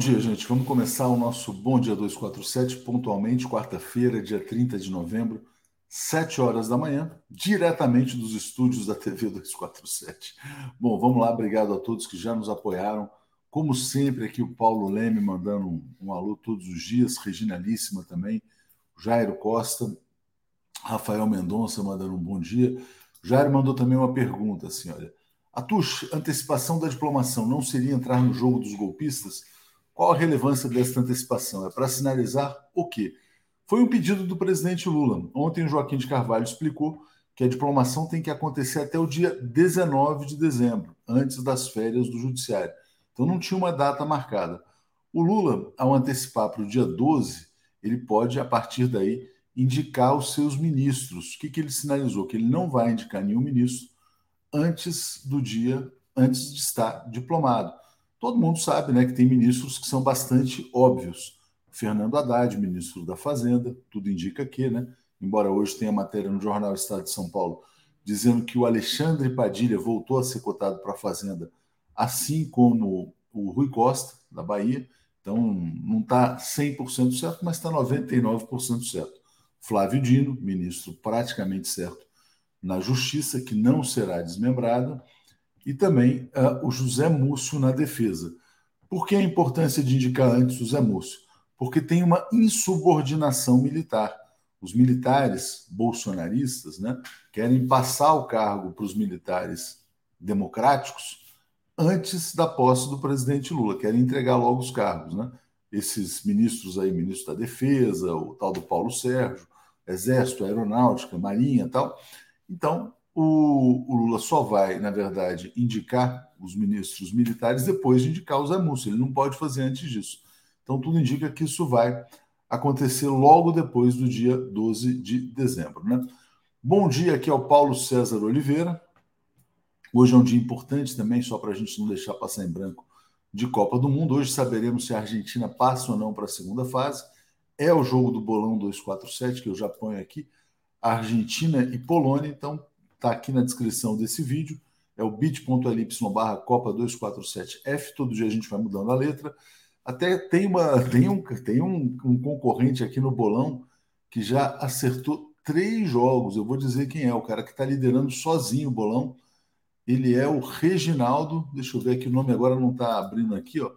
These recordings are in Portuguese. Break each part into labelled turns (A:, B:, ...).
A: Dia, gente. Vamos começar o nosso Bom Dia 247, pontualmente, quarta-feira, dia 30 de novembro, 7 horas da manhã, diretamente dos estúdios da TV 247. Bom, vamos lá, obrigado a todos que já nos apoiaram. Como sempre, aqui o Paulo Leme mandando um, um alô todos os dias, Regina Líssima também, Jairo Costa, Rafael Mendonça mandando um bom dia. Jairo mandou também uma pergunta assim: olha, Atush, antecipação da diplomação não seria entrar no jogo dos golpistas? Qual a relevância dessa antecipação? É para sinalizar o quê? Foi um pedido do presidente Lula. Ontem o Joaquim de Carvalho explicou que a diplomação tem que acontecer até o dia 19 de dezembro, antes das férias do Judiciário. Então não tinha uma data marcada. O Lula, ao antecipar para o dia 12, ele pode, a partir daí, indicar os seus ministros. O que, que ele sinalizou? Que ele não vai indicar nenhum ministro antes do dia, antes de estar diplomado todo mundo sabe né, que tem ministros que são bastante óbvios. Fernando Haddad, ministro da Fazenda, tudo indica que, né? Embora hoje tenha matéria no jornal Estado de São Paulo dizendo que o Alexandre Padilha voltou a ser cotado para a Fazenda, assim como o Rui Costa, da Bahia. Então, não está 100% certo, mas está 99% certo. Flávio Dino, ministro praticamente certo na Justiça, que não será desmembrado e também uh, o José Múcio na defesa. Por que a importância de indicar antes o José Múcio? Porque tem uma insubordinação militar. Os militares bolsonaristas né, querem passar o cargo para os militares democráticos antes da posse do presidente Lula, querem entregar logo os cargos. Né? Esses ministros aí, ministro da Defesa, o tal do Paulo Sérgio, Exército, Aeronáutica, Marinha tal. Então, o, o, Lula só vai, na verdade, indicar os ministros militares depois de indicar o Zé Múcio. Ele não pode fazer antes disso. Então, tudo indica que isso vai acontecer logo depois do dia 12 de dezembro. Né? Bom dia, aqui é o Paulo César Oliveira. Hoje é um dia importante também, só para a gente não deixar passar em branco, de Copa do Mundo. Hoje saberemos se a Argentina passa ou não para a segunda fase. É o jogo do bolão 247, que eu já ponho aqui. Argentina e Polônia. Então, está aqui na descrição desse vídeo. É o bit.ly barra Copa 247F. Todo dia a gente vai mudando a letra. Até tem, uma, tem, um, tem um, um concorrente aqui no bolão que já acertou três jogos. Eu vou dizer quem é, o cara que está liderando sozinho o bolão. Ele é o Reginaldo, deixa eu ver aqui, o nome agora não está abrindo aqui, ó.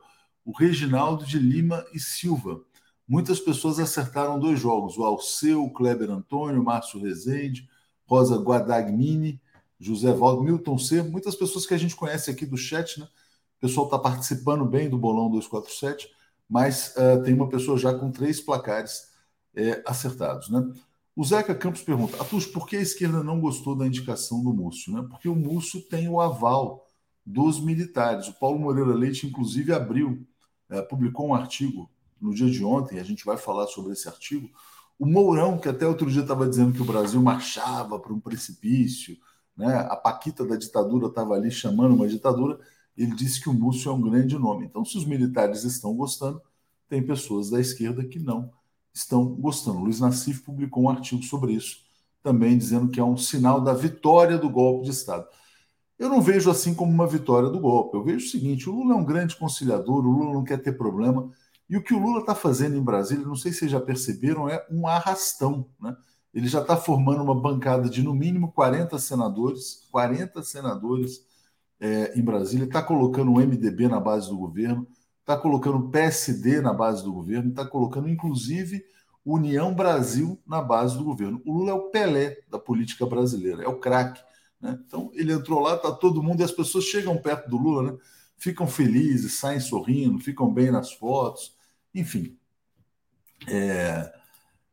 A: O Reginaldo de Lima e Silva. Muitas pessoas acertaram dois jogos: o Alceu, o Kleber Antônio, o Márcio Rezende, Rosa Guadagnini, José Valdo, Milton C. Muitas pessoas que a gente conhece aqui do chat, né? O pessoal está participando bem do Bolão 247, mas uh, tem uma pessoa já com três placares é, acertados, né? O Zeca Campos pergunta: Atus, por que a esquerda não gostou da indicação do Múcio? Né? Porque o Múcio tem o aval dos militares. O Paulo Moreira Leite, inclusive, abriu, é, publicou um artigo no dia de ontem, a gente vai falar sobre esse artigo, o Mourão, que até outro dia estava dizendo que o Brasil marchava para um precipício, né? a Paquita da ditadura estava ali chamando uma ditadura, ele disse que o Múcio é um grande nome. Então, se os militares estão gostando, tem pessoas da esquerda que não estão gostando. Luiz Nassif publicou um artigo sobre isso, também dizendo que é um sinal da vitória do golpe de Estado. Eu não vejo assim como uma vitória do golpe. Eu vejo o seguinte: o Lula é um grande conciliador, o Lula não quer ter problema. E o que o Lula está fazendo em Brasília, não sei se vocês já perceberam, é um arrastão. Né? Ele já está formando uma bancada de no mínimo 40 senadores, 40 senadores é, em Brasília, está colocando o MDB na base do governo, está colocando o PSD na base do governo, está colocando inclusive União Brasil na base do governo. O Lula é o Pelé da política brasileira, é o craque. Né? Então ele entrou lá, está todo mundo e as pessoas chegam perto do Lula, né? Ficam felizes, saem sorrindo, ficam bem nas fotos, enfim, é,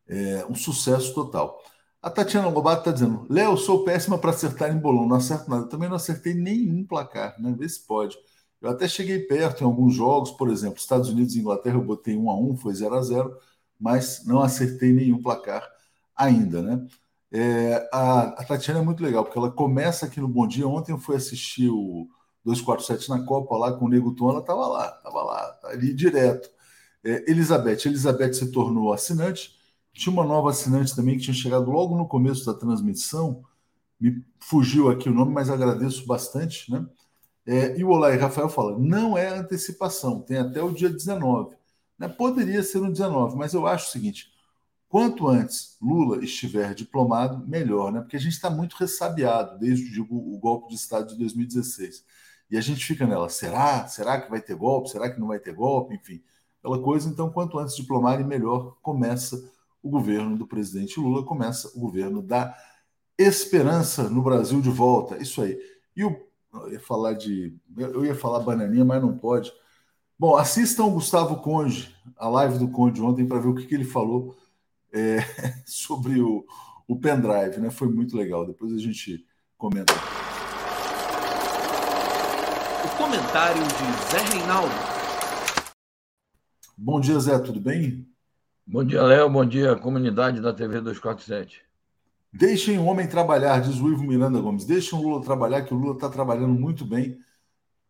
A: é um sucesso total. A Tatiana Lobato está dizendo: Léo, sou péssima para acertar em bolão, não acerto nada. Também não acertei nenhum placar, né? Vê se pode. Eu até cheguei perto em alguns jogos, por exemplo, Estados Unidos e Inglaterra, eu botei 1 a 1 foi 0 a 0 mas não acertei nenhum placar ainda, né? É, a, a, Tatiana é muito legal, porque ela começa aqui no Bom Dia. Ontem eu fui assistir o 247 na Copa lá com o Nego Tom, ela estava lá, estava lá, tá ali direto. É, Elizabeth, Elizabeth se tornou assinante. Tinha uma nova assinante também que tinha chegado logo no começo da transmissão. Me fugiu aqui o nome, mas agradeço bastante, né? É, e o Olá e Rafael fala: não é antecipação, tem até o dia 19. Né? Poderia ser no 19, mas eu acho o seguinte: quanto antes Lula estiver diplomado, melhor, né? Porque a gente está muito ressabiado desde digo, o golpe de Estado de 2016. E a gente fica nela: será? Será que vai ter golpe? Será que não vai ter golpe? Enfim, aquela coisa. Então, quanto antes diplomarem, melhor começa o governo do presidente Lula, começa o governo da esperança no Brasil de volta. Isso aí. E o eu ia falar de. Eu ia falar bananinha, mas não pode. Bom, assistam o Gustavo Conde, a live do Conde ontem, para ver o que, que ele falou é, sobre o, o pendrive, né? Foi muito legal. Depois a gente comenta.
B: Comentário de Zé Reinaldo.
A: Bom dia, Zé, tudo bem?
C: Bom dia, Léo. Bom dia, comunidade da TV 247.
A: Deixem o homem trabalhar, diz o Ivo Miranda Gomes. Deixem o Lula trabalhar, que o Lula está trabalhando muito bem.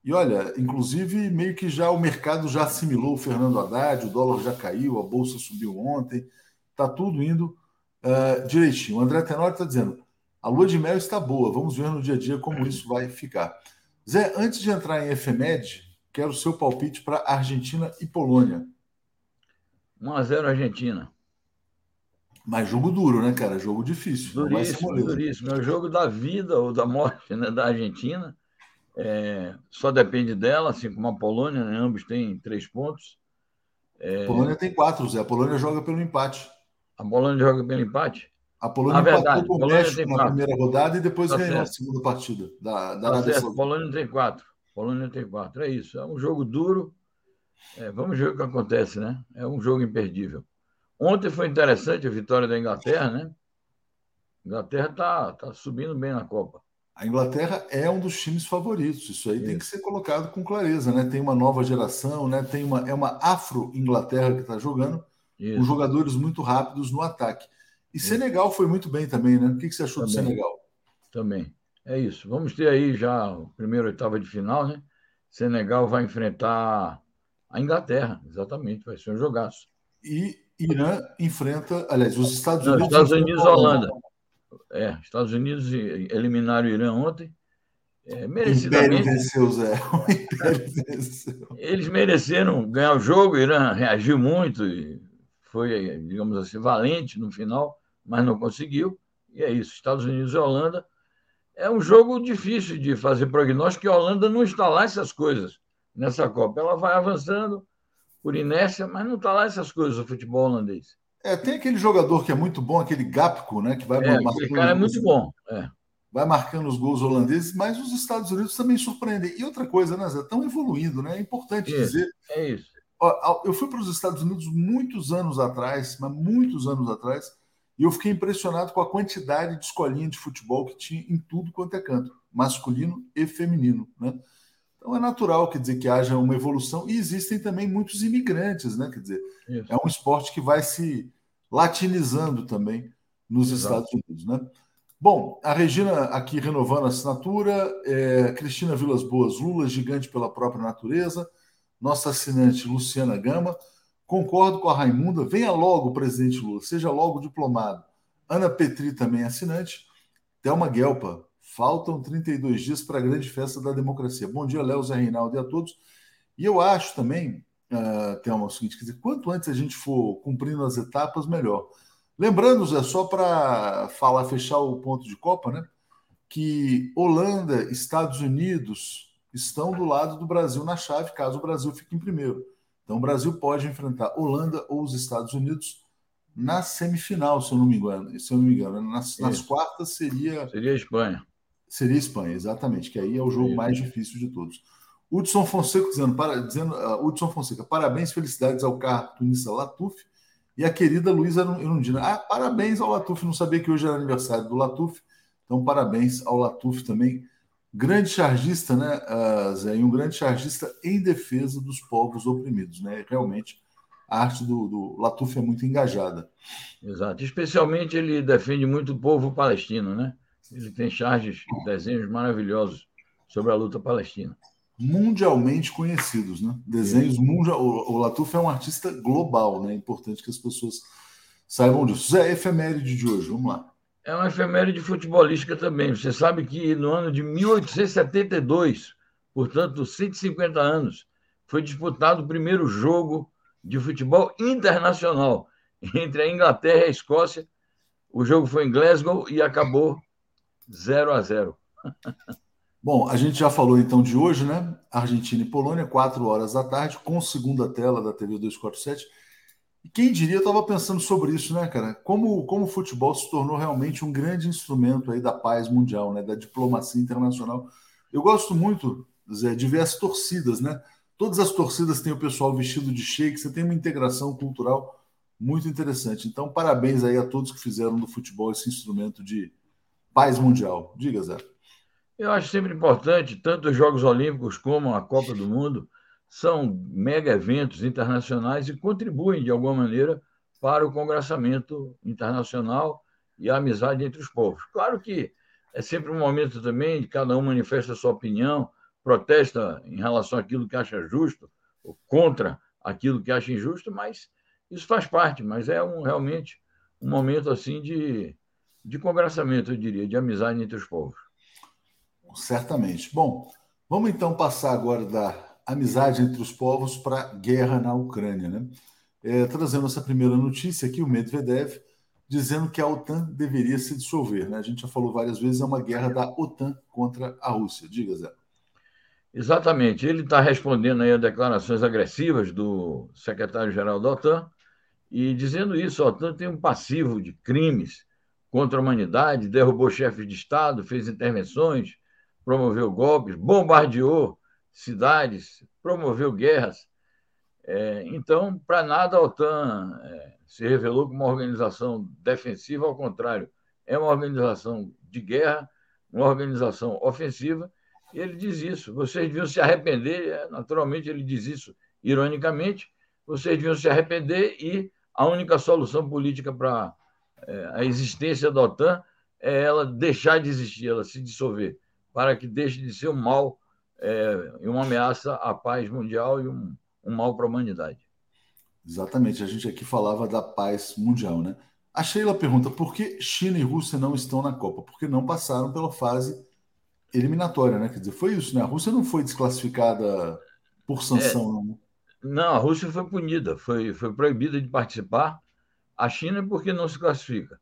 A: E olha, inclusive, meio que já o mercado já assimilou o Fernando Haddad, o dólar já caiu, a bolsa subiu ontem, está tudo indo uh, direitinho. O André Tenório está dizendo: a lua de mel está boa, vamos ver no dia a dia como isso vai ficar. Zé, antes de entrar em efeméride, quero o seu palpite para Argentina e Polônia.
C: 1 a 0 Argentina.
A: Mas jogo duro, né, cara? Jogo difícil.
C: Duríssimo, duríssimo. É o jogo da vida ou da morte né, da Argentina. É, só depende dela, assim como a Polônia, né? ambos têm três pontos.
A: É... A Polônia tem quatro, Zé. A Polônia joga pelo empate.
C: A Polônia joga pelo empate?
A: A Polônia
C: na empatou
A: com o México na quatro. primeira rodada e depois tá ganhou certo. a segunda partida da, da
C: tá A Polônia tem quatro. Polônia tem quatro. É isso. É um jogo duro. É, vamos ver o que acontece, né? É um jogo imperdível. Ontem foi interessante a vitória da Inglaterra, né? A Inglaterra está tá subindo bem na Copa.
A: A Inglaterra é um dos times favoritos. Isso aí tem que ser colocado com clareza, né? Tem uma nova geração, né? Tem uma é uma Afro-Inglaterra que está jogando, Isso. com jogadores muito rápidos no ataque. E. Senegal foi muito bem também, né? O que, que você achou também. do Senegal?
C: Também. É isso. Vamos ter aí já o primeiro oitava de final, né? Senegal vai enfrentar a Inglaterra, exatamente. Vai ser um jogaço.
A: E Irã enfrenta, aliás, os Estados Unidos. Não,
C: Estados Unidos e Holanda. É, Estados Unidos eliminaram o Irã ontem. É, merecidamente.
A: venceu, Zé. venceu.
C: Eles mereceram ganhar o jogo. O Irã reagiu muito e foi, digamos assim, valente no final, mas não conseguiu. E é isso. Estados Unidos e Holanda. É um jogo difícil de fazer prognóstico, porque a Holanda não está lá essas coisas nessa Copa. Ela vai avançando por inércia, mas não está lá essas coisas do futebol holandês.
A: É, tem aquele jogador que é muito bom, aquele Gapco, né? Que vai
C: é, aquele cara é muito bom. É.
A: Vai marcando os gols holandeses, mas os Estados Unidos também surpreendem. E outra coisa, né, Zé? Estão evoluindo, né? É importante
C: isso,
A: dizer.
C: É isso.
A: Eu fui para os Estados Unidos muitos anos atrás, mas muitos anos atrás, e eu fiquei impressionado com a quantidade de escolinha de futebol que tinha em tudo quanto é canto, masculino e feminino, né? Então é natural, quer dizer, que haja uma evolução e existem também muitos imigrantes, né? Quer dizer, Isso. é um esporte que vai se latinizando também nos Exato. Estados Unidos, né? Bom, a Regina aqui renovando a assinatura, é, Cristina Vilas Boas, Lula gigante pela própria natureza, nossa assinante Luciana Gama, concordo com a Raimunda, venha logo, presidente Lula, seja logo diplomado. Ana Petri também assinante, Thelma Guelpa, Faltam 32 dias para a grande festa da democracia. Bom dia, Léo, Zé Reinaldo e a todos. E eu acho também, uh, Thelma, o seguinte, quer dizer, quanto antes a gente for cumprindo as etapas, melhor. Lembrando, Zé, só para falar, fechar o ponto de Copa, né? Que Holanda, Estados Unidos estão do lado do Brasil na chave, caso o Brasil fique em primeiro. Então o Brasil pode enfrentar Holanda ou os Estados Unidos na semifinal, se eu não me engano. Se eu não me engano, nas, nas quartas seria.
C: Seria a Espanha.
A: Seria Espanha, exatamente, que aí é o jogo mais difícil de todos. Hudson Fonseca dizendo, para, dizendo uh, Hudson Fonseca, parabéns, felicidades ao cartunista Latuf e a querida Luísa Irundina. Ah, parabéns ao Latuf, não sabia que hoje era aniversário do Latuf, então parabéns ao Latuf também. Grande chargista, né, uh, Zé? E um grande chargista em defesa dos povos oprimidos, né? Realmente, a arte do, do Latuf é muito engajada.
C: Exato, especialmente ele defende muito o povo palestino, né? Ele tem charges, desenhos maravilhosos sobre a luta palestina.
A: Mundialmente conhecidos, né? Desenhos mundial. O Latuf é um artista global, né? É importante que as pessoas saibam disso. Zé, efeméride de hoje, vamos lá.
C: É uma efeméride futebolística também. Você sabe que no ano de 1872, portanto, 150 anos, foi disputado o primeiro jogo de futebol internacional entre a Inglaterra e a Escócia. O jogo foi em Glasgow e acabou 0 a 0.
A: Bom, a gente já falou então de hoje, né? Argentina e Polônia, 4 horas da tarde, com segunda tela da TV 247. Quem diria, eu estava pensando sobre isso, né, cara? Como, como o futebol se tornou realmente um grande instrumento aí da paz mundial, né? Da diplomacia internacional. Eu gosto muito, Zé, de ver as torcidas, né? Todas as torcidas têm o pessoal vestido de shake, você tem uma integração cultural muito interessante. Então, parabéns aí a todos que fizeram do futebol esse instrumento de paz mundial. Diga, Zé.
C: Eu acho sempre importante, tanto os Jogos Olímpicos como a Copa do Mundo são mega eventos internacionais e contribuem, de alguma maneira, para o congressamento internacional e a amizade entre os povos. Claro que é sempre um momento também de cada um manifesta a sua opinião, protesta em relação àquilo que acha justo, ou contra aquilo que acha injusto, mas isso faz parte, mas é um, realmente um momento assim de, de congressamento, eu diria, de amizade entre os povos.
A: Certamente. Bom, vamos então passar agora da amizade entre os povos para guerra na Ucrânia. Né? É, trazendo essa primeira notícia aqui, o Medvedev dizendo que a OTAN deveria se dissolver. Né? A gente já falou várias vezes, é uma guerra da OTAN contra a Rússia. Diga, Zé.
C: Exatamente. Ele está respondendo aí a declarações agressivas do secretário-geral da OTAN e dizendo isso, a OTAN tem um passivo de crimes contra a humanidade, derrubou chefes de Estado, fez intervenções, promoveu golpes, bombardeou cidades, promoveu guerras. É, então, para nada a OTAN é, se revelou como uma organização defensiva, ao contrário, é uma organização de guerra, uma organização ofensiva, e ele diz isso. Vocês deviam se arrepender, é, naturalmente ele diz isso ironicamente, vocês deviam se arrepender e a única solução política para é, a existência da OTAN é ela deixar de existir, ela se dissolver para que deixe de ser um mal é, uma ameaça à paz mundial e um, um mal para a humanidade.
A: Exatamente, a gente aqui falava da paz mundial, né? A Sheila pergunta por que China e Rússia não estão na Copa? Porque não passaram pela fase eliminatória, né? Quer dizer, foi isso, né? A Rússia não foi desclassificada por sanção, é,
C: não. Não, a Rússia foi punida, foi, foi proibida de participar. A China porque não se classifica.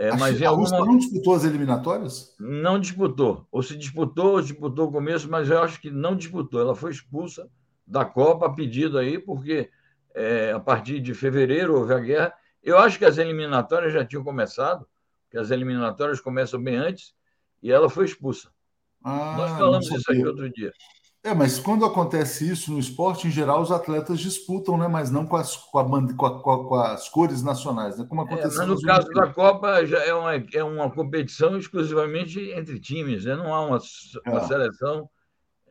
A: É, mas a Rússia alguma... não disputou as eliminatórias?
C: Não disputou. Ou se disputou, ou disputou o começo, mas eu acho que não disputou. Ela foi expulsa da Copa a pedido aí, porque é, a partir de fevereiro houve a guerra. Eu acho que as eliminatórias já tinham começado, que as eliminatórias começam bem antes, e ela foi expulsa. Ah, Nós falamos isso aqui outro dia.
A: É, mas quando acontece isso no esporte, em geral, os atletas disputam, né? Mas não com as, com, a, com, a, com as cores nacionais, né?
C: Como aconteceu é, mas no caso da Copa já é uma, é uma competição exclusivamente entre times, né? Não há uma, uma é. seleção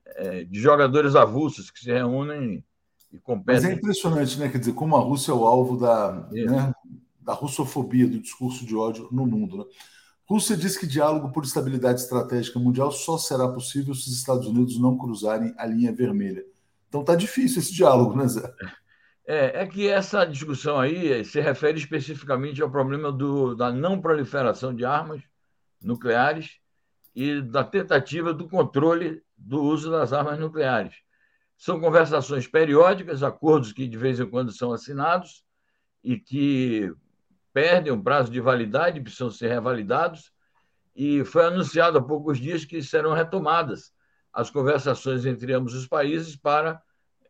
C: é, de jogadores avulsos que se reúnem e competem. Mas
A: é impressionante, né? Quer dizer, como a Rússia é o alvo da, né? da russofobia, do discurso de ódio no mundo, né? Rússia diz que diálogo por estabilidade estratégica mundial só será possível se os Estados Unidos não cruzarem a linha vermelha. Então tá difícil esse diálogo, né, Zé?
C: É, é que essa discussão aí se refere especificamente ao problema do, da não proliferação de armas nucleares e da tentativa do controle do uso das armas nucleares. São conversações periódicas, acordos que de vez em quando são assinados e que perdem o prazo de validade, precisam ser revalidados, e foi anunciado há poucos dias que serão retomadas as conversações entre ambos os países para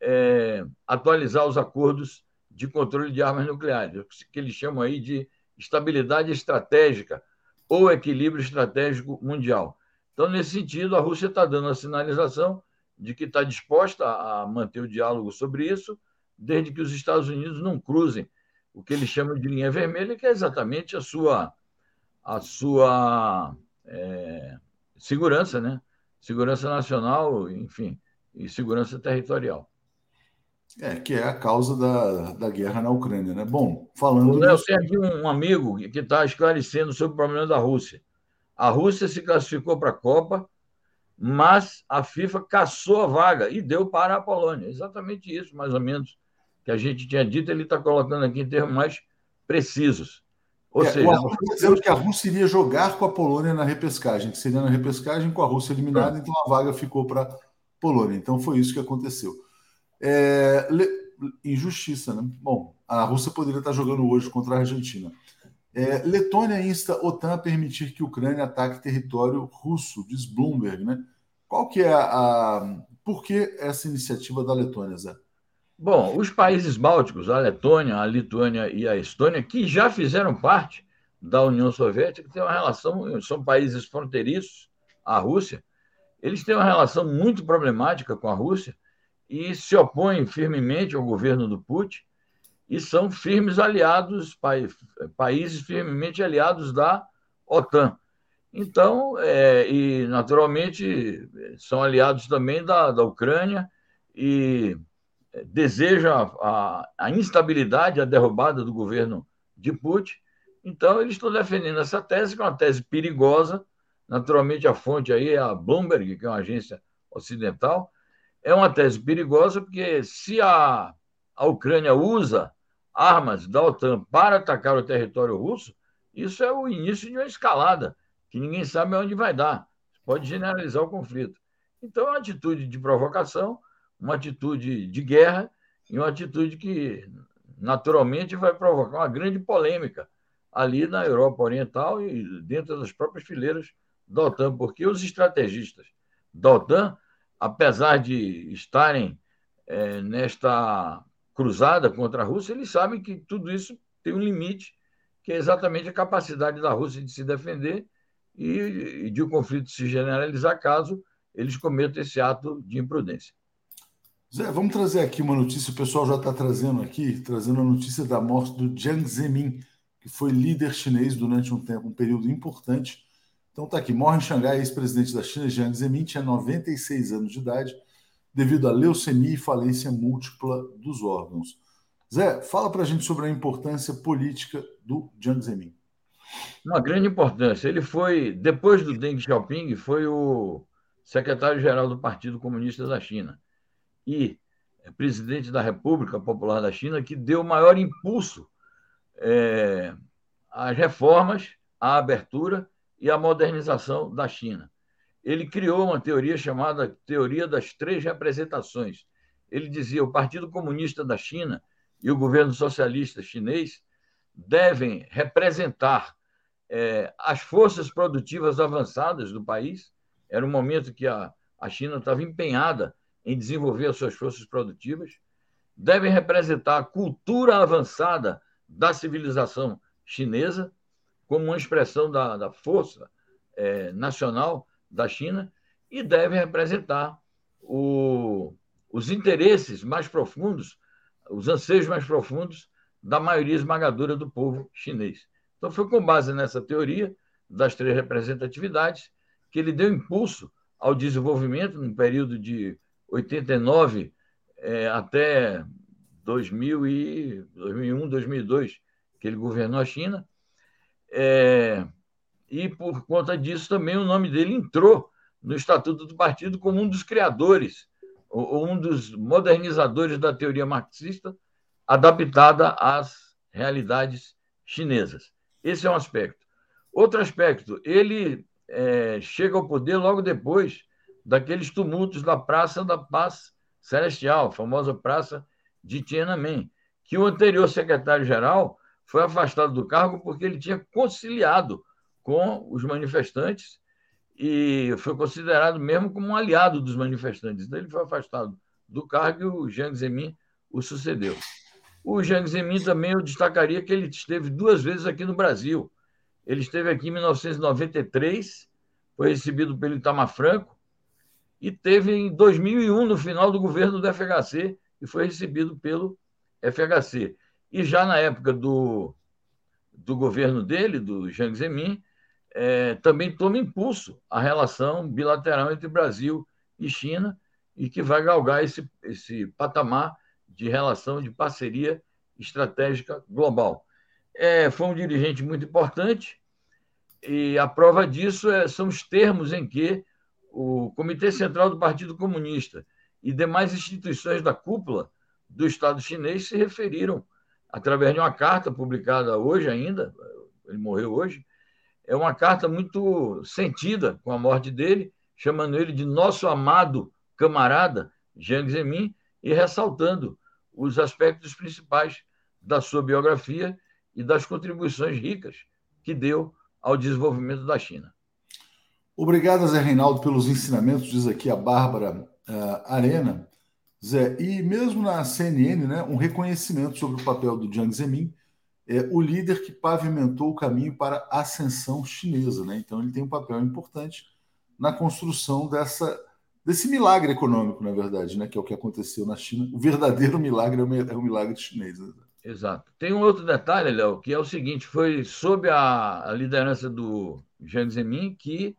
C: é, atualizar os acordos de controle de armas nucleares, que eles chamam aí de estabilidade estratégica ou equilíbrio estratégico mundial. Então, nesse sentido, a Rússia está dando a sinalização de que está disposta a manter o diálogo sobre isso, desde que os Estados Unidos não cruzem o que eles chamam de linha vermelha, que é exatamente a sua, a sua é, segurança, né? Segurança nacional, enfim, e segurança territorial.
A: É, que é a causa da, da guerra na Ucrânia, né? Bom, falando.
C: O Léo, tem aqui um, um amigo que está esclarecendo sobre o problema da Rússia. A Rússia se classificou para a Copa, mas a FIFA caçou a vaga e deu para a Polônia. Exatamente isso, mais ou menos que a gente tinha dito, ele está colocando aqui em termos mais precisos.
A: Ou é, seja, o está dizendo que a Rússia iria jogar com a Polônia na repescagem, que seria na repescagem com a Rússia eliminada, então a vaga ficou para Polônia. Então foi isso que aconteceu. É, le, injustiça, né? Bom, a Rússia poderia estar jogando hoje contra a Argentina. É, Letônia insta OTAN a permitir que a Ucrânia ataque território russo, diz Bloomberg, né? Qual que é a, a... Por que essa iniciativa da Letônia, Zé?
C: Bom, os países bálticos, a Letônia, a Lituânia e a Estônia, que já fizeram parte da União Soviética, têm uma relação, são países fronteiriços à Rússia, eles têm uma relação muito problemática com a Rússia e se opõem firmemente ao governo do Putin e são firmes aliados, países firmemente aliados da OTAN. Então, é, e naturalmente são aliados também da, da Ucrânia e deseja a, a, instabilidade, a derrubada do governo de Putin. Então, eles estão defendendo essa tese, que é uma tese perigosa. Naturalmente, a fonte aí é a Bloomberg, que é uma agência ocidental. É uma tese perigosa, porque se a, a Ucrânia usa armas da OTAN para atacar o território russo, isso é o início de uma escalada, que ninguém sabe onde vai dar. Pode generalizar o conflito. Então, uma atitude de provocação uma atitude de guerra e uma atitude que naturalmente vai provocar uma grande polêmica ali na Europa Oriental e dentro das próprias fileiras da OTAN, porque os estrategistas da OTAN, apesar de estarem é, nesta cruzada contra a Rússia, eles sabem que tudo isso tem um limite, que é exatamente a capacidade da Rússia de se defender e, e de o conflito se generalizar caso eles cometam esse ato de imprudência.
A: Zé, vamos trazer aqui uma notícia, o pessoal já está trazendo aqui, trazendo a notícia da morte do Jiang Zemin, que foi líder chinês durante um tempo, um período importante. Então está aqui, morre em Xangai, ex-presidente da China, Jiang Zemin, tinha 96 anos de idade, devido a leucemia e falência múltipla dos órgãos. Zé, fala para a gente sobre a importância política do Jiang Zemin.
C: Uma grande importância. Ele foi, depois do Deng Xiaoping, foi o secretário-geral do Partido Comunista da China e é, presidente da República Popular da China, que deu maior impulso é, às reformas, à abertura e à modernização da China. Ele criou uma teoria chamada Teoria das Três Representações. Ele dizia o Partido Comunista da China e o governo socialista chinês devem representar é, as forças produtivas avançadas do país. Era um momento que a, a China estava empenhada em desenvolver as suas forças produtivas, devem representar a cultura avançada da civilização chinesa, como uma expressão da, da força é, nacional da China, e devem representar o, os interesses mais profundos, os anseios mais profundos da maioria esmagadora do povo chinês. Então, foi com base nessa teoria das três representatividades que ele deu impulso ao desenvolvimento, num período de 89 é, até 2000 e, 2001, 2002, que ele governou a China. É, e por conta disso também o nome dele entrou no Estatuto do Partido como um dos criadores, ou um dos modernizadores da teoria marxista adaptada às realidades chinesas. Esse é um aspecto. Outro aspecto, ele é, chega ao poder logo depois daqueles tumultos da Praça da Paz Celestial, famosa Praça de Tiananmen, que o anterior secretário-geral foi afastado do cargo porque ele tinha conciliado com os manifestantes e foi considerado mesmo como um aliado dos manifestantes. Então, ele foi afastado do cargo e o Jiang Zemin o sucedeu. O Jiang Zemin também eu destacaria que ele esteve duas vezes aqui no Brasil. Ele esteve aqui em 1993, foi recebido pelo Itamar Franco, e teve em 2001, no final do governo do FHC, e foi recebido pelo FHC. E já na época do, do governo dele, do Jiang Zemin, é, também toma impulso a relação bilateral entre Brasil e China, e que vai galgar esse, esse patamar de relação de parceria estratégica global. É, foi um dirigente muito importante, e a prova disso é, são os termos em que o Comitê Central do Partido Comunista e demais instituições da cúpula do Estado chinês se referiram, através de uma carta publicada hoje ainda, ele morreu hoje, é uma carta muito sentida com a morte dele, chamando ele de nosso amado camarada Jiang Zemin e ressaltando os aspectos principais da sua biografia e das contribuições ricas que deu ao desenvolvimento da China.
A: Obrigado, Zé Reinaldo, pelos ensinamentos, diz aqui a Bárbara uh, Arena. Zé, e mesmo na CNN, né, um reconhecimento sobre o papel do Jiang Zemin, é o líder que pavimentou o caminho para a ascensão chinesa. Né? Então, ele tem um papel importante na construção dessa, desse milagre econômico, na verdade, né? que é o que aconteceu na China. O verdadeiro milagre é o, é milagre chinês. Né?
C: Exato. Tem um outro detalhe, Léo, que é o seguinte: foi sob a, a liderança do Jiang Zemin que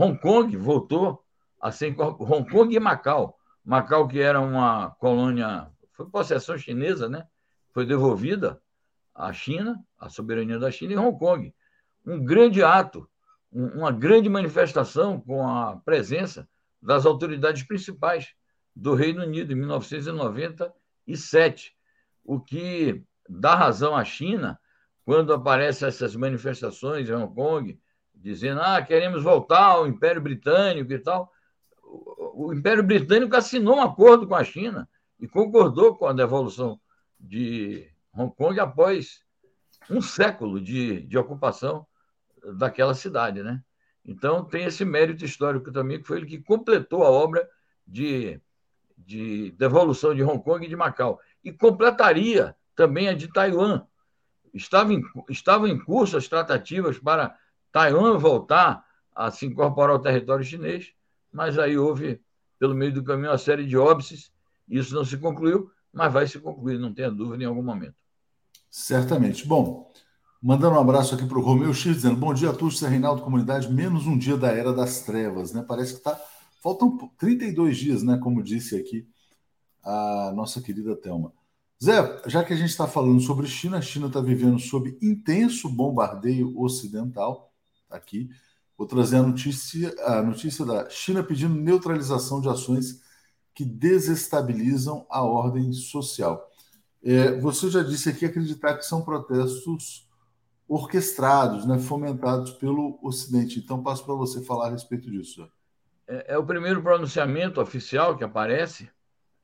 C: Hong Kong voltou a ser Hong Kong e Macau. Macau, que era uma colônia, foi possessão chinesa, né? Foi devolvida à China, à soberania da China, e Hong Kong. Um grande ato, uma grande manifestação com a presença das autoridades principais do Reino Unido em 1997 o que dá razão à China quando aparecem essas manifestações em Hong Kong, dizendo ah, queremos voltar ao Império Britânico e tal. O Império Britânico assinou um acordo com a China e concordou com a devolução de Hong Kong após um século de, de ocupação daquela cidade, né? Então tem esse mérito histórico também, que foi ele que completou a obra de, de devolução de Hong Kong e de Macau e completaria também a de Taiwan. Estava em, estavam em curso as tratativas para Taiwan voltar a se incorporar ao território chinês, mas aí houve, pelo meio do caminho, uma série de óbices, isso não se concluiu, mas vai se concluir, não tenha dúvida em algum momento.
A: Certamente. Bom, mandando um abraço aqui para o Romeu X, dizendo bom dia a todos, Reinaldo Comunidade, menos um dia da Era das Trevas, né? Parece que está Faltam 32 dias, né? Como disse aqui a nossa querida Thelma. Zé, já que a gente está falando sobre China, a China está vivendo sob intenso bombardeio ocidental. Aqui, vou trazer a notícia, a notícia da China pedindo neutralização de ações que desestabilizam a ordem social. É, você já disse aqui acreditar que são protestos orquestrados, né, fomentados pelo Ocidente. Então, passo para você falar a respeito disso.
C: É, é o primeiro pronunciamento oficial que aparece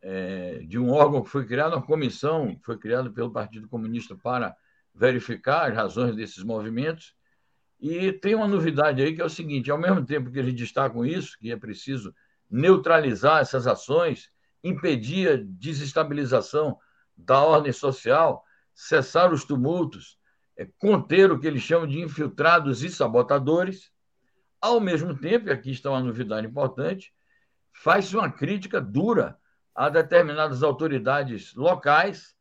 C: é, de um órgão que foi criado, uma comissão que foi criada pelo Partido Comunista para verificar as razões desses movimentos. E tem uma novidade aí que é o seguinte: ao mesmo tempo que eles destacam isso, que é preciso neutralizar essas ações, impedir a desestabilização da ordem social, cessar os tumultos, é, conter o que eles chamam de infiltrados e sabotadores. Ao mesmo tempo, e aqui está uma novidade importante, faz uma crítica dura a determinadas autoridades locais,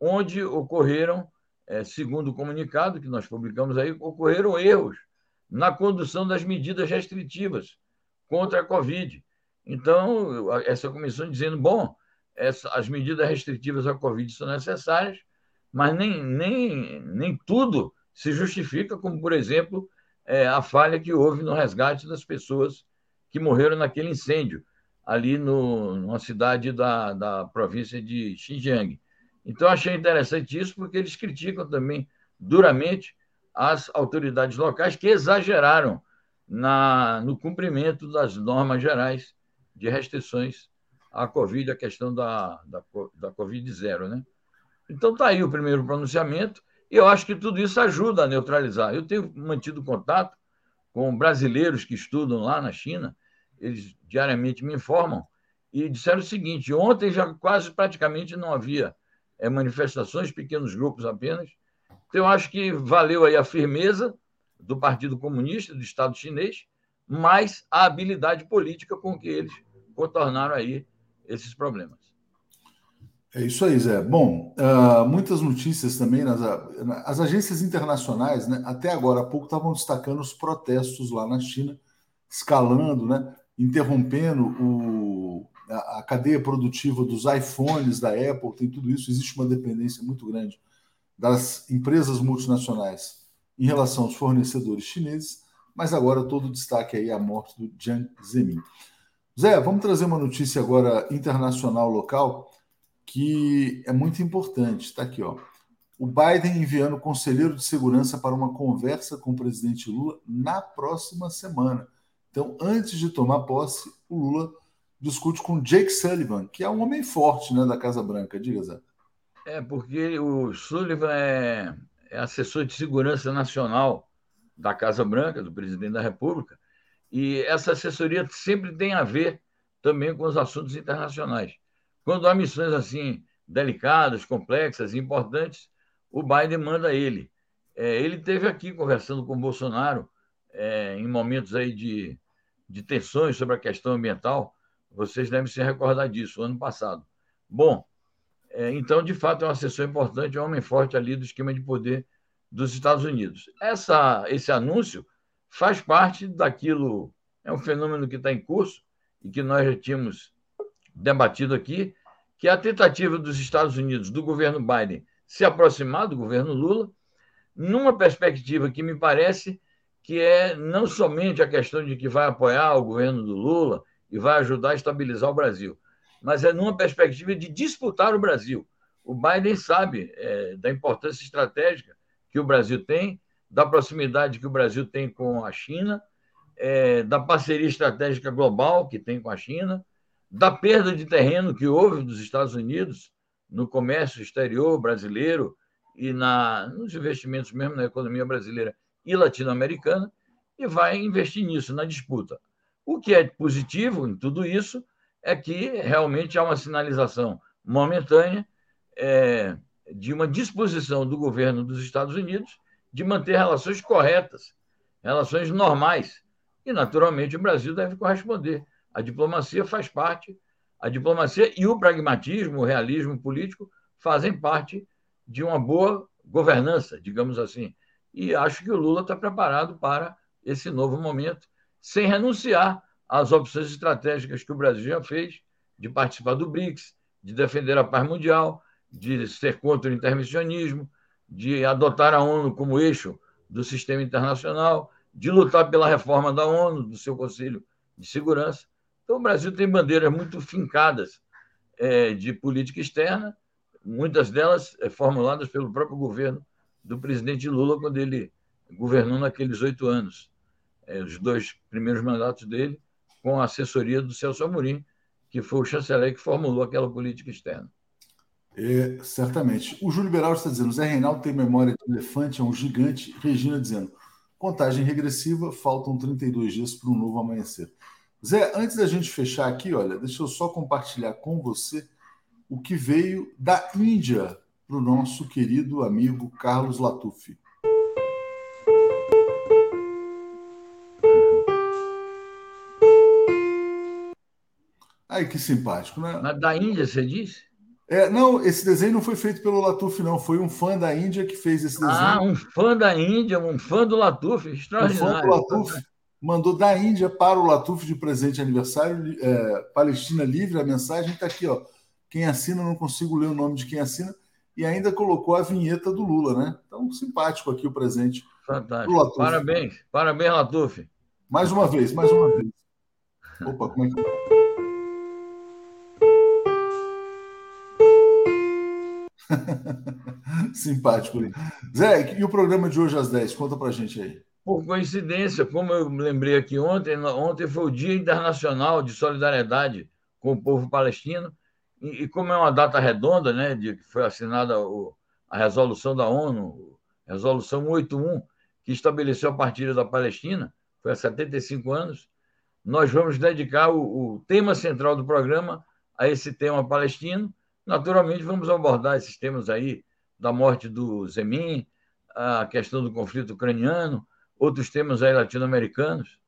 C: onde ocorreram, é, segundo o comunicado que nós publicamos aí, ocorreram erros na condução das medidas restritivas contra a Covid. Então, essa comissão dizendo, bom, essa, as medidas restritivas à Covid são necessárias, mas nem, nem, nem tudo se justifica, como, por exemplo, é, a falha que houve no resgate das pessoas que morreram naquele incêndio ali no, numa cidade da, da província de Xinjiang. Então, achei interessante isso, porque eles criticam também duramente as autoridades locais que exageraram na, no cumprimento das normas gerais de restrições à Covid, a questão da, da, da Covid zero. Né? Então, está aí o primeiro pronunciamento, e eu acho que tudo isso ajuda a neutralizar. Eu tenho mantido contato com brasileiros que estudam lá na China, eles diariamente me informam, e disseram o seguinte: ontem já quase praticamente não havia é, manifestações, pequenos grupos apenas. Então, eu acho que valeu aí a firmeza do Partido Comunista, do Estado chinês, mais a habilidade política com que eles contornaram aí esses problemas.
A: É isso aí, Zé. Bom, uh, muitas notícias também nas as agências internacionais, né, até agora há pouco estavam destacando os protestos lá na China, escalando, né? interrompendo o, a, cadeia produtiva dos iPhones da Apple, tem tudo isso, existe uma dependência muito grande das empresas multinacionais em relação aos fornecedores chineses, mas agora todo o destaque aí é a morte do Jiang Zemin. Zé, vamos trazer uma notícia agora internacional local que é muito importante. Está aqui, ó. O Biden enviando conselheiro de segurança para uma conversa com o presidente Lula na próxima semana. Então, antes de tomar posse, o Lula discute com Jake Sullivan, que é um homem forte né, da Casa Branca. Diga, Zé.
C: É, porque o Sullivan é, é assessor de segurança nacional da Casa Branca, do presidente da República, e essa assessoria sempre tem a ver também com os assuntos internacionais. Quando há missões assim delicadas, complexas, importantes, o Biden manda ele. É, ele teve aqui conversando com o Bolsonaro é, em momentos aí de, de tensões sobre a questão ambiental. Vocês devem se recordar disso, ano passado. Bom, é, então, de fato, é um assessor importante, é um homem forte ali do esquema de poder dos Estados Unidos. Essa, esse anúncio faz parte daquilo, é um fenômeno que está em curso e que nós já tínhamos debatido aqui, que é a tentativa dos Estados Unidos, do governo Biden, se aproximar do governo Lula, numa perspectiva que me parece que é não somente a questão de que vai apoiar o governo do Lula e vai ajudar a estabilizar o Brasil, mas é numa perspectiva de disputar o Brasil. O Biden sabe é, da importância estratégica que o Brasil tem, da proximidade que o Brasil tem com a China, é, da parceria estratégica global que tem com a China, da perda de terreno que houve dos Estados Unidos no comércio exterior brasileiro e na, nos investimentos mesmo na economia brasileira e latino-americana, e vai investir nisso, na disputa. O que é positivo em tudo isso é que realmente há uma sinalização momentânea é, de uma disposição do governo dos Estados Unidos de manter relações corretas, relações normais. E, naturalmente, o Brasil deve corresponder. A diplomacia faz parte, a diplomacia e o pragmatismo, o realismo político fazem parte de uma boa governança, digamos assim. E acho que o Lula está preparado para esse novo momento, sem renunciar às opções estratégicas que o Brasil já fez, de participar do BRICS, de defender a paz mundial, de ser contra o intervencionismo, de adotar a ONU como eixo do sistema internacional, de lutar pela reforma da ONU, do seu Conselho de Segurança. Então, o Brasil tem bandeiras muito fincadas é, de política externa, muitas delas é, formuladas pelo próprio governo do presidente Lula, quando ele governou naqueles oito anos. É, os dois primeiros mandatos dele, com a assessoria do Celso Amorim, que foi o chanceler que formulou aquela política externa.
A: É, certamente. O Júlio Beraldo está dizendo: Zé Reinaldo tem memória de elefante, é um gigante. Regina dizendo: contagem regressiva, faltam 32 dias para um novo amanhecer. Zé, antes da gente fechar aqui, olha, deixa eu só compartilhar com você o que veio da Índia para o nosso querido amigo Carlos Latuffi. Ai, que simpático, né?
C: Mas da Índia, você disse?
A: É, não, esse desenho não foi feito pelo Latuf, não. Foi um fã da Índia que fez esse desenho.
C: Ah, um fã da Índia, um fã do Latuf, extraordinário. Um fã do
A: Latuf mandou da Índia para o Latuf de presente de aniversário, é, Palestina Livre, a mensagem está aqui, ó. Quem assina, não consigo ler o nome de quem assina, e ainda colocou a vinheta do Lula, né? Então, simpático aqui o presente.
C: Fantástico. Parabéns, parabéns, Latuf.
A: Mais uma vez, mais uma vez. Opa, como é que. Simpático. Zé, e o programa de hoje às 10? Conta pra gente aí.
C: Por coincidência, como eu lembrei aqui ontem, ontem foi o Dia Internacional de Solidariedade com o povo palestino, e, e como é uma data redonda, né, de que foi assinada o, a resolução da ONU, resolução 81, que estabeleceu a partilha da Palestina, foi há 75 anos, nós vamos dedicar o, o tema central do programa a esse tema palestino, Naturalmente, vamos abordar esses temas aí da morte do Zemin, a questão do conflito ucraniano, outros temas aí latino-americanos.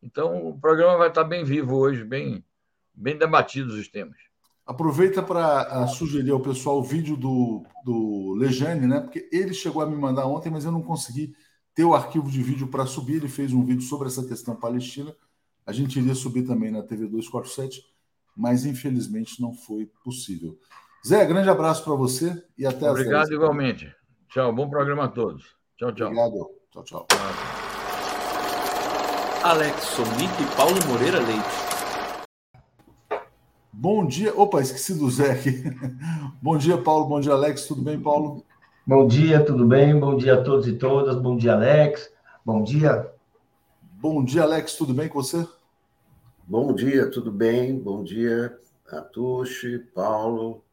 C: Então, o programa vai estar bem vivo hoje, bem, bem debatidos os temas.
A: Aproveita para ah, sugerir ao pessoal o vídeo do, do Lejane, né? Porque ele chegou a me mandar ontem, mas eu não consegui ter o arquivo de vídeo para subir. Ele fez um vídeo sobre essa questão palestina. A gente iria subir também na TV 247 mas infelizmente não foi possível. Zé, grande abraço para você e até
C: Obrigado igualmente. Tchau, bom programa a todos. Tchau, tchau.
A: Obrigado. Tchau, tchau.
B: Alex Sonic e Paulo Moreira Leite.
A: Bom dia. Opa, esqueci do Zé aqui. bom dia, Paulo. Bom dia, Alex. Tudo bem, Paulo?
D: Bom dia, tudo bem? Bom dia a todos e todas. Bom dia, Alex. Bom dia.
A: Bom dia, Alex. Tudo bem com você?
E: Bom dia, tudo bem? Bom dia, Atushi, Paulo,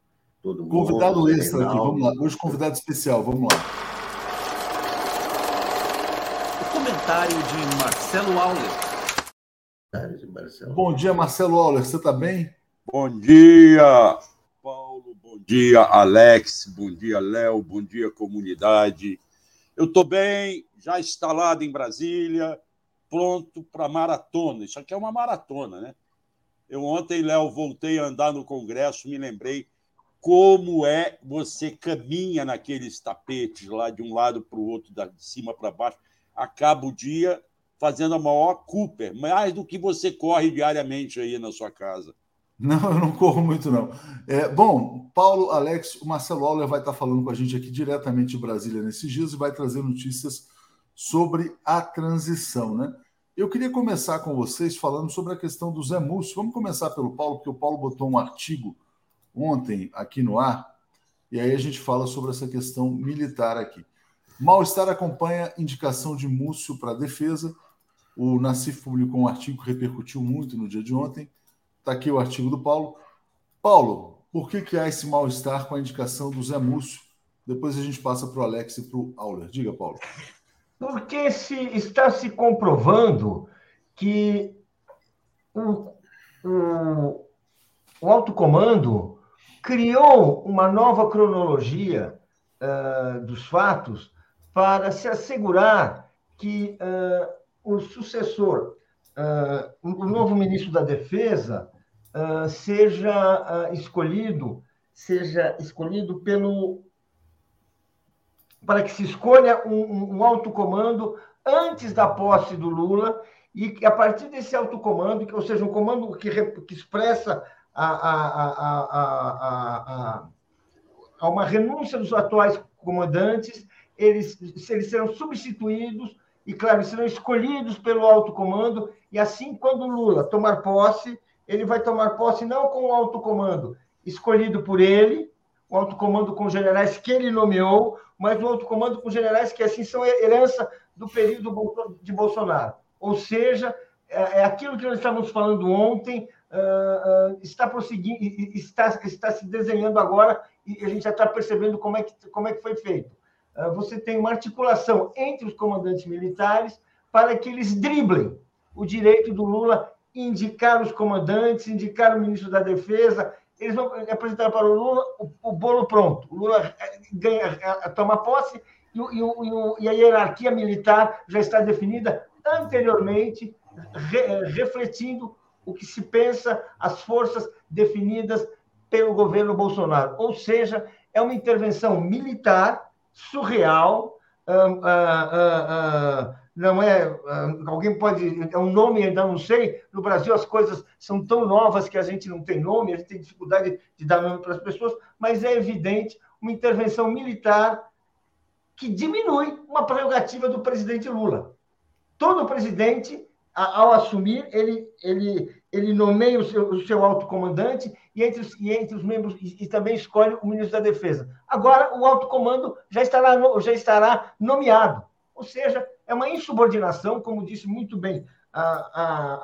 E: todo mundo.
A: Convidado extra aqui, vamos lá. Hoje, convidado especial, vamos lá.
B: O comentário de Marcelo Auler.
A: Bom dia, Marcelo Auler, você está bem?
F: Bom dia, Paulo, bom dia, Alex, bom dia, Léo, bom dia, comunidade. Eu estou bem, já instalado em Brasília, pronto para maratona. Isso aqui é uma maratona, né? Eu ontem, Léo, voltei a andar no Congresso, me lembrei como é você caminha naqueles tapetes lá de um lado para o outro, de cima para baixo, acaba o dia fazendo a maior Cooper, mais do que você corre diariamente aí na sua casa.
A: Não, eu não corro muito, não. É, bom, Paulo, Alex, o Marcelo Auler vai estar falando com a gente aqui diretamente de Brasília nesses dias e vai trazer notícias sobre a transição, né? Eu queria começar com vocês falando sobre a questão do Zé Múcio. Vamos começar pelo Paulo, porque o Paulo botou um artigo ontem aqui no ar, e aí a gente fala sobre essa questão militar aqui. Mal-estar acompanha indicação de Múcio para defesa. O Nassif publicou um artigo que repercutiu muito no dia de ontem. Está aqui o artigo do Paulo. Paulo, por que, que há esse mal-estar com a indicação do Zé Múcio? Depois a gente passa para o Alex e para o Auler. Diga, Paulo.
D: Porque se, está se comprovando que o, o, o alto comando criou uma nova cronologia uh, dos fatos para se assegurar que uh, o sucessor, uh, o novo ministro da Defesa, seja escolhido, seja escolhido pelo para que se escolha um, um alto comando antes da posse do Lula e que a partir desse alto comando, ou seja, um comando que, que expressa a, a, a, uma renúncia dos atuais comandantes, eles, eles serão substituídos e, claro, serão escolhidos pelo alto comando, e assim, quando Lula tomar posse, ele vai tomar posse não com o alto comando escolhido por ele, o alto comando com generais que ele nomeou, mas o alto comando com generais que assim são herança do período de Bolsonaro. Ou seja, é, é aquilo que nós estávamos falando ontem, está prosseguindo, está, está se desenhando agora e a gente já está percebendo como é que, como é que foi feito. você tem uma articulação entre os comandantes militares para que eles driblem o direito do Lula indicar os comandantes, indicar o ministro da Defesa. Eles vão apresentar para o Lula o, o bolo pronto. O Lula eh, ganha, eh, toma posse e, e, e, a hierarquia militar já está definida anteriormente, re, eh, refletindo o que se pensa, as forças definidas pelo governo Bolsonaro. Ou seja, é uma intervenção militar surreal. Uh, uh, uh, não é. Ah, alguém pode. É um nome, ainda não sei. No Brasil as coisas são tão novas que a gente não tem nome, a gente tem dificuldade de dar nome para as pessoas, mas é evidente uma intervenção militar que diminui uma prerrogativa do presidente Lula. Todo presidente, ao assumir, ele, ele, ele nomeia o seu, o seu alto comandante e entre, os, e entre os membros e, e, também escolhe o ministro da Defesa. Agora, o alto comando já estará, já estará nomeado. Ou seja, é uma insubordinação, como disse muito bem a. a,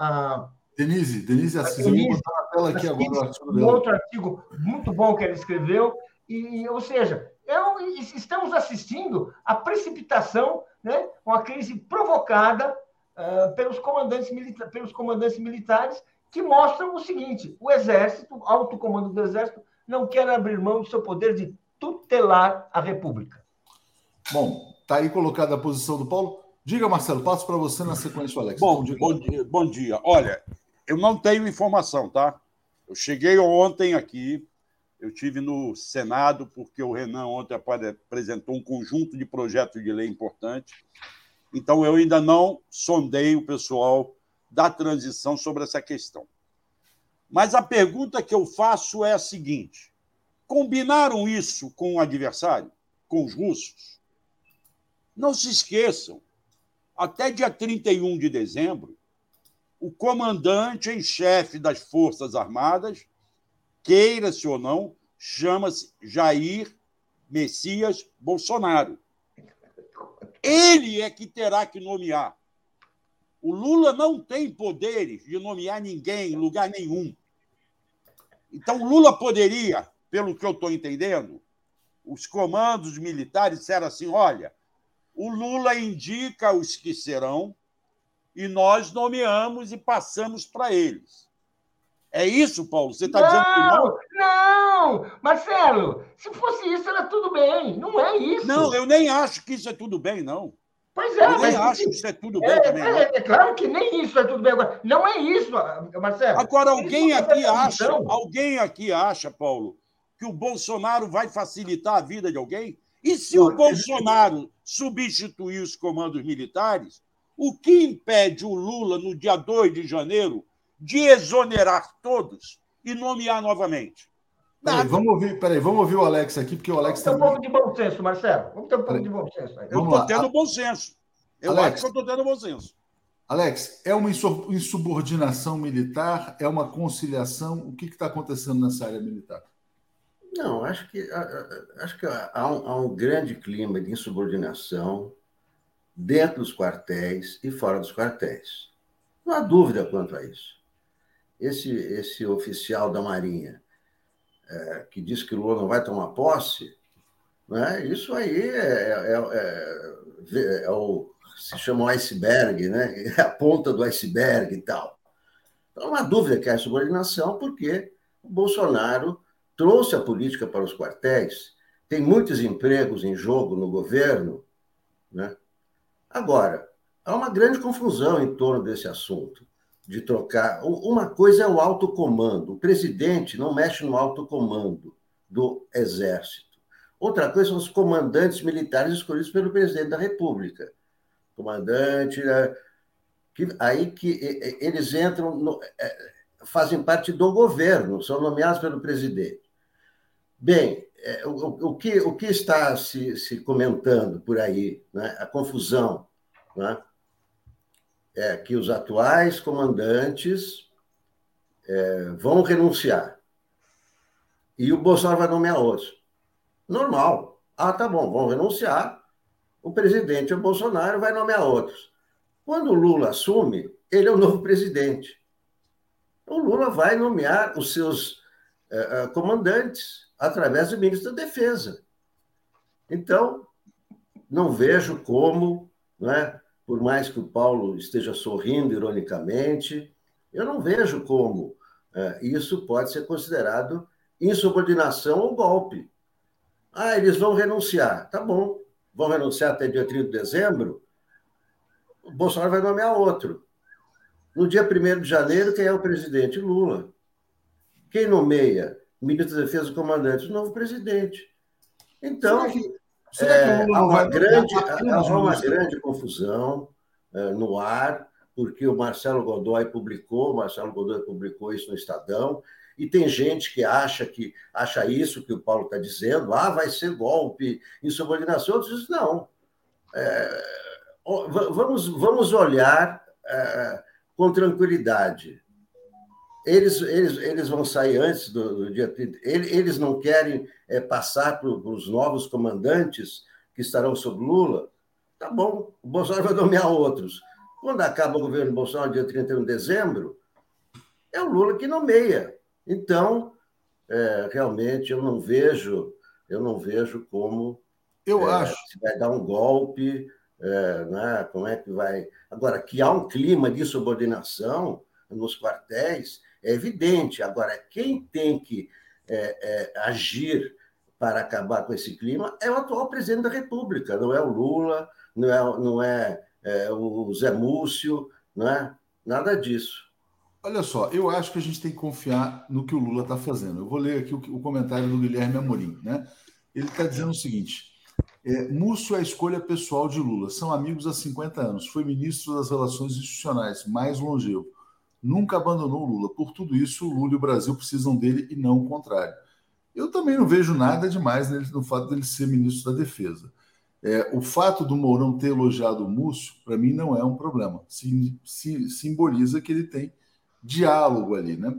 D: a
A: Denise, Denise Assis, eu vou botar na tela aqui agora o
D: artigo dela. Um outro artigo muito bom que ela escreveu, e, ou seja, eu, estamos assistindo à precipitação, né, uma crise provocada uh, pelos, comandantes milita pelos comandantes militares, que mostram o seguinte: o Exército, o alto comando do Exército, não quer abrir mão do seu poder de tutelar a República.
A: Bom, está aí colocada a posição do Paulo. Diga, Marcelo, passo para você na sequência, Alex.
F: Bom, bom, dia, bom dia. Olha, eu não tenho informação, tá? Eu cheguei ontem aqui, eu tive no Senado, porque o Renan ontem apresentou um conjunto de projetos de lei importantes. Então, eu ainda não sondei o pessoal da transição sobre essa questão. Mas a pergunta que eu faço é a seguinte: combinaram isso com o adversário, com os russos? Não se esqueçam, até dia 31 de dezembro, o comandante em chefe das Forças Armadas, queira-se ou não, chama-se Jair Messias Bolsonaro. Ele é que terá que nomear. O Lula não tem poderes de nomear ninguém em lugar nenhum. Então, Lula poderia, pelo que eu estou entendendo, os comandos militares disseram assim: olha, o Lula indica os que serão e nós nomeamos e passamos para eles. É isso, Paulo? Você está dizendo que não?
D: Não, Marcelo, se fosse isso, era tudo bem. Não é isso.
F: Não, eu nem acho que isso é tudo bem, não.
D: Pois é,
F: eu nem acho que isso é tudo bem
D: é,
F: também.
D: É, é, claro que nem isso é tudo bem agora. Não é isso, Marcelo.
F: Agora, alguém aqui acha, alguém aqui acha, Paulo, que o Bolsonaro vai facilitar a vida de alguém? E se o Bolsonaro substituir os comandos militares, o que impede o Lula, no dia 2 de janeiro, de exonerar todos e nomear novamente?
A: Peraí, vamos ouvir, peraí, vamos ouvir o Alex aqui, porque o Alex
D: Vamos ter um pouco de bom senso, Marcelo. Vamos ter um pouco de bom senso. Aí.
F: Eu estou tendo bom senso. Eu Alex, acho que eu estou tendo bom senso.
A: Alex, é uma insubordinação militar? É uma conciliação? O que está acontecendo nessa área militar?
E: Não, acho que, acho que há um, há um grande clima de insubordinação dentro dos quartéis e fora dos quartéis. Não há dúvida quanto a isso. Esse, esse oficial da Marinha é, que diz que o Lula não vai tomar posse, né? isso aí é, é, é, é o, se chama o iceberg, né? é a ponta do iceberg e tal. Então, não há dúvida que há subordinação, porque o Bolsonaro trouxe a política para os quartéis, tem muitos empregos em jogo no governo. Né? Agora, há uma grande confusão em torno desse assunto, de trocar. Uma coisa é o alto comando, o presidente não mexe no alto comando do Exército. Outra coisa são os comandantes militares escolhidos pelo presidente da República. Comandante, né? que, aí que eles entram, no, é, fazem parte do governo, são nomeados pelo presidente. Bem, é, o, o, que, o que está se, se comentando por aí, né? a confusão, né? É que os atuais comandantes é, vão renunciar e o Bolsonaro vai nomear outros. Normal. Ah, tá bom, vão renunciar. O presidente, o Bolsonaro, vai nomear outros. Quando o Lula assume, ele é o novo presidente. O Lula vai nomear os seus é, comandantes através do ministro da Defesa. Então, não vejo como, né, por mais que o Paulo esteja sorrindo ironicamente, eu não vejo como é, isso pode ser considerado insubordinação ou golpe. Ah, eles vão renunciar. Tá bom, vão renunciar até dia 30 de dezembro. O Bolsonaro vai nomear outro. No dia 1 de janeiro, quem é o presidente? Lula. Quem nomeia ministro da Defesa, comandante, o novo presidente. Então, será que, é, há uma, grande, há uma grande confusão é, no ar, porque o Marcelo Godoy publicou, o Marcelo Godoy publicou isso no Estadão, e tem gente que acha que acha isso que o Paulo está dizendo, ah, vai ser golpe, insubordinação, outros dizem, não. É, vamos, vamos olhar é, com tranquilidade eles, eles, eles vão sair antes do, do dia 30. Eles não querem é, passar para os novos comandantes que estarão sob Lula. Tá bom, o Bolsonaro vai nomear outros. Quando acaba o governo Bolsonaro, dia 31 de dezembro, é o Lula que nomeia. Então, é, realmente, eu não vejo, eu não vejo como
A: eu é, acho.
E: se vai dar um golpe, é, né? como é que vai. Agora, que há um clima de subordinação nos quartéis, é evidente. Agora, quem tem que é, é, agir para acabar com esse clima é o atual presidente da República, não é o Lula, não é, não é, é o Zé Múcio, não é nada disso.
A: Olha só, eu acho que a gente tem que confiar no que o Lula está fazendo. Eu vou ler aqui o, o, comentário do Guilherme Amorim. Né? Ele está dizendo o seguinte: é, Múcio é a escolha pessoal de Lula. São amigos há 50 anos. Foi ministro das Relações Institucionais, mais longevo nunca abandonou Lula. Por tudo isso, o Lula e o Brasil precisam dele e não o contrário. Eu também não vejo nada demais no fato dele ser ministro da Defesa. É, o fato do Mourão ter elogiado o Múcio, para mim, não é um problema. Sim, sim, simboliza que ele tem diálogo ali. Né?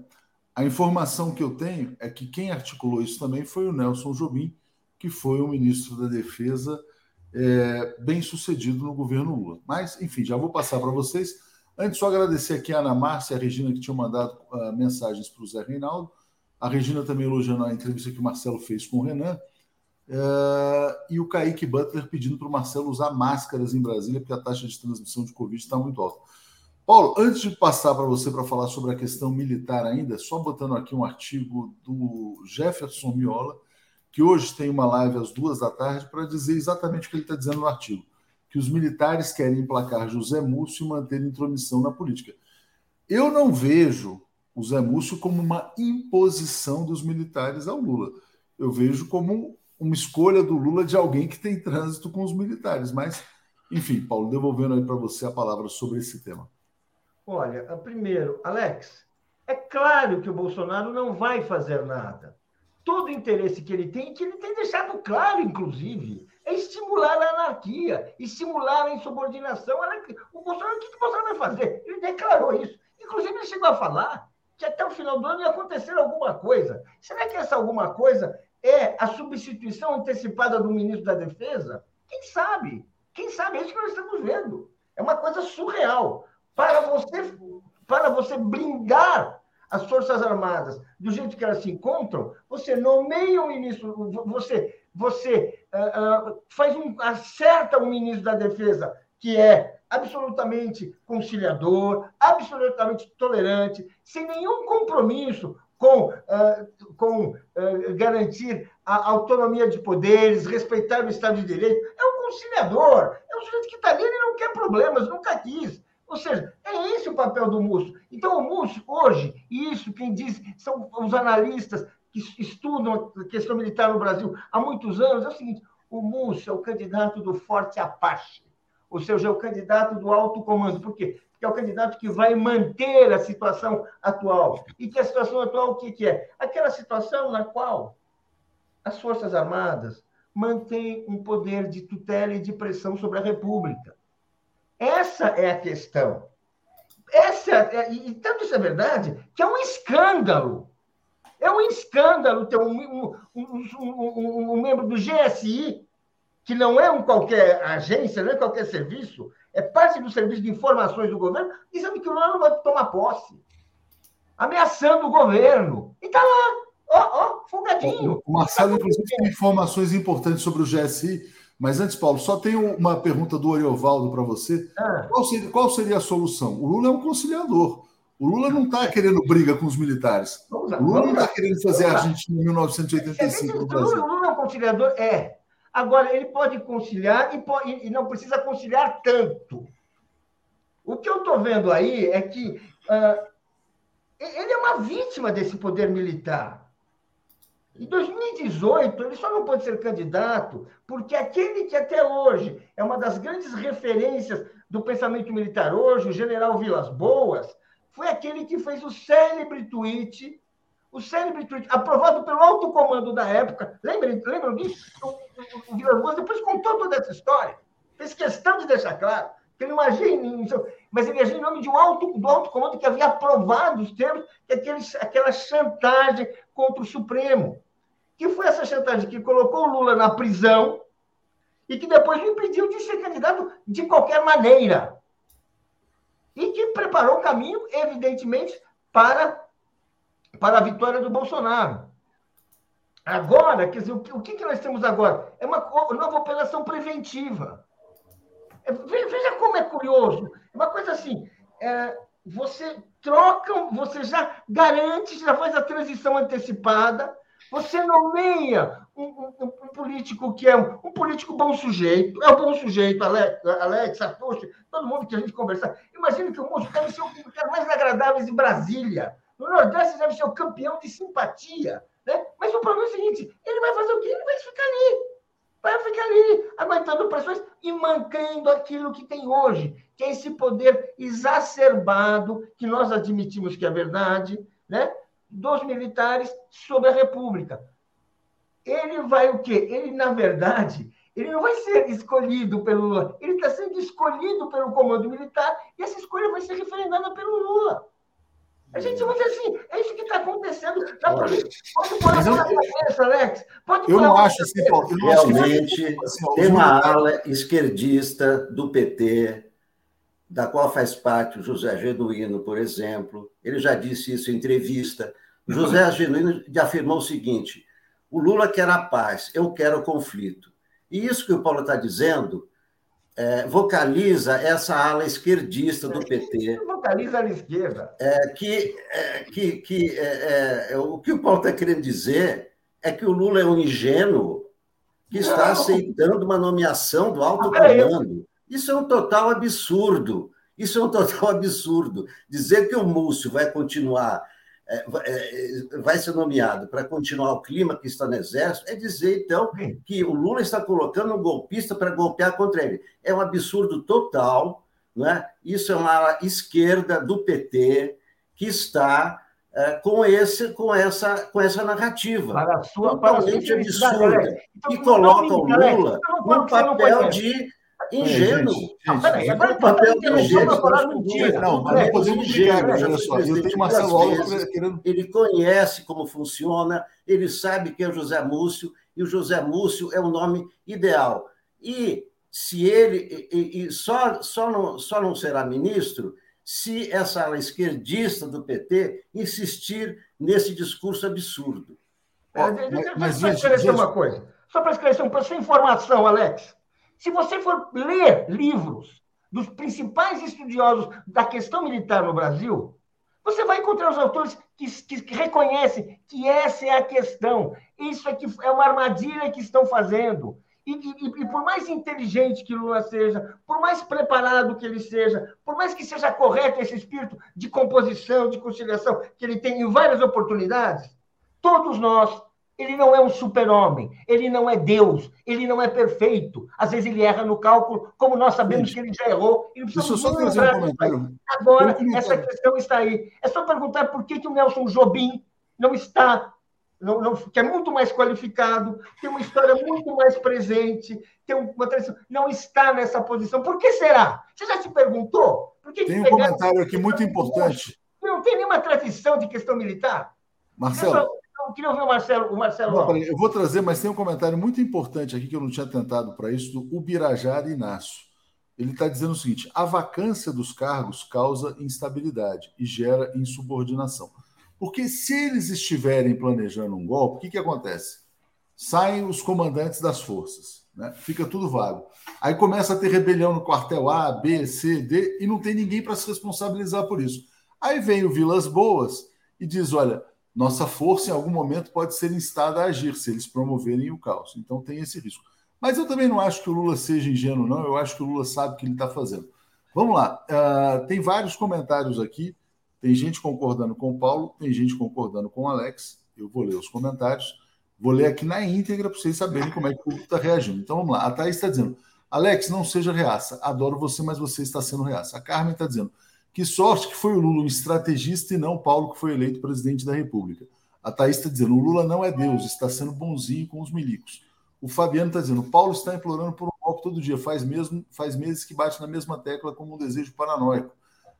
A: A informação que eu tenho é que quem articulou isso também foi o Nelson Jobim, que foi o ministro da Defesa é, bem sucedido no governo Lula. Mas, enfim, já vou passar para vocês. Antes, só agradecer aqui a Ana Márcia e a Regina que tinham mandado uh, mensagens para o Zé Reinaldo. A Regina também elogiando a entrevista que o Marcelo fez com o Renan. Uh, e o Kaique Butler pedindo para o Marcelo usar máscaras em Brasília, porque a taxa de transmissão de Covid está muito alta. Paulo, antes de passar para você para falar sobre a questão militar ainda, só botando aqui um artigo do Jefferson Miola, que hoje tem uma live às duas da tarde, para dizer exatamente o que ele está dizendo no artigo que os militares querem emplacar José Múcio e manter intromissão na política. Eu não vejo o Zé Múcio como uma imposição dos militares ao Lula. Eu vejo como uma escolha do Lula de alguém que tem trânsito com os militares. Mas, enfim, Paulo, devolvendo aí para você a palavra sobre esse tema.
D: Olha, primeiro, Alex, é claro que o Bolsonaro não vai fazer nada. Todo o interesse que ele tem, que ele tem deixado claro, inclusive, é estimular a anarquia, estimular a insubordinação. O Bolsonaro, o que o Bolsonaro vai fazer? Ele declarou isso. Inclusive, ele chegou a falar que até o final do ano ia acontecer alguma coisa. Será que essa alguma coisa é a substituição antecipada do ministro da Defesa? Quem sabe? Quem sabe? É isso que nós estamos vendo. É uma coisa surreal. Para você, para você blindar as Forças Armadas do jeito que elas se encontram, você nomeia um ministro, você você faz um, acerta um ministro da Defesa que é absolutamente conciliador, absolutamente tolerante, sem nenhum compromisso com, uh, com garantir a autonomia de poderes, respeitar o Estado de Direito. É um conciliador, é um sujeito que está ali e não quer problemas, nunca quis. Ou seja, é esse o papel do Múcio. Então, o Múcio, hoje, isso quem diz são os analistas, que estudam a questão militar no Brasil há muitos anos, é o seguinte: o Múcio é o candidato do Forte Apache, ou seja, é o candidato do alto comando. Por quê? Porque é o candidato que vai manter a situação atual. E que a situação atual o que, que é? Aquela situação na qual as Forças Armadas mantêm um poder de tutela e de pressão sobre a República. Essa é a questão. Essa, é, e tanto isso é verdade, que é um escândalo é um escândalo ter um, um, um, um, membro do GSI, que não é um qualquer agência, não é qualquer serviço, é parte do serviço de informações do governo, dizendo que o Lula não vai tomar posse. Ameaçando o governo. E está lá, ó, ó, folgadinho.
A: O Marcelo, inclusive, tem informações importantes sobre o GSI. Mas antes, Paulo, só tenho uma pergunta do Oriovaldo para você. Ah. Qual, seria, qual seria a solução? O Lula é um conciliador. O Lula não está querendo briga com os militares. o Lula não está querendo fazer a Argentina em 1985 no Brasil.
D: O Lula é um conciliador? É. Agora, ele pode conciliar e, pode, e não precisa conciliar tanto. O que eu estou vendo aí é que uh, ele é uma vítima desse poder militar. Em 2018, ele só não pode ser candidato porque aquele que até hoje é uma das grandes referências do pensamento militar hoje, o general Vilas Boas, foi aquele que fez o célebre tweet, o célebre tweet aprovado pelo alto comando da época. Lembram, lembram disso? O, o Vilas depois contou toda essa história. Fez questão de deixar claro que ele não agia em, mas ele agia em nome de um alto, do alto comando que havia aprovado os termos que aquele, aquela chantagem contra o Supremo. Que foi essa chantagem que colocou o Lula na prisão e que depois o impediu de ser candidato de qualquer maneira e que preparou o caminho, evidentemente, para, para a vitória do Bolsonaro. Agora, quer dizer, o que, o que nós temos agora? É uma nova operação preventiva. É, veja como é curioso. É uma coisa assim, é, você troca, você já garante, já faz a transição antecipada, você nomeia um, um, um, político que é um, um, político bom sujeito, é um bom sujeito, Alex, Alex Satoshi, todo mundo que a gente conversar. Imagina que o moço deve ser um dos mais agradáveis de Brasília. No Nordeste deve ser o campeão de simpatia. Né? Mas o problema é o seguinte: ele vai fazer o quê? Ele vai ficar ali. Vai ficar ali, aguentando pressões e mantendo aquilo que tem hoje, que é esse poder exacerbado, que nós admitimos que é verdade, né? Dos militares sobre a República. Ele vai o quê? Ele, na verdade, ele não vai ser escolhido pelo Lula, ele está sendo escolhido pelo comando militar e essa escolha vai ser referendada pelo Lula. A gente vai dizer assim, é isso que está acontecendo na política. Pode pôr na cabeça, Alex. Pode
A: eu não acho assim, Paulo.
E: Realmente, tem uma ala esquerdista do PT da qual faz parte o José Genuíno, por exemplo. Ele já disse isso em entrevista. O José Genuíno afirmou o seguinte: o Lula quer a paz, eu quero o conflito. E isso que o Paulo está dizendo é, vocaliza essa ala esquerdista do PT.
D: Vocaliza a esquerda.
E: É, que, é, que, que é, é, o que o Paulo está querendo dizer é que o Lula é um ingênuo que está aceitando uma nomeação do alto comando. Isso é um total absurdo. Isso é um total absurdo. Dizer que o Múcio vai continuar é, é, vai ser nomeado para continuar o clima que está no Exército, é dizer, então, que o Lula está colocando um golpista para golpear contra ele. É um absurdo total, né? isso é uma esquerda do PT que está é, com, esse, com, essa, com essa narrativa
D: para a sua,
E: totalmente para absurda, então, e coloca o Lula no papel de ingênuo. Peraí, agora papel de ingênuo. Não, mas não podemos ligar, olha só. Eu tenho Marcelo Alves querendo. Ele conhece como funciona, ele sabe que é o José Múcio, e o José Múcio é o nome ideal. E se ele. E, e só, só, não, só não será ministro se essa ala esquerdista do PT insistir nesse discurso absurdo.
D: É, mas, mas, só para esclarecer uma coisa. Só para esclarecer, para sua informação, Alex. Se você for ler livros dos principais estudiosos da questão militar no Brasil, você vai encontrar os autores que, que, que, reconhecem que essa é a questão. Isso aqui é uma armadilha que estão fazendo. E, e, e, por mais inteligente que Lula seja, por mais preparado que ele seja, por mais que seja correto esse espírito de composição, de conciliação que ele tem em várias oportunidades, todos nós ele não é um super-homem, ele não é Deus, ele não é perfeito. Às vezes ele erra no cálculo, como nós sabemos Gente, que ele já errou. E
A: deixa eu só fazer um comentário.
D: Agora, essa questão está aí. É só perguntar por que, que o Nelson Jobim não está, não, não, que é muito mais qualificado, tem uma história muito mais presente, tem uma tradição, não está nessa posição. Por que será? Você já se perguntou? Por
A: que tem um comentário aqui muito importante.
D: Não tem nenhuma tradição de questão militar?
A: Marcelo.
D: Eu queria ouvir o Marcelo. O Marcelo não,
A: eu vou trazer, mas tem um comentário muito importante aqui que eu não tinha tentado para isso, do Ubirajara Inácio. Ele está dizendo o seguinte: a vacância dos cargos causa instabilidade e gera insubordinação. Porque se eles estiverem planejando um golpe, o que, que acontece? Saem os comandantes das forças, né? fica tudo vago. Aí começa a ter rebelião no quartel A, B, C, D, e não tem ninguém para se responsabilizar por isso. Aí vem o Vilas Boas e diz: olha, nossa força em algum momento pode ser instada a agir se eles promoverem o caos. Então tem esse risco. Mas eu também não acho que o Lula seja ingênuo, não. Eu acho que o Lula sabe o que ele está fazendo. Vamos lá. Uh, tem vários comentários aqui. Tem gente concordando com o Paulo, tem gente concordando com o Alex. Eu vou ler os comentários. Vou ler aqui na íntegra para vocês saberem como é que o público está reagindo. Então vamos lá. A Thaís está dizendo: Alex, não seja reaça. Adoro você, mas você está sendo reaça. A Carmen está dizendo: que sorte que foi o Lula um estrategista e não Paulo que foi eleito presidente da República. A Thaís está dizendo: o Lula não é Deus, está sendo bonzinho com os milicos. O Fabiano está dizendo: Paulo está implorando por um golpe todo dia, faz, mesmo, faz meses que bate na mesma tecla como um desejo paranoico.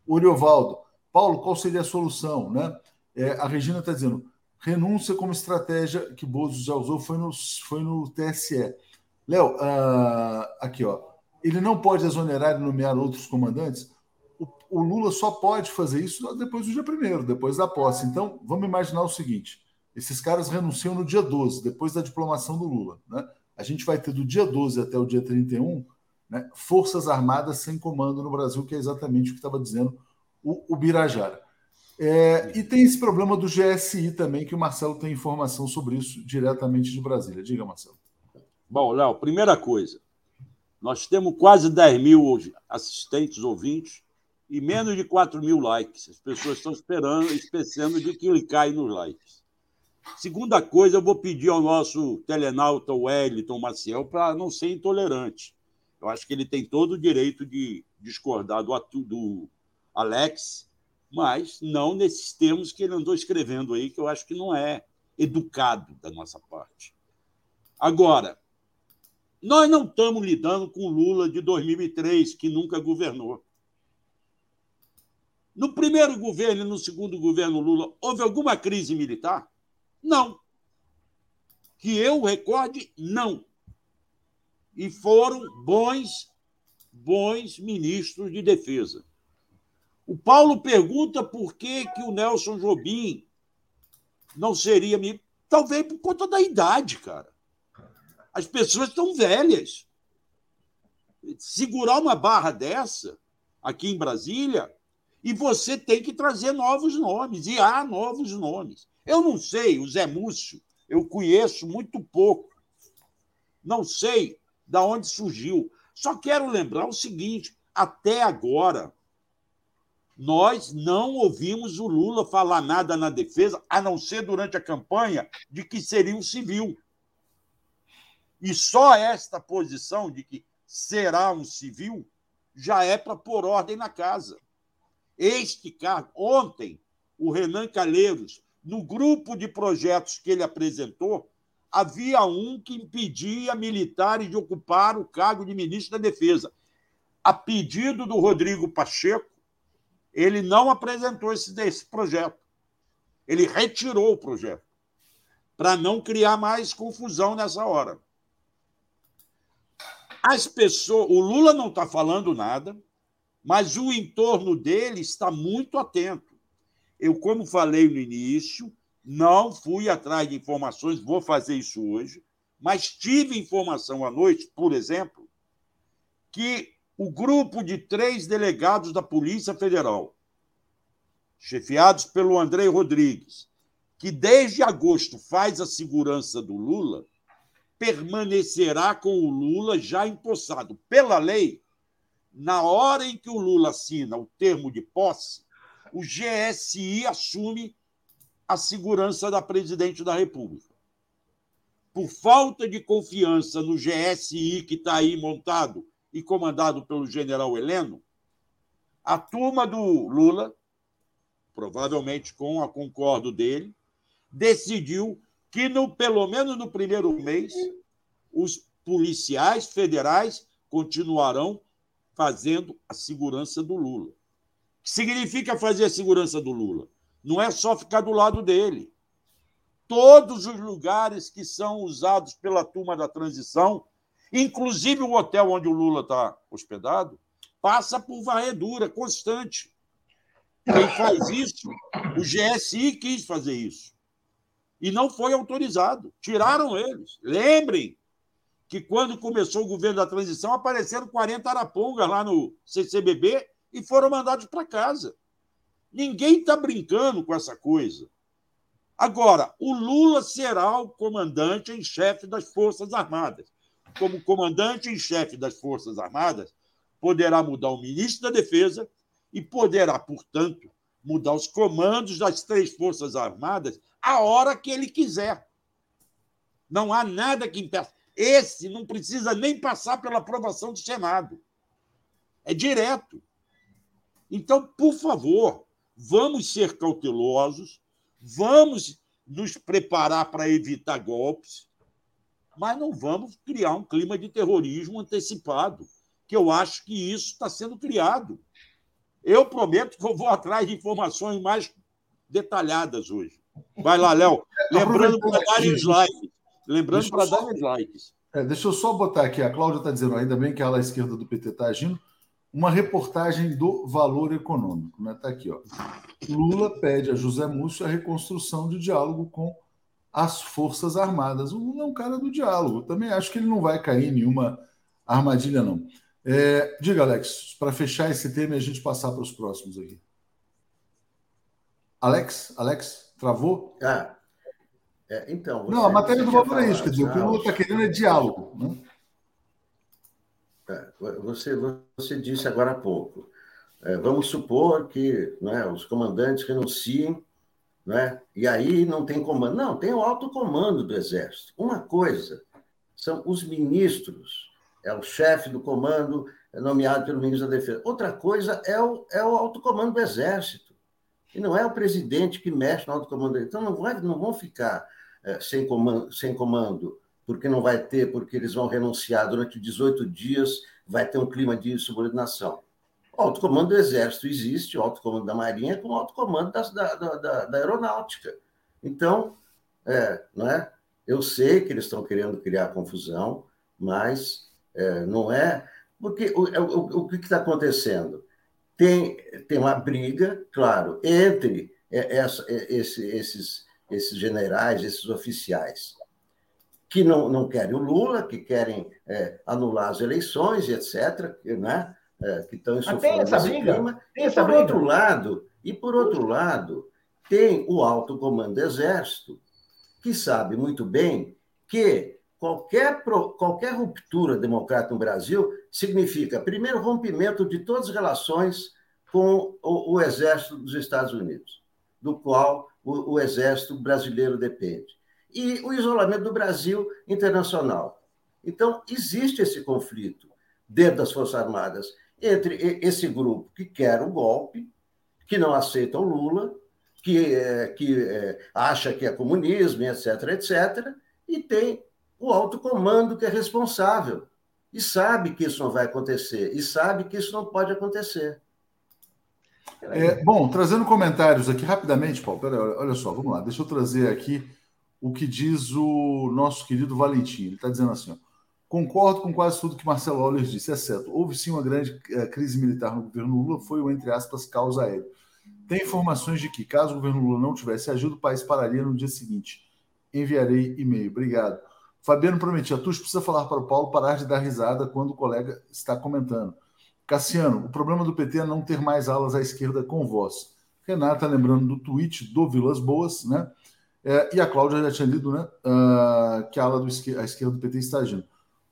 A: O Oriovaldo, Paulo, qual seria a solução? Né? É, a Regina está dizendo: renúncia como estratégia que Bozo já usou foi no, foi no TSE. Léo, uh, aqui, ó. Ele não pode exonerar e nomear outros comandantes? O, Lula só pode fazer isso depois do dia primeiro, depois da posse. Então, vamos imaginar o seguinte: esses caras renunciam no dia 12, depois da diplomação do Lula. Né? A gente vai ter do dia 12 até o dia 31 né, Forças Armadas sem comando no Brasil, que é exatamente o que estava dizendo o, o Birajara. É, e tem esse problema do GSI também, que o Marcelo tem informação sobre isso diretamente de Brasília. Diga, Marcelo.
F: Bom, Léo, primeira coisa, nós temos quase 10 mil assistentes ouvintes e menos de 4 mil likes. As pessoas estão esperando, esquecendo de clicar nos likes. Segunda coisa, eu vou pedir ao nosso telenauta Wellington Maciel para não ser intolerante. Eu acho que ele tem todo o direito de discordar do, do Alex, mas não nesses termos que ele andou escrevendo aí, que eu acho que não é educado da nossa parte. Agora, nós não estamos lidando com o Lula de 2003, que nunca governou. No primeiro governo e no segundo governo Lula, houve alguma crise militar? Não. Que eu recorde, não. E foram bons bons ministros de defesa. O Paulo pergunta por que, que o Nelson Jobim não seria. Talvez por conta da idade, cara. As pessoas estão velhas. Segurar uma barra dessa aqui em Brasília e você tem que trazer novos nomes, e há novos nomes. Eu não sei, o Zé Múcio, eu conheço muito pouco. Não sei de onde surgiu. Só quero lembrar o seguinte: até agora, nós não ouvimos o Lula falar nada na defesa, a não ser durante a campanha, de que seria um civil. E só esta posição de que será um civil já é para pôr ordem na casa. Este cargo, ontem, o Renan Calheiros, no grupo de projetos que ele apresentou, havia um que impedia militares de ocupar o cargo de ministro da Defesa. A pedido do Rodrigo Pacheco, ele não apresentou esse, esse projeto. Ele retirou o projeto para não criar mais confusão nessa hora. As pessoas, o Lula não está falando nada, mas o entorno dele está muito atento. Eu, como falei no início, não fui atrás de informações, vou fazer isso hoje, mas tive informação à noite, por exemplo, que o grupo de três delegados da Polícia Federal, chefiados pelo Andrei Rodrigues, que desde agosto faz a segurança do Lula, permanecerá com o Lula já empossado. Pela lei, na hora em que o Lula assina o termo de posse, o GSI assume a segurança da presidente da República. Por falta de confiança no GSI que está aí montado e comandado pelo general Heleno, a turma do Lula, provavelmente com a concordo dele, decidiu que, no, pelo menos no primeiro mês, os policiais federais continuarão fazendo a segurança do Lula. O que significa fazer a segurança do Lula? Não é só ficar do lado dele. Todos os lugares que são usados pela turma da transição, inclusive o hotel onde o Lula está hospedado, passa por varredura constante. Quem faz isso, o GSI quis fazer isso e não foi autorizado. Tiraram eles. Lembrem que quando começou o governo da transição, apareceram 40 arapongas lá no CCBB e foram mandados para casa. Ninguém está brincando com essa coisa. Agora, o Lula será o comandante em chefe das Forças Armadas. Como comandante em chefe das Forças Armadas, poderá mudar o ministro da Defesa e poderá, portanto, mudar os comandos das três Forças Armadas a hora que ele quiser. Não há nada que impeça. Esse não precisa nem passar pela aprovação do Senado. É direto. Então, por favor, vamos ser cautelosos, vamos nos preparar para evitar golpes, mas não vamos criar um clima de terrorismo antecipado, que eu acho que isso está sendo criado. Eu prometo que eu vou atrás de informações mais detalhadas hoje. Vai lá, Léo. Lembrando para dar os likes. Lembrando para dar os likes.
A: É, deixa eu só botar aqui, a Cláudia está dizendo, ainda bem que a ala esquerda do PT está agindo, uma reportagem do Valor Econômico. Está né? Tá aqui, ó. Lula pede a José Múcio a reconstrução de diálogo com as Forças Armadas. O Lula é um cara do diálogo. Também acho que ele não vai cair em nenhuma armadilha, não. É, diga, Alex, para fechar esse tema e a gente passar para os próximos aqui. Alex, Alex, travou?
E: Ah, é, então.
A: Não, a matéria do Valor é isso, quer dizer, o que o Lula está querendo é diálogo. Né?
E: É, você, você disse agora há pouco. É, vamos supor que né, os comandantes renunciem, né, e aí não tem comando. Não, tem o alto comando do Exército. Uma coisa são os ministros é o chefe do comando é nomeado pelo ministro da Defesa. Outra coisa é o, é o alto comando do Exército. E não é o presidente que mexe no alto comando. Então, não, vai, não vão ficar sem, comando, sem comando, porque não vai ter, porque eles vão renunciar durante 18 dias, vai ter um clima de subordinação. O alto comando do Exército existe, o alto comando da Marinha, com o alto comando da, da, da, da Aeronáutica. Então, é, não é? eu sei que eles estão querendo criar confusão, mas é, não é Porque o, o, o que está acontecendo? Tem, tem uma briga, claro, entre essa, esse, esses, esses generais, esses oficiais, que não, não querem o Lula, que querem é, anular as eleições, etc., né? É, que estão
D: insuflando tem essa briga? Clima.
E: Tem essa e, por briga. outro lado, e, por outro lado, tem o alto comando do Exército, que sabe muito bem que qualquer, qualquer ruptura democrática no Brasil significa, primeiro, rompimento de todas as relações com o, o Exército dos Estados Unidos, do qual o, o Exército brasileiro depende, e o isolamento do Brasil internacional. Então, existe esse conflito dentro das Forças Armadas entre esse grupo que quer o golpe, que não aceita o Lula, que, é, que é, acha que é comunismo, etc., etc., e tem o alto comando que é responsável e sabe que isso não vai acontecer e sabe que isso não pode acontecer.
A: É, bom, trazendo comentários aqui rapidamente, Paulo, pera, olha só, vamos lá, deixa eu trazer aqui o que diz o nosso querido Valentim. Ele está dizendo assim: ó, concordo com quase tudo que Marcelo Auler disse, exceto houve sim uma grande é, crise militar no governo Lula, foi o, entre aspas, causa aérea. Tem informações de que, caso o governo Lula não tivesse ajuda, o país pararia no dia seguinte. Enviarei e-mail. Obrigado. Fabiano Prometi, a TUS precisa falar para o Paulo parar de dar risada quando o colega está comentando. Cassiano, o problema do PT é não ter mais alas à esquerda com voz. Renata, lembrando do tweet do Vilas Boas, né? É, e a Cláudia já tinha lido, né? Uh, que a ala do esquerda, a esquerda do PT está agindo.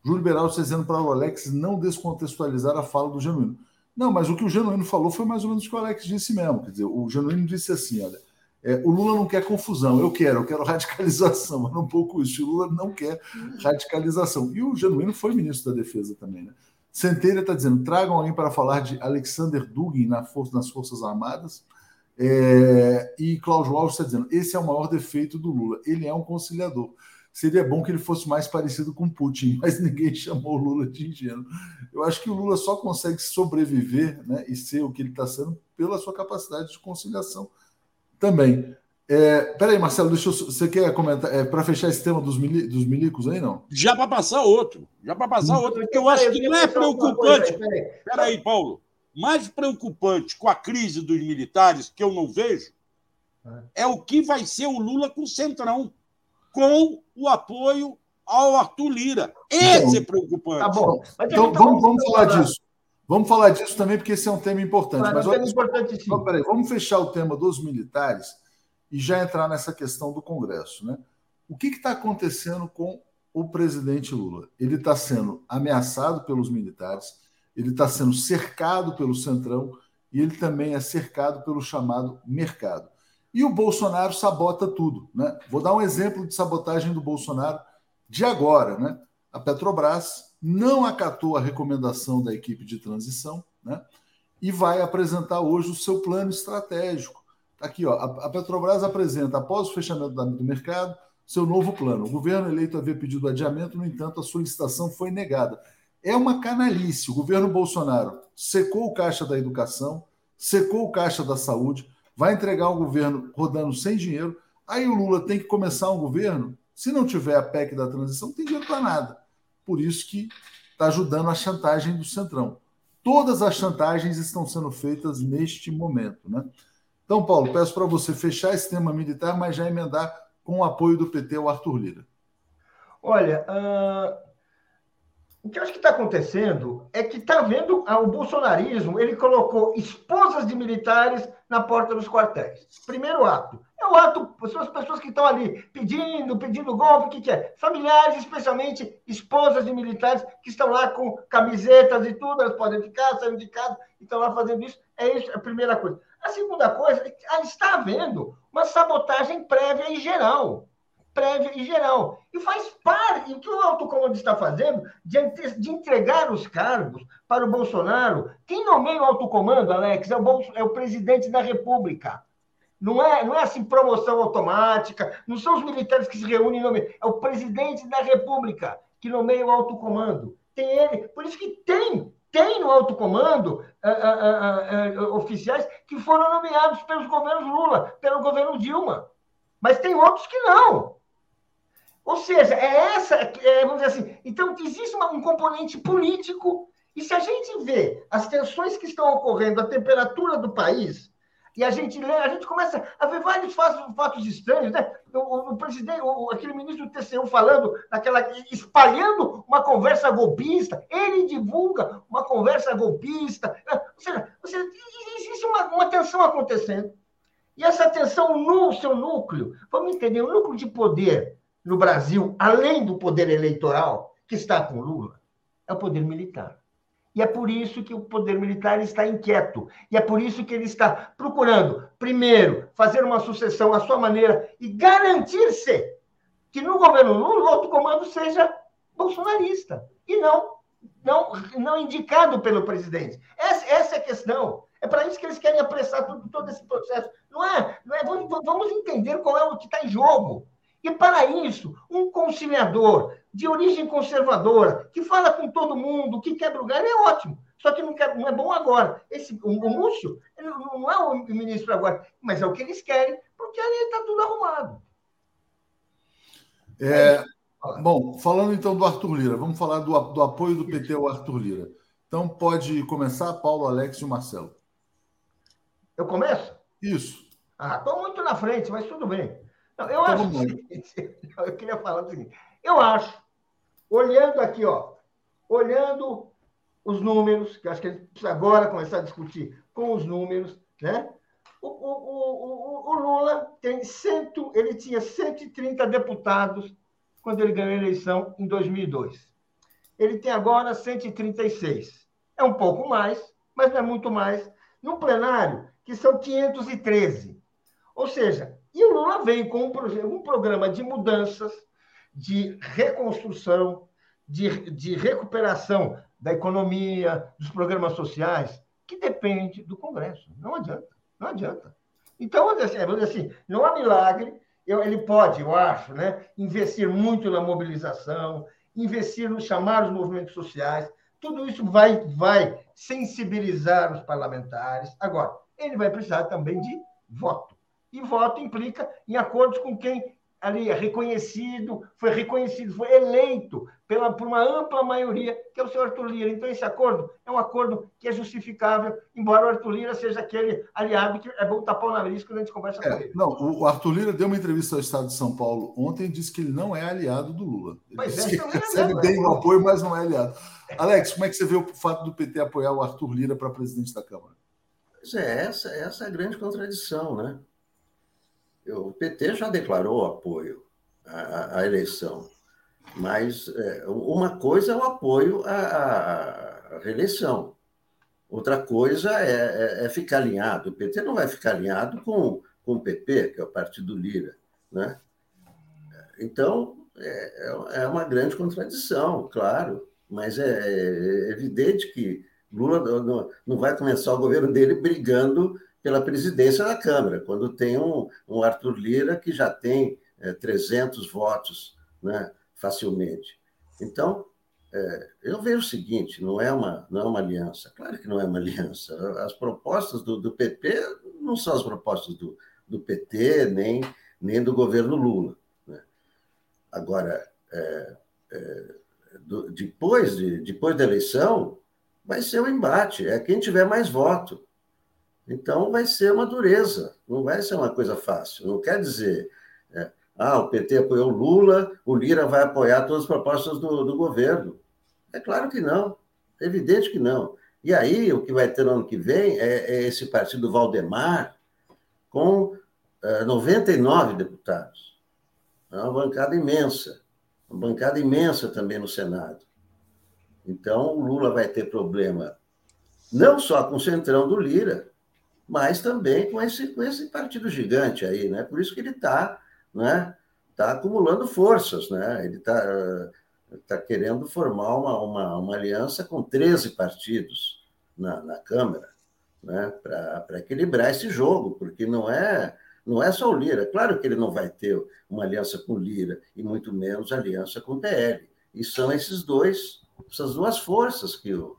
A: Júlio Beraldo dizendo para o Alex não descontextualizar a fala do Genuíno. Não, mas o que o Genuíno falou foi mais ou menos o que o Alex disse mesmo. Quer dizer, o Genuíno disse assim: olha, é, o Lula não quer confusão, eu quero, eu quero radicalização, mas um pouco isso. O Lula não quer radicalização. E o Genuíno foi ministro da Defesa também, né? Centelha está dizendo: tragam alguém para falar de Alexander Dugin na nas Forças Armadas. É, e Cláudio Alves está dizendo: esse é o maior defeito do Lula, ele é um conciliador. Seria bom que ele fosse mais parecido com Putin, mas ninguém chamou o Lula de ingênuo. Eu acho que o Lula só consegue sobreviver né, e ser o que ele está sendo pela sua capacidade de conciliação também. É, peraí, Marcelo, deixa eu, você quer comentar é, para fechar esse tema dos, mili, dos milicos aí, não?
F: Já para passar outro, já para passar hum. outro, porque eu acho que não é preocupante. Peraí, Paulo, mais preocupante com a crise dos militares, que eu não vejo, é o que vai ser o Lula com o Centrão, com o apoio ao Arthur Lira. Esse então, é preocupante. Tá
A: bom. então, vamos, vamos falar disso. Vamos falar disso também, porque esse é um tema importante. Mas, Mas olha, importante, sim. Peraí, vamos fechar o tema dos militares e já entrar nessa questão do Congresso. Né? O que está acontecendo com o presidente Lula? Ele está sendo ameaçado pelos militares, ele está sendo cercado pelo Centrão e ele também é cercado pelo chamado mercado. E o Bolsonaro sabota tudo. Né? Vou dar um exemplo de sabotagem do Bolsonaro de agora. Né? A Petrobras não acatou a recomendação da equipe de transição né? e vai apresentar hoje o seu plano estratégico. Aqui, ó, a Petrobras apresenta, após o fechamento do mercado, seu novo plano. O governo eleito havia pedido adiamento, no entanto, a solicitação foi negada. É uma canalice. O governo Bolsonaro secou o caixa da educação, secou o caixa da saúde, vai entregar o governo rodando sem dinheiro. Aí o Lula tem que começar um governo. Se não tiver a PEC da transição, não tem dinheiro para nada. Por isso que está ajudando a chantagem do Centrão. Todas as chantagens estão sendo feitas neste momento. Né? Então, Paulo, peço para você fechar esse tema militar, mas já emendar com o apoio do PT ao Arthur Lira.
D: Olha, uh, o que eu acho que está acontecendo é que está vendo ah, o bolsonarismo, ele colocou esposas de militares na porta dos quartéis. Primeiro ato. É o ato, são as pessoas que estão ali pedindo, pedindo golpe, o que, que é? Familiares, especialmente esposas de militares, que estão lá com camisetas e tudo, elas podem ficar, sair de casa, e estão lá fazendo isso. É isso, é a primeira coisa. A segunda coisa está havendo uma sabotagem prévia em geral prévia e geral. E faz parte, o que o alto comando está fazendo, de, de, entregar os cargos para o Bolsonaro. Quem nomeia o alto comando, Alex, é o, é o presidente da República. Não é, não é assim promoção automática, não são os militares que se reúnem, nomeiam, é o presidente da República que nomeia o alto comando. Tem ele, por isso que tem tem no alto comando uh, uh, uh, oficiais que foram nomeados pelos governos Lula, pelo governo Dilma. Mas tem outros que não. Ou seja, é essa, é, vamos dizer assim, então existe uma, um componente político E se a gente vê as tensões que estão ocorrendo, a temperatura do país, e a gente lê, a gente começa a ver vários fatos, fatos estranhos, né? O, o presidente, o, aquele ministro do TCU falando, naquela, espalhando uma conversa golpista, ele divulga uma conversa golpista. Ou seja, ou seja existe uma, uma tensão acontecendo. E essa tensão no seu núcleo, vamos entender, o núcleo de poder no Brasil, além do poder eleitoral, que está com Lula, é o poder militar. E é por isso que o poder militar está inquieto. E é por isso que ele está procurando, primeiro, fazer uma sucessão à sua maneira e garantir-se que no governo Lula o alto comando seja bolsonarista e não não, não indicado pelo presidente. Essa, essa é a questão. É para isso que eles querem apressar todo, todo esse processo. Não é? Não é vamos, vamos entender qual é o que está em jogo. E para isso, um conciliador de origem conservadora, que fala com todo mundo, que quebra o galho, é ótimo. Só que não, quer, não é bom agora. Esse, o, o Múcio não, é o ministro agora, mas é o que eles querem, porque ali está tudo arrumado.
A: É, bom, falando então do Arthur Lira, vamos falar do, do apoio do PT ao Arthur Lira. Então pode começar, Paulo, Alex e o Marcelo.
D: Eu começo?
A: Isso.
D: Ah, estou muito na frente, mas tudo bem. Não, eu então, acho seguinte, eu queria falar o seguinte. Eu acho, olhando aqui, ó, olhando os números, que acho que a gente precisa agora começar a discutir com os números, né? O, o, o, o Lula tem cento, ele tinha 130 deputados quando ele ganhou a eleição em 2002. Ele tem agora 136. É um pouco mais, mas não é muito mais. No plenário, que são 513. Ou seja, e o Lula vem com um, programa de mudanças, de reconstrução, de, de recuperação da economia, dos programas sociais, que depende do Congresso. Não adianta, não adianta. Então, assim, assim não há milagre. ele pode, eu acho, né, investir muito na mobilização, investir no chamar os movimentos sociais. Tudo isso vai, vai sensibilizar os parlamentares. Agora, ele vai precisar também de voto. E voto implica em acordos com quem ali é reconhecido, foi reconhecido, foi eleito pela, por uma ampla maioria, que é o senhor Arthur Lira. Então, esse acordo é um acordo que é justificável, embora o Arthur Lira seja aquele aliado que é bom tapar o nariz quando a gente conversa é, com ele.
A: Não, o Arthur Lira deu uma entrevista ao Estado de São Paulo ontem e disse que ele não é aliado do Lula. Ele pois disse é, que então recebe é bem o apoio, mas não é aliado. Alex, como é que você vê o fato do PT apoiar o Arthur Lira para presidente da Câmara?
E: Pois é, essa, essa é a grande contradição, né? O PT já declarou apoio à, à eleição, mas é, uma coisa é o apoio à, à reeleição, outra coisa é, é, é, ficar alinhado. O PT não vai ficar alinhado com, com o PP, que é o partido Lira. Né? Então, é, é uma grande contradição, claro, mas é, evidente que Lula não, não vai começar o governo dele brigando pela presidência da Câmara, quando tem um, um Arthur Lira que já tem é, 300 votos né, facilmente. Então, é, eu vejo o seguinte: não é, uma, não é uma aliança. Claro que não é uma aliança. As propostas do, do PP não são as propostas do, do PT, nem, nem do governo Lula. Né? Agora, é, é, do, depois, de, depois da eleição, vai ser um embate. É quem tiver mais voto. Então, vai ser uma dureza, não vai ser uma coisa fácil. Não quer dizer, é, ah, o PT apoiou Lula, o Lira vai apoiar todas as propostas do, do governo. É claro que não, é evidente que não. E aí, o que vai ter no ano que vem é, é esse partido Valdemar com é, 99 deputados. É uma bancada imensa, uma bancada imensa também no Senado. Então, o Lula vai ter problema não só com o centrão do Lira, mas também com esse, com esse partido gigante aí, né? Por isso que ele está né, tá acumulando forças, né? Ele está tá querendo formar uma, uma, uma aliança com 13 partidos na, na Câmara, né? Para equilibrar esse jogo, porque não é não é só o Lira. Claro que ele não vai ter uma aliança com o Lira e muito menos aliança com o PL. E são esses dois, essas duas forças que o,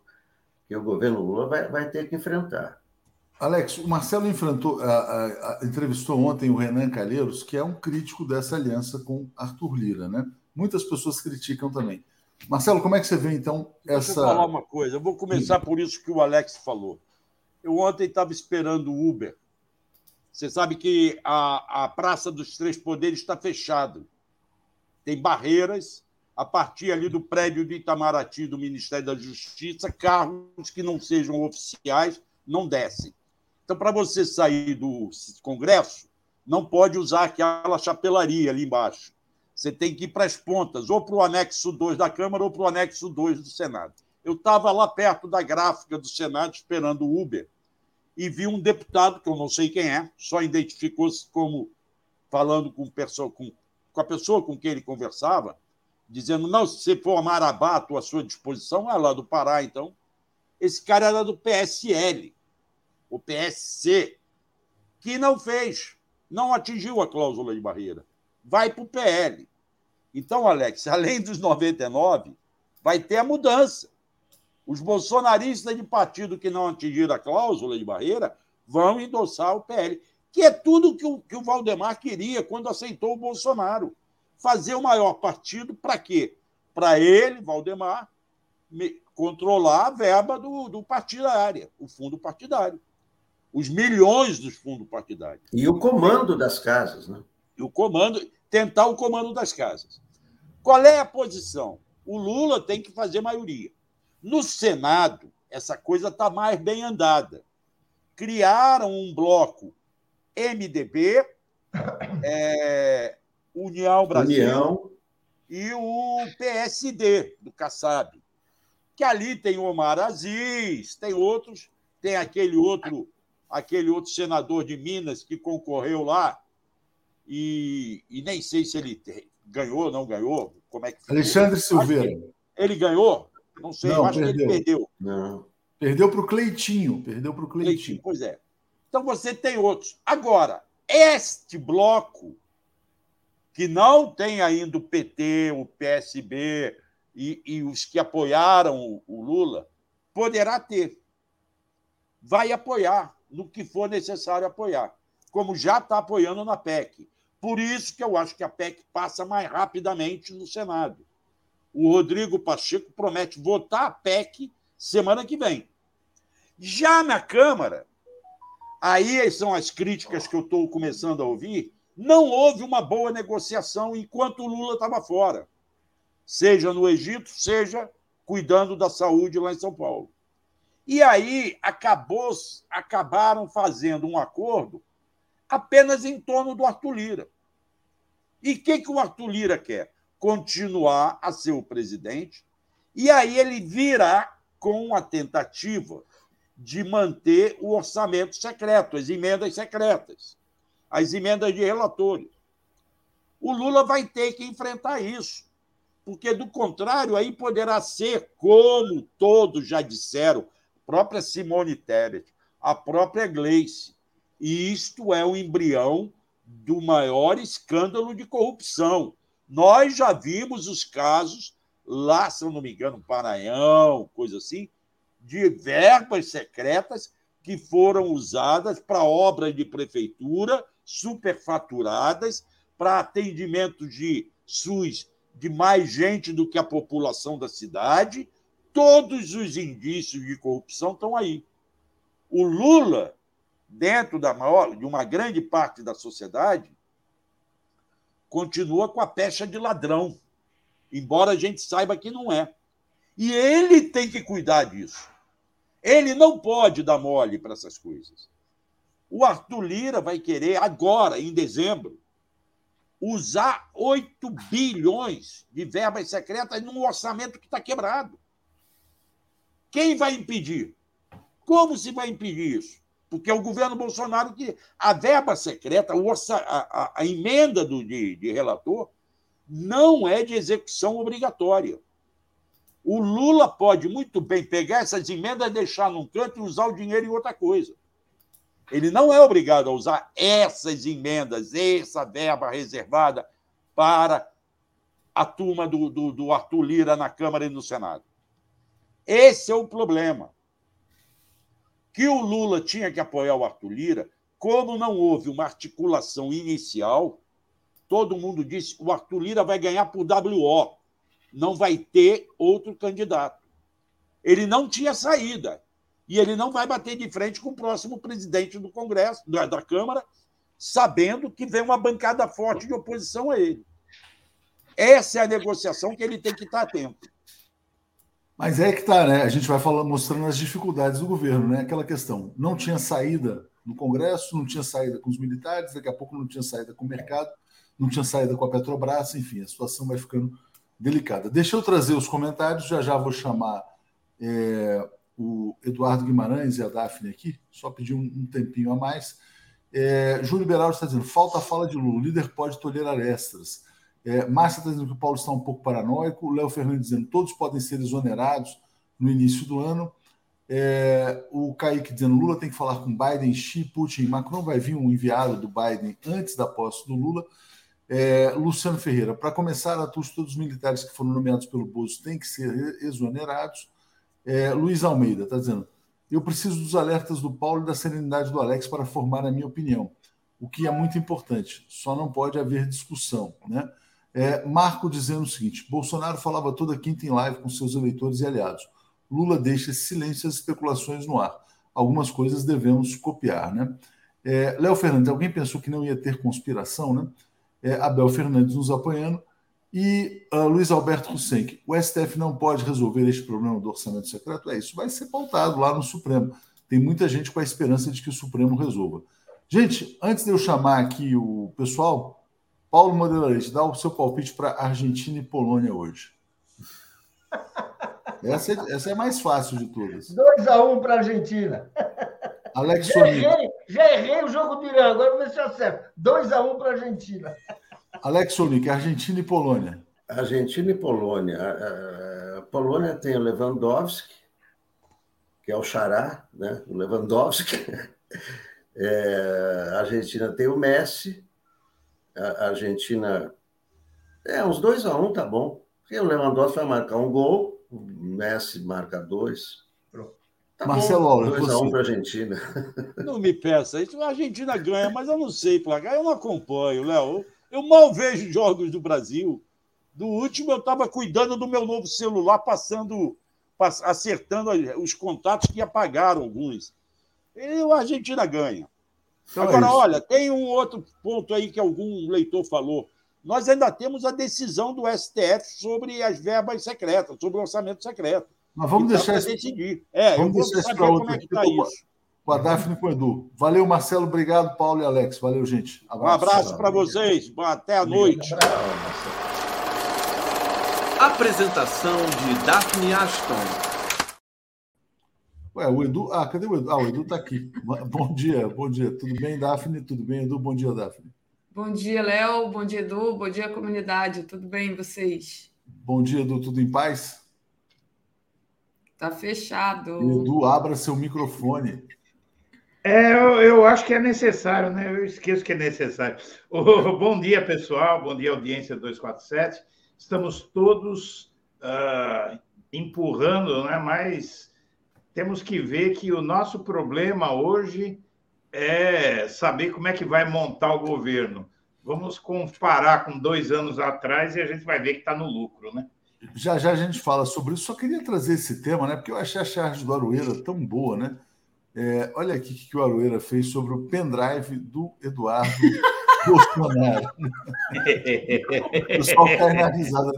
E: que o governo Lula vai, vai ter que enfrentar.
A: Alex, o Marcelo enfrentou, a, a, a, entrevistou ontem o Renan Calheiros, que é um crítico dessa aliança com Arthur Lira, né? Muitas pessoas criticam também. Marcelo, como é que você vê, então, essa.
F: Deixa eu falar uma coisa. Eu vou começar por isso que o Alex falou. Eu ontem estava esperando o Uber. Você sabe que a, a Praça dos Três Poderes está fechada. Tem barreiras. A partir ali do prédio do Itamaraty, do Ministério da Justiça, carros que não sejam oficiais não descem. Então, para você sair do Congresso, não pode usar aquela chapelaria ali embaixo. Você tem que ir para as pontas, ou para o anexo 2 da Câmara ou para o anexo 2 do Senado. Eu estava lá perto da gráfica do Senado esperando o Uber e vi um deputado, que eu não sei quem é, só identificou-se como falando com, com, com, a pessoa com quem ele conversava, dizendo: não, se você for a Marabá, à sua disposição, é lá do Pará, então. Esse cara era do PSL, o PSC, que não fez, não atingiu a cláusula de barreira. Vai para o PL. Então, Alex, além dos 99, vai ter a mudança. Os bolsonaristas de partido que não atingiram a cláusula de barreira vão endossar o PL, que é tudo que o, que o Valdemar queria quando aceitou o Bolsonaro. Fazer o maior partido para quê? Para ele, Valdemar, controlar a verba do, do partidário, o fundo partidário. Os milhões dos fundos partidários.
E: E o comando das casas, né?
F: E o comando, tentar o comando das casas. Qual é a posição? O Lula tem que fazer maioria. No Senado, essa coisa está mais bem andada. Criaram um bloco MDB, é, União Brasil União. e o PSD, do Kassab. Que ali tem Omar Aziz, tem outros, tem aquele outro, aquele outro senador de Minas que concorreu lá, e, e nem sei se ele ganhou ou não ganhou. Como é que
A: Alexandre Silveira.
F: Ele ganhou? Não sei, não, eu acho perdeu. que ele perdeu.
A: Não. Perdeu para o Cleitinho. Perdeu para o Cleitinho. Cleitinho.
F: Pois é. Então você tem outros. Agora, este bloco, que não tem ainda o PT, o PSB e, e os que apoiaram o, o Lula, poderá ter. Vai apoiar no que for necessário apoiar, como já está apoiando na PEC. Por isso que eu acho que a PEC passa mais rapidamente no Senado o Rodrigo Pacheco promete votar a PEC semana que vem. Já na Câmara, aí são as críticas que eu estou começando a ouvir, não houve uma boa negociação enquanto o Lula estava fora, seja no Egito, seja cuidando da saúde lá em São Paulo. E aí acabou, acabaram fazendo um acordo apenas em torno do Arthur Lira. E o que, que o Arthur Lira quer? continuar a ser o presidente, e aí ele virá com a tentativa de manter o orçamento secreto, as emendas secretas, as emendas de relatores. O Lula vai ter que enfrentar isso, porque, do contrário, aí poderá ser, como todos já disseram, própria Simone Tebet, a própria Gleice, e isto é o embrião do maior escândalo de corrupção nós já vimos os casos lá, se eu não me engano, Paranhão, coisa assim, de verbas secretas que foram usadas para obras de prefeitura superfaturadas, para atendimento de SUS de mais gente do que a população da cidade. Todos os indícios de corrupção estão aí. O Lula, dentro da maior, de uma grande parte da sociedade, continua com a pecha de ladrão, embora a gente saiba que não é. E ele tem que cuidar disso. Ele não pode dar mole para essas coisas. O Arthur Lira vai querer, agora, em dezembro, usar 8 bilhões de verbas secretas num orçamento que está quebrado. Quem vai impedir? Como se vai impedir isso? porque é o governo Bolsonaro que a verba secreta, a, a, a emenda do, de, de relator, não é de execução obrigatória. O Lula pode muito bem pegar essas emendas, deixar num canto e usar o dinheiro em outra coisa. Ele não é obrigado a usar essas emendas, essa verba reservada para a turma do, do, do Arthur Lira na Câmara e no Senado. Esse é o problema que o Lula tinha que apoiar o Arthur Lira, como não houve uma articulação inicial, todo mundo disse que o Arthur Lira vai ganhar por WO. não vai ter outro candidato. Ele não tinha saída. E ele não vai bater de frente com o próximo presidente do Congresso, da, da Câmara, sabendo que vem uma bancada forte de oposição a ele. Essa é a negociação que ele tem que estar atento.
A: Mas é que tá, né? A gente vai falando, mostrando as dificuldades do governo, né? Aquela questão. Não tinha saída no Congresso, não tinha saída com os militares, daqui a pouco não tinha saída com o mercado, não tinha saída com a Petrobras, enfim, a situação vai ficando delicada. Deixa eu trazer os comentários, já já vou chamar é, o Eduardo Guimarães e a Daphne aqui, só pedir um, um tempinho a mais. É, Júlio Beraldo está dizendo: falta a fala de Lula, o líder pode tolerar extras. É, Márcia está dizendo que o Paulo está um pouco paranoico. O Léo Fernandes dizendo que todos podem ser exonerados no início do ano. É, o Kaique dizendo Lula tem que falar com Biden, Xi, Putin, Macron. Vai vir um enviado do Biden antes da posse do Lula. É, Luciano Ferreira, para começar, a todos os militares que foram nomeados pelo Bozo têm que ser exonerados. É, Luiz Almeida está dizendo: eu preciso dos alertas do Paulo e da serenidade do Alex para formar a minha opinião, o que é muito importante. Só não pode haver discussão. Né? É, Marco dizendo o seguinte: Bolsonaro falava toda quinta em live com seus eleitores e aliados. Lula deixa silêncio as especulações no ar. Algumas coisas devemos copiar. Né? É, Léo Fernandes, alguém pensou que não ia ter conspiração, né? É, Abel Fernandes nos apoiando. E uh, Luiz Alberto Hussein, o STF não pode resolver este problema do orçamento secreto? É, isso vai ser pautado lá no Supremo. Tem muita gente com a esperança de que o Supremo resolva. Gente, antes de eu chamar aqui o pessoal, Paulo Modelarete, dá o seu palpite para Argentina e Polônia hoje. Essa é, essa é mais fácil de todas.
D: 2x1 um para a Argentina.
A: Alex
D: já errei, já errei o jogo do Irã, agora vou ver se eu acerto. 2x1 um para a Argentina.
A: Alex Sonic, Argentina e Polônia.
E: Argentina e Polônia. A, a Polônia tem o Lewandowski, que é o xará, né? o Lewandowski. É, a Argentina tem o Messi. A Argentina. É, uns 2 a 1 um, tá bom. Porque o Lewandowski vai marcar um gol, o Messi marca dois.
A: Tá Marcelo Aula,
E: 2 a 1 um para a Argentina.
F: Não me peça isso. A Argentina ganha, mas eu não sei placar. Eu não acompanho, Léo. Eu mal vejo jogos do Brasil. Do último, eu estava cuidando do meu novo celular, passando, acertando os contatos que apagaram alguns. E a Argentina ganha. Então Agora, é olha, tem um outro ponto aí que algum leitor falou. Nós ainda temos a decisão do STF sobre as verbas secretas, sobre o orçamento secreto.
A: Mas vamos então, deixar isso. Decidir.
F: É, vamos deixar isso para outro. Como é que tá isso
A: com a Daphne e com o Edu. Valeu, Marcelo. Obrigado, Paulo e Alex. Valeu, gente.
F: Abraço. Um abraço para vocês. Até a noite.
B: Apresentação de Daphne Ashton.
A: Ué, o Edu. Ah, cadê o Edu? Ah, o Edu está aqui. Bom dia, bom dia. Tudo bem, Daphne? Tudo bem, Edu? Bom dia, Daphne.
G: Bom dia, Léo. Bom dia, Edu. Bom dia, comunidade. Tudo bem, vocês?
A: Bom dia, Edu. Tudo em paz?
G: Tá fechado.
A: Edu, abra seu microfone.
H: É, eu, eu, acho que é necessário, né? Eu esqueço que é necessário. Oh, bom dia, pessoal. Bom dia, audiência 247. Estamos todos uh, empurrando, né? Mas temos que ver que o nosso problema hoje é saber como é que vai montar o governo. Vamos comparar com dois anos atrás e a gente vai ver que está no lucro, né?
A: Já já a gente fala sobre isso. Só queria trazer esse tema, né? Porque eu achei a charge do Aroeira tão boa, né? É, olha aqui o que o Aroeira fez sobre o pendrive do Eduardo Bolsonaro. o pessoal cai na risada.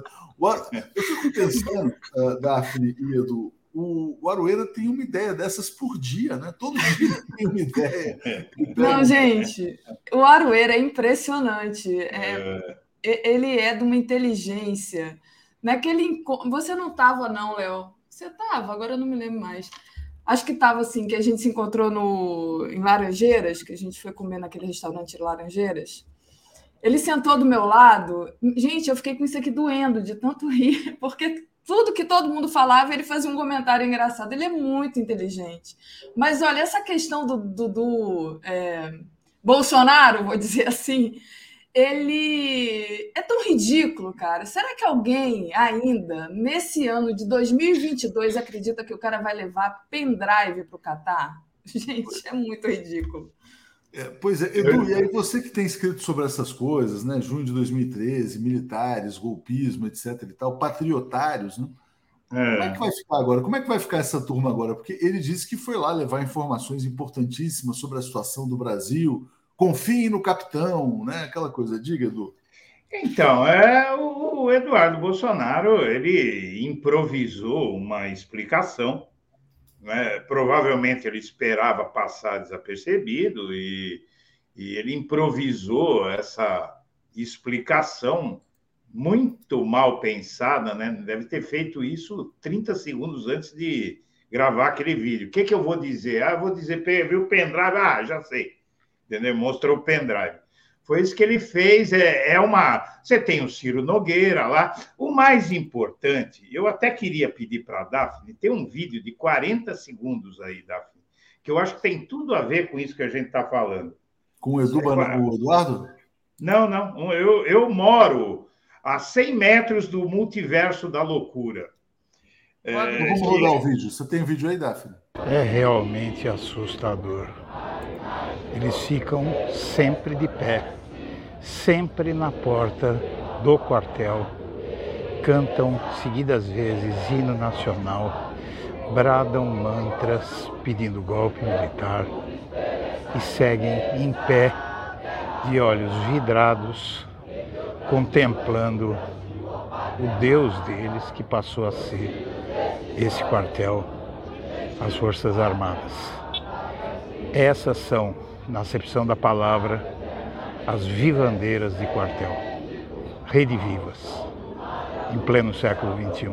A: Eu fico pensando, uh, Daphne e Edu, o, o Aroeira tem uma ideia dessas por dia, né? Todo dia tem uma ideia.
G: Não, gente, o Aroeira é impressionante. É, é. Ele é de uma inteligência. Naquele Você não estava, não, Léo? Você estava, agora eu não me lembro mais. Acho que estava assim, que a gente se encontrou no, em Laranjeiras, que a gente foi comer naquele restaurante Laranjeiras. Ele sentou do meu lado. Gente, eu fiquei com isso aqui doendo de tanto rir, porque tudo que todo mundo falava, ele fazia um comentário engraçado. Ele é muito inteligente. Mas olha, essa questão do, do, do é, Bolsonaro, vou dizer assim, ele é tão ridículo, cara. Será que alguém ainda, nesse ano de 2022, acredita que o cara vai levar pendrive para o Catar? Gente, é muito ridículo.
A: É, pois é, Edu, e aí você que tem escrito sobre essas coisas, né? Junho de 2013, militares, golpismo, etc. e tal, patriotários, né? É. Como é que vai ficar agora? Como é que vai ficar essa turma agora? Porque ele disse que foi lá levar informações importantíssimas sobre a situação do Brasil. Confiem no capitão, né? Aquela coisa. Diga, Edu.
H: Então, é, o Eduardo Bolsonaro ele improvisou uma explicação. Né? Provavelmente ele esperava passar desapercebido e, e ele improvisou essa explicação muito mal pensada, né? Deve ter feito isso 30 segundos antes de gravar aquele vídeo. O que, que eu vou dizer? Ah, vou dizer, viu o pendrive? Ah, já sei. Entendeu? Mostrou o pendrive. Foi isso que ele fez. É, é uma. Você tem o Ciro Nogueira lá. O mais importante, eu até queria pedir para a Daphne, tem um vídeo de 40 segundos aí, Daphne, que eu acho que tem tudo a ver com isso que a gente está falando.
A: Com o, Edu, o Eduardo?
H: Não, não. Eu, eu moro a 100 metros do multiverso da loucura.
A: É, vamos rodar o vídeo. Você tem o vídeo aí, Daphne?
I: É realmente assustador. Eles ficam sempre de pé, sempre na porta do quartel, cantam seguidas vezes hino nacional, bradam mantras pedindo golpe militar e seguem em pé, de olhos vidrados, contemplando o Deus deles que passou a ser esse quartel, as Forças Armadas. Essas são, na acepção da palavra, as vivandeiras de quartel, rede vivas, em pleno século XXI.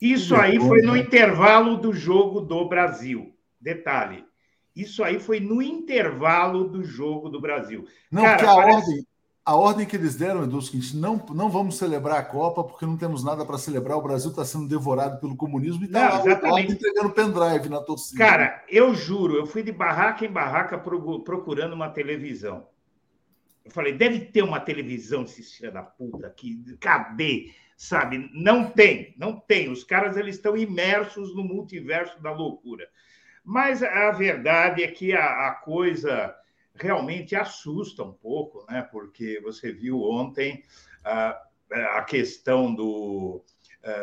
H: Isso aí foi no intervalo do jogo do Brasil. Detalhe, isso aí foi no intervalo do jogo do Brasil.
A: Não, Cara, porque a parece... ordem, a ordem que eles deram, Edu, é o seguinte: não, não vamos celebrar a Copa porque não temos nada para celebrar. O Brasil está sendo devorado pelo comunismo e está entregando pendrive na torcida.
H: Cara, eu juro, eu fui de barraca em barraca procurando uma televisão. Eu falei, deve ter uma televisão, esses filha da puta aqui. Cadê? Sabe? Não tem, não tem. Os caras eles estão imersos no multiverso da loucura. Mas a verdade é que a, a coisa realmente assusta um pouco, né? Porque você viu ontem a, a questão do,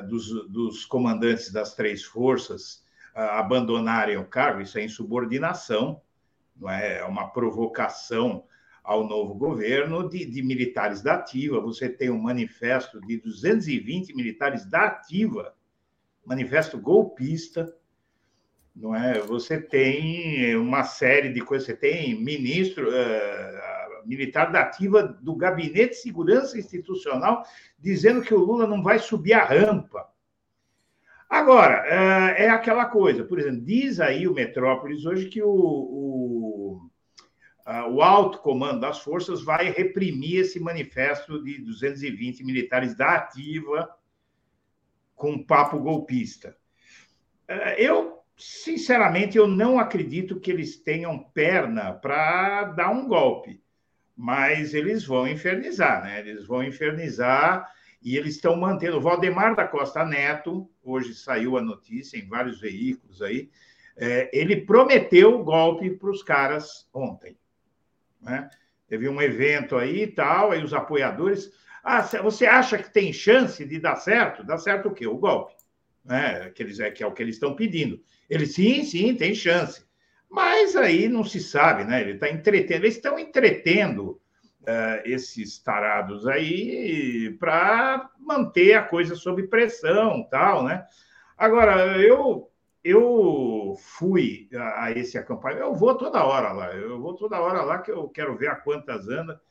H: dos, dos, comandantes das três forças abandonarem o cargo, isso é insubordinação, não é? é uma provocação ao novo governo de, de, militares da ativa. Você tem um manifesto de 220 militares da ativa, manifesto golpista, não é? Você tem uma série de coisas, você tem ministro uh, militar da ativa do Gabinete de Segurança Institucional dizendo que o Lula não vai subir a rampa. Agora, uh, é aquela coisa, por exemplo, diz aí o Metrópolis hoje que o, o, uh, o alto comando das forças vai reprimir esse manifesto de 220 militares da ativa com papo golpista. Eu sinceramente, eu não acredito que eles tenham perna para dar um golpe, mas eles vão infernizar, né? Eles vão infernizar e eles estão mantendo. O Valdemar da Costa Neto, hoje saiu a notícia em vários veículos aí, é, ele prometeu golpe para os caras ontem. Né? Teve um evento aí e tal, aí os apoiadores. Ah, você acha que tem chance de dar certo? Dá certo o quê? O golpe. Né? Que, eles, é, que é o que eles estão pedindo. Ele, sim, sim, tem chance. Mas aí não se sabe, né? Ele está entretendo, eles estão entretendo uh, esses tarados aí para manter a coisa sob pressão, tal, né? Agora, eu eu fui a, a esse acampamento, eu vou toda hora lá, eu vou toda hora lá que eu quero ver a quantas anda.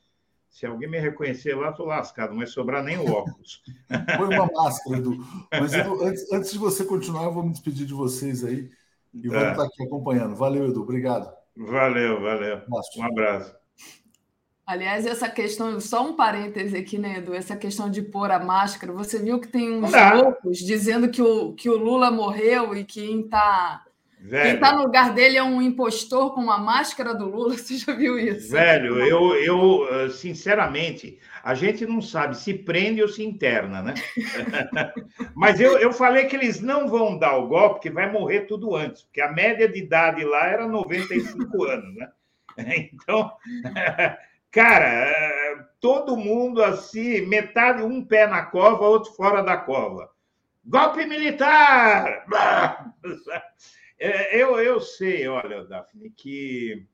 H: Se alguém me reconhecer lá, estou lascado, não vai sobrar nem o óculos.
A: Põe uma máscara, Edu. Mas Edu, antes, antes de você continuar, eu vou me despedir de vocês aí e vamos estar aqui acompanhando. Valeu, Edu. Obrigado.
H: Valeu, valeu. Um abraço.
G: Aliás, essa questão, só um parêntese aqui, né, Edu? Essa questão de pôr a máscara, você viu que tem uns loucos dizendo que o, que o Lula morreu e quem está Velho, Quem está no lugar dele é um impostor com uma máscara do Lula. Você já viu isso?
H: Velho, eu, eu sinceramente, a gente não sabe se prende ou se interna, né? Mas eu, eu falei que eles não vão dar o golpe, que vai morrer tudo antes, porque a média de idade lá era 95 anos, né? Então, cara, todo mundo assim, metade, um pé na cova, outro fora da cova. Golpe militar! É, eu, eu sei, olha, Daphne, que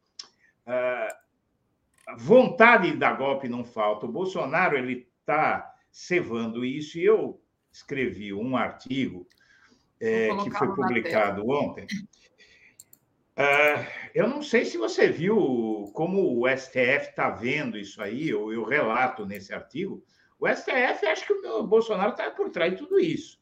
H: uh, vontade de dar golpe não falta. O Bolsonaro ele está cevando isso e eu escrevi um artigo é, que foi publicado ontem. Uh, eu não sei se você viu como o STF está vendo isso aí, eu, eu relato nesse artigo. O STF acha que o Bolsonaro está por trás de tudo isso.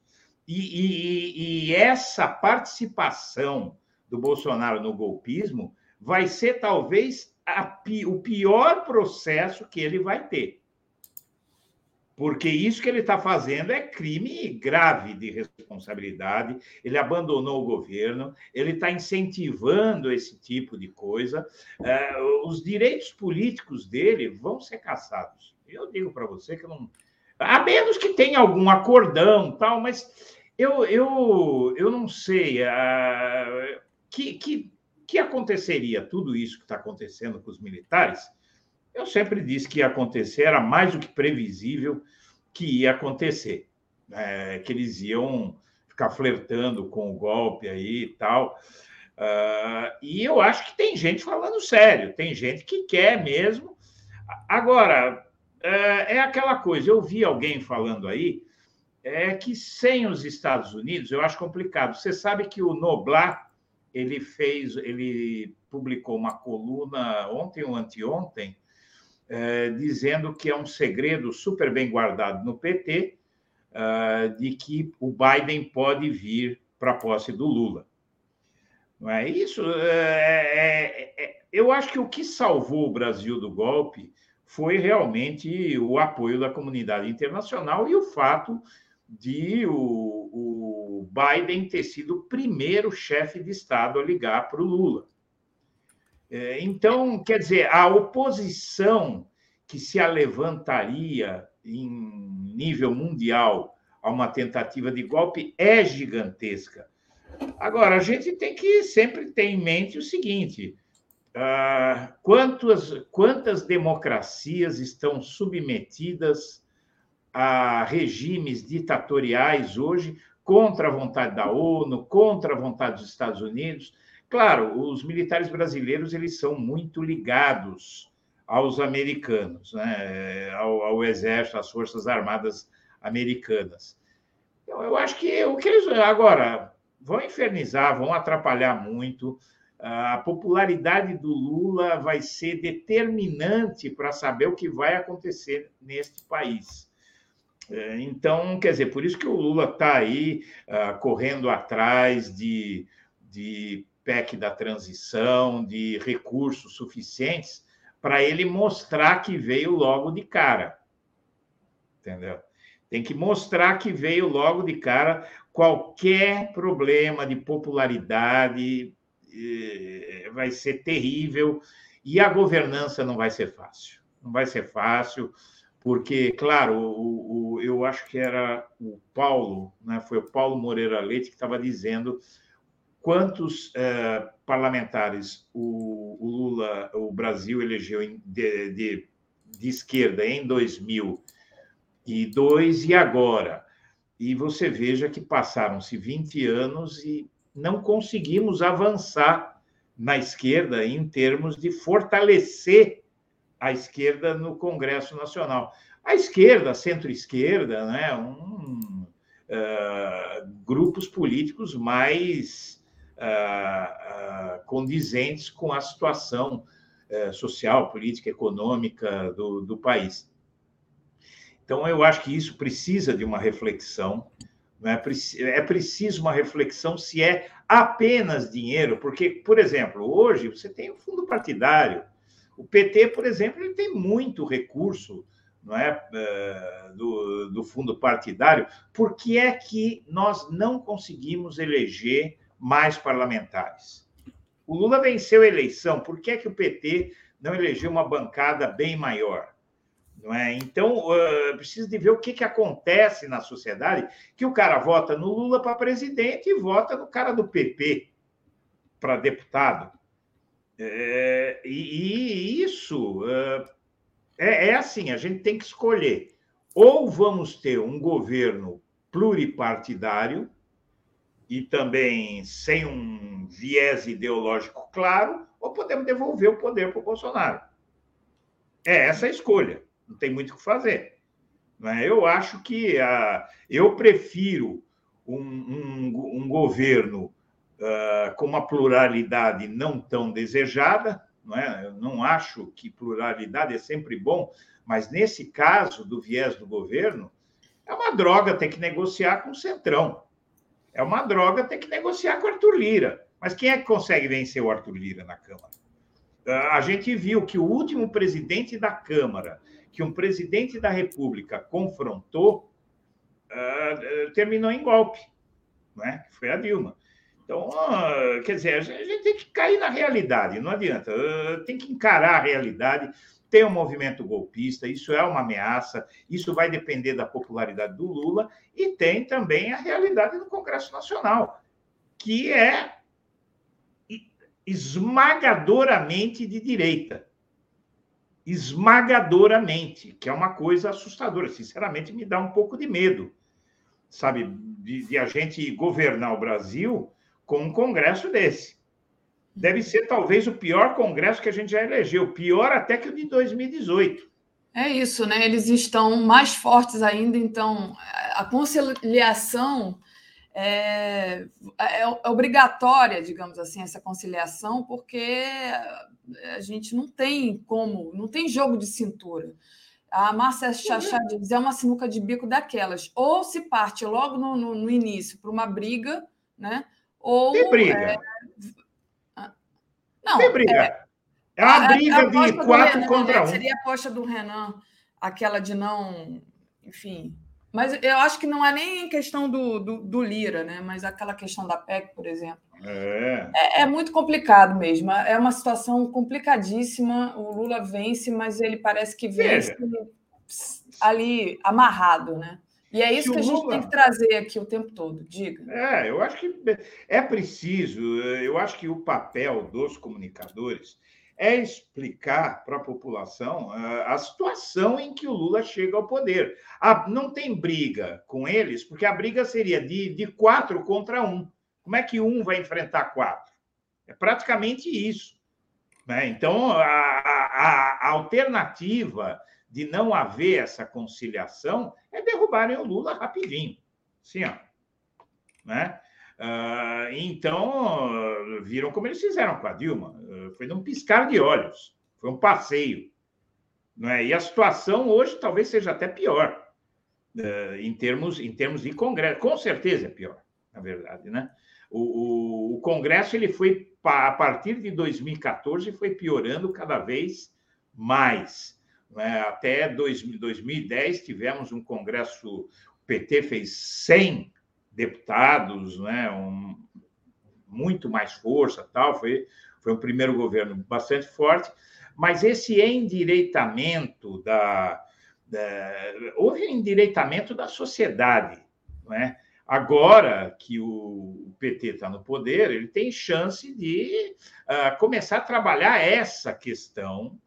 H: E, e, e, essa participação do Bolsonaro no golpismo vai ser talvez a, o pior processo que ele vai ter. Porque isso que ele está fazendo é crime grave de responsabilidade. Ele abandonou o governo, ele está incentivando esse tipo de coisa. É, os direitos políticos dele vão ser caçados. Eu digo para você que não. A menos que tenha algum acordão, tal, mas eu, eu, eu não sei. Uh, que, que, que aconteceria tudo isso que está acontecendo com os militares? Eu sempre disse que ia acontecer, era mais do que previsível que ia acontecer. É, que eles iam ficar flertando com o golpe aí e tal. Uh, e eu acho que tem gente falando sério, tem gente que quer mesmo. Agora, é, é aquela coisa, eu vi alguém falando aí é que sem os Estados Unidos eu acho complicado. Você sabe que o Noblat ele fez, ele publicou uma coluna ontem ou anteontem é, dizendo que é um segredo super bem guardado no PT é, de que o Biden pode vir para a posse do Lula. Não é isso? É, é, é, eu acho que o que salvou o Brasil do golpe foi realmente o apoio da comunidade internacional e o fato de o, o Biden ter sido o primeiro chefe de Estado a ligar para o Lula. É, então, quer dizer, a oposição que se levantaria em nível mundial a uma tentativa de golpe é gigantesca. Agora, a gente tem que sempre ter em mente o seguinte: uh, quantas, quantas democracias estão submetidas a regimes ditatoriais hoje contra a vontade da ONU, contra a vontade dos Estados Unidos. Claro, os militares brasileiros eles são muito ligados aos americanos, né? ao, ao exército, às forças armadas americanas. Então, eu acho que o que eles agora vão infernizar, vão atrapalhar muito. A popularidade do Lula vai ser determinante para saber o que vai acontecer neste país. É, então, quer dizer, por isso que o Lula está aí uh, correndo atrás de, de PEC da transição, de recursos suficientes para ele mostrar que veio logo de cara. Entendeu? Tem que mostrar que veio logo de cara qualquer problema de popularidade eh, vai ser terrível e a governança não vai ser fácil. Não vai ser fácil porque, claro, o, o, eu acho que era o Paulo, né, foi o Paulo Moreira Leite que estava dizendo quantos eh, parlamentares o, o, Lula, o Brasil elegeu de, de, de esquerda em 2002 e agora. E você veja que passaram-se 20 anos e não conseguimos avançar na esquerda em termos de fortalecer a esquerda no Congresso Nacional. A esquerda, centro-esquerda, né, um, uh, grupos políticos mais uh, uh, condizentes com a situação social, política, econômica do, do país. Então, eu acho que isso precisa de uma reflexão. Né? É preciso uma reflexão se é apenas dinheiro, porque, por exemplo, hoje você tem o um fundo partidário, o PT, por exemplo, ele tem muito recurso não é, eh, do, do fundo partidário. Por que é que nós não conseguimos eleger mais parlamentares. O Lula venceu a eleição, por que, é que o PT não elegeu uma bancada bem maior? Não é? Então, uh, precisa de ver o que, que acontece na sociedade, que o cara vota no Lula para presidente e vota no cara do PP para deputado. É, e, e, isso uh, é, é assim, a gente tem que escolher. Ou vamos ter um governo pluripartidário e também sem um viés ideológico claro, ou podemos devolver o poder para o Bolsonaro. É essa a escolha não tem muito o que fazer. Né? Eu acho que uh, eu prefiro um, um, um governo uh, com uma pluralidade não tão desejada. Não é? Eu não acho que pluralidade é sempre bom, mas nesse caso do viés do governo, é uma droga ter que negociar com o Centrão. É uma droga ter que negociar com o Arthur Lira. Mas quem é que consegue vencer o Arthur Lira na Câmara? Ah, a gente viu que o último presidente da Câmara que um presidente da República confrontou uh, terminou em golpe, né? foi a Dilma. Então, quer dizer, a gente tem que cair na realidade, não adianta, uh, tem que encarar a realidade. Tem um movimento golpista, isso é uma ameaça, isso vai depender da popularidade do Lula, e tem também a realidade do Congresso Nacional, que é esmagadoramente de direita esmagadoramente, que é uma coisa assustadora. Sinceramente, me dá um pouco de medo, sabe, de, de, a gente governar o Brasil com um congresso desse. Deve ser talvez o pior congresso que a gente já elegeu, pior até que o de 2018.
G: É isso, né? Eles estão mais fortes ainda, então a conciliação é, é, é obrigatória, digamos assim, essa conciliação, porque a gente não tem como, não tem jogo de cintura. A Márcia Chachá diz, é uma sinuca de bico daquelas. Ou se parte logo no, no, no início para uma briga, né? Ou.
H: Tem briga. É... Não, Tem briga. É, é uma briga a, a de quatro Renan, contra né? um.
G: Seria a aposta do Renan, aquela de não. Enfim, mas eu acho que não é nem questão do, do, do, Lira, né? Mas aquela questão da PEC, por exemplo. É. é. É, muito complicado mesmo. É uma situação complicadíssima. O Lula vence, mas ele parece que vence ali amarrado, né? E é isso que a gente Lula... tem que trazer aqui o tempo todo. Diga.
H: É, eu acho que é preciso. Eu acho que o papel dos comunicadores é explicar para a população ah, a situação em que o Lula chega ao poder. Ah, não tem briga com eles, porque a briga seria de, de quatro contra um. Como é que um vai enfrentar quatro? É praticamente isso. Né? Então, a, a, a alternativa de não haver essa conciliação é derrubarem o Lula rapidinho. Sim, ó. Né? Uh, então, viram como eles fizeram com a Dilma. Uh, foi num piscar de olhos. Foi um passeio. Não é? E a situação hoje talvez seja até pior, uh, em, termos, em termos de Congresso. Com certeza é pior, na verdade. Né? O, o, o Congresso ele foi, a partir de 2014, foi piorando cada vez mais. É? Até 2010 tivemos um Congresso, o PT fez 100 deputados, né, um, muito mais força, tal. Foi, foi um primeiro governo bastante forte, mas esse endireitamento da, da houve endireitamento da sociedade, não é? Agora que o PT está no poder, ele tem chance de uh, começar a trabalhar essa questão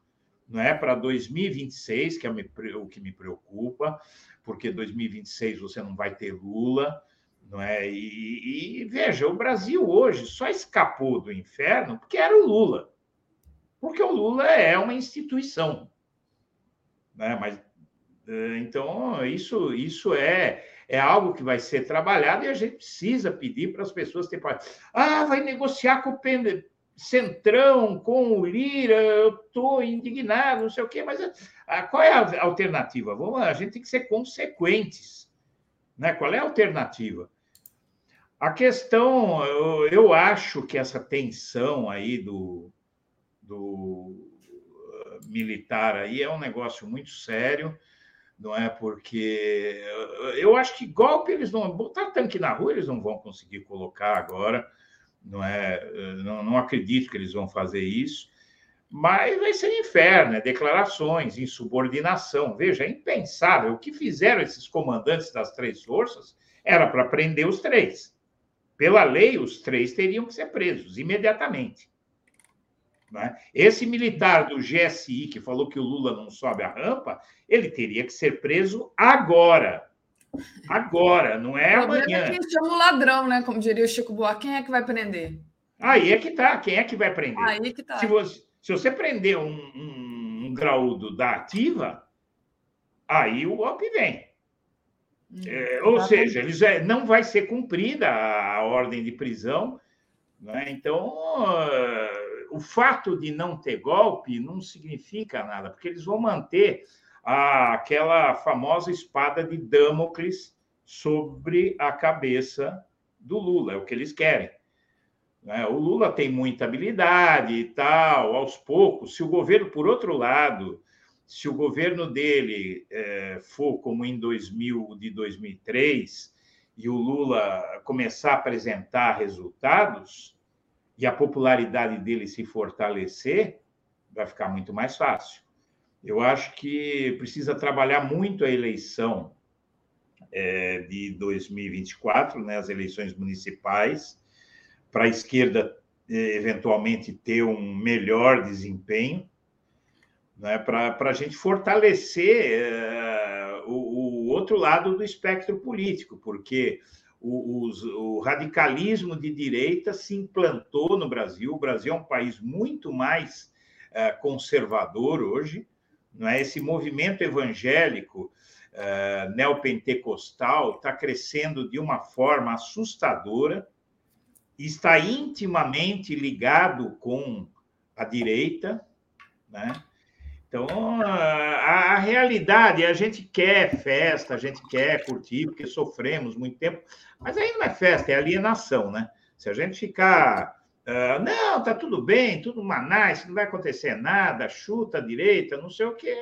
H: não é, para 2026, que é o que me preocupa, porque 2026 você não vai ter Lula, não é? E, e, veja, o Brasil hoje só escapou do inferno porque era o Lula. Porque o Lula é uma instituição. Né? Mas, eh, então, isso, isso é, é algo que vai ser trabalhado e a gente precisa pedir para as pessoas terem. Ah, vai negociar com o Centrão, com o Lira, eu estou indignado, não sei o quê, mas ah, qual é a alternativa? Vamos, a gente tem que ser consequentes. Né? Qual é a alternativa? A questão, eu, eu acho que essa tensão aí do, do uh, militar aí é um negócio muito sério, não é? Porque eu acho que golpe eles não. Botar tanque na rua eles não vão conseguir colocar agora, não é? Não, não acredito que eles vão fazer isso, mas vai ser inferno, é declarações, insubordinação. Veja, é impensável. O que fizeram esses comandantes das três forças era para prender os três. Pela lei, os três teriam que ser presos imediatamente. Né? Esse militar do GSI que falou que o Lula não sobe a rampa, ele teria que ser preso agora. Agora, não é o amanhã. É
G: quem chama o ladrão, né? Como diria o Chico Buarque, quem é que vai prender?
H: Aí é que tá. Quem é que vai prender?
G: Aí que tá.
H: Se você, se você prender um, um, um graúdo da ativa, aí o golpe vem. Hum, é, ou seja, eles, é, não vai ser cumprida a, a ordem de prisão. Né? Então, uh, o fato de não ter golpe não significa nada, porque eles vão manter a, aquela famosa espada de Damocles sobre a cabeça do Lula, é o que eles querem. Né? O Lula tem muita habilidade e tal, aos poucos. Se o governo, por outro lado, se o governo dele é, for como em 2000 de 2003 e o Lula começar a apresentar resultados e a popularidade dele se fortalecer, vai ficar muito mais fácil. Eu acho que precisa trabalhar muito a eleição é, de 2024, né, as eleições municipais, para a esquerda é, eventualmente ter um melhor desempenho, né, para a gente fortalecer é, o, o, outro lado do espectro político, porque o, o, o radicalismo de direita se implantou no Brasil. O Brasil é um país muito mais é, conservador hoje, não é? Esse movimento evangélico uh, neopentecostal está crescendo de uma forma assustadora, está intimamente ligado com a direita, né? Então, a, a, realidade, a gente quer festa, a gente quer curtir, porque sofremos muito tempo, mas aí não é festa, é alienação, né? Se a gente ficar Uh, não, tá tudo bem, tudo manais, não vai acontecer nada, chuta à direita, não sei o que.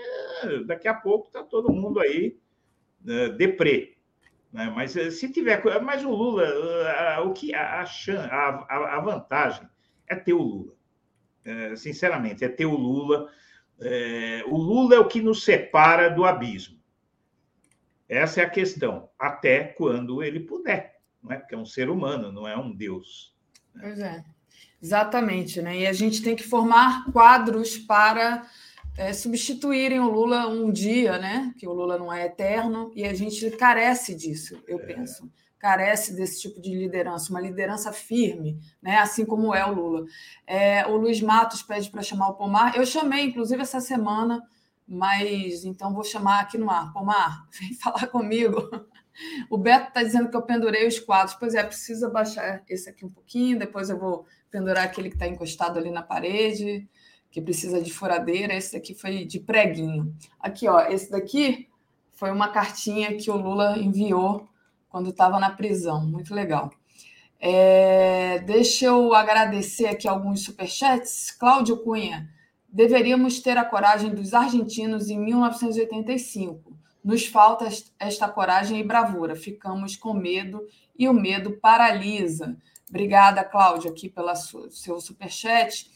H: Daqui a pouco tá todo mundo aí uh, deprê. Né? Mas eh, se tiver. Mas o Lula, uh, o que a, a, a, vantagem é ter o Lula. Uh, sinceramente, é ter o Lula. o Lula é o que nos separa do abismo. Essa é a questão, até quando ele puder, não é? Porque é um ser humano, não é um Deus.
G: Né? Pois é. Exatamente, né? E a gente tem que formar quadros para é, substituírem o Lula um dia, né? Que o Lula não é eterno, e a gente carece disso, eu é. penso. Carece desse tipo de liderança, uma liderança firme, né? assim como é o Lula. É, o Luiz Matos pede para chamar o Pomar. Eu chamei, inclusive, essa semana, mas então vou chamar aqui no ar. Pomar, vem falar comigo. O Beto está dizendo que eu pendurei os quadros. Pois é, precisa baixar esse aqui um pouquinho, depois eu vou pendurar aquele que está encostado ali na parede, que precisa de furadeira. Esse daqui foi de preguinho. Aqui, ó, esse daqui foi uma cartinha que o Lula enviou quando estava na prisão. Muito legal. É, deixa eu agradecer aqui alguns superchats. Cláudio Cunha, deveríamos ter a coragem dos argentinos em 1985. Nos falta esta coragem e bravura. Ficamos com medo e o medo paralisa. Obrigada, Cláudia, aqui pelo seu superchat.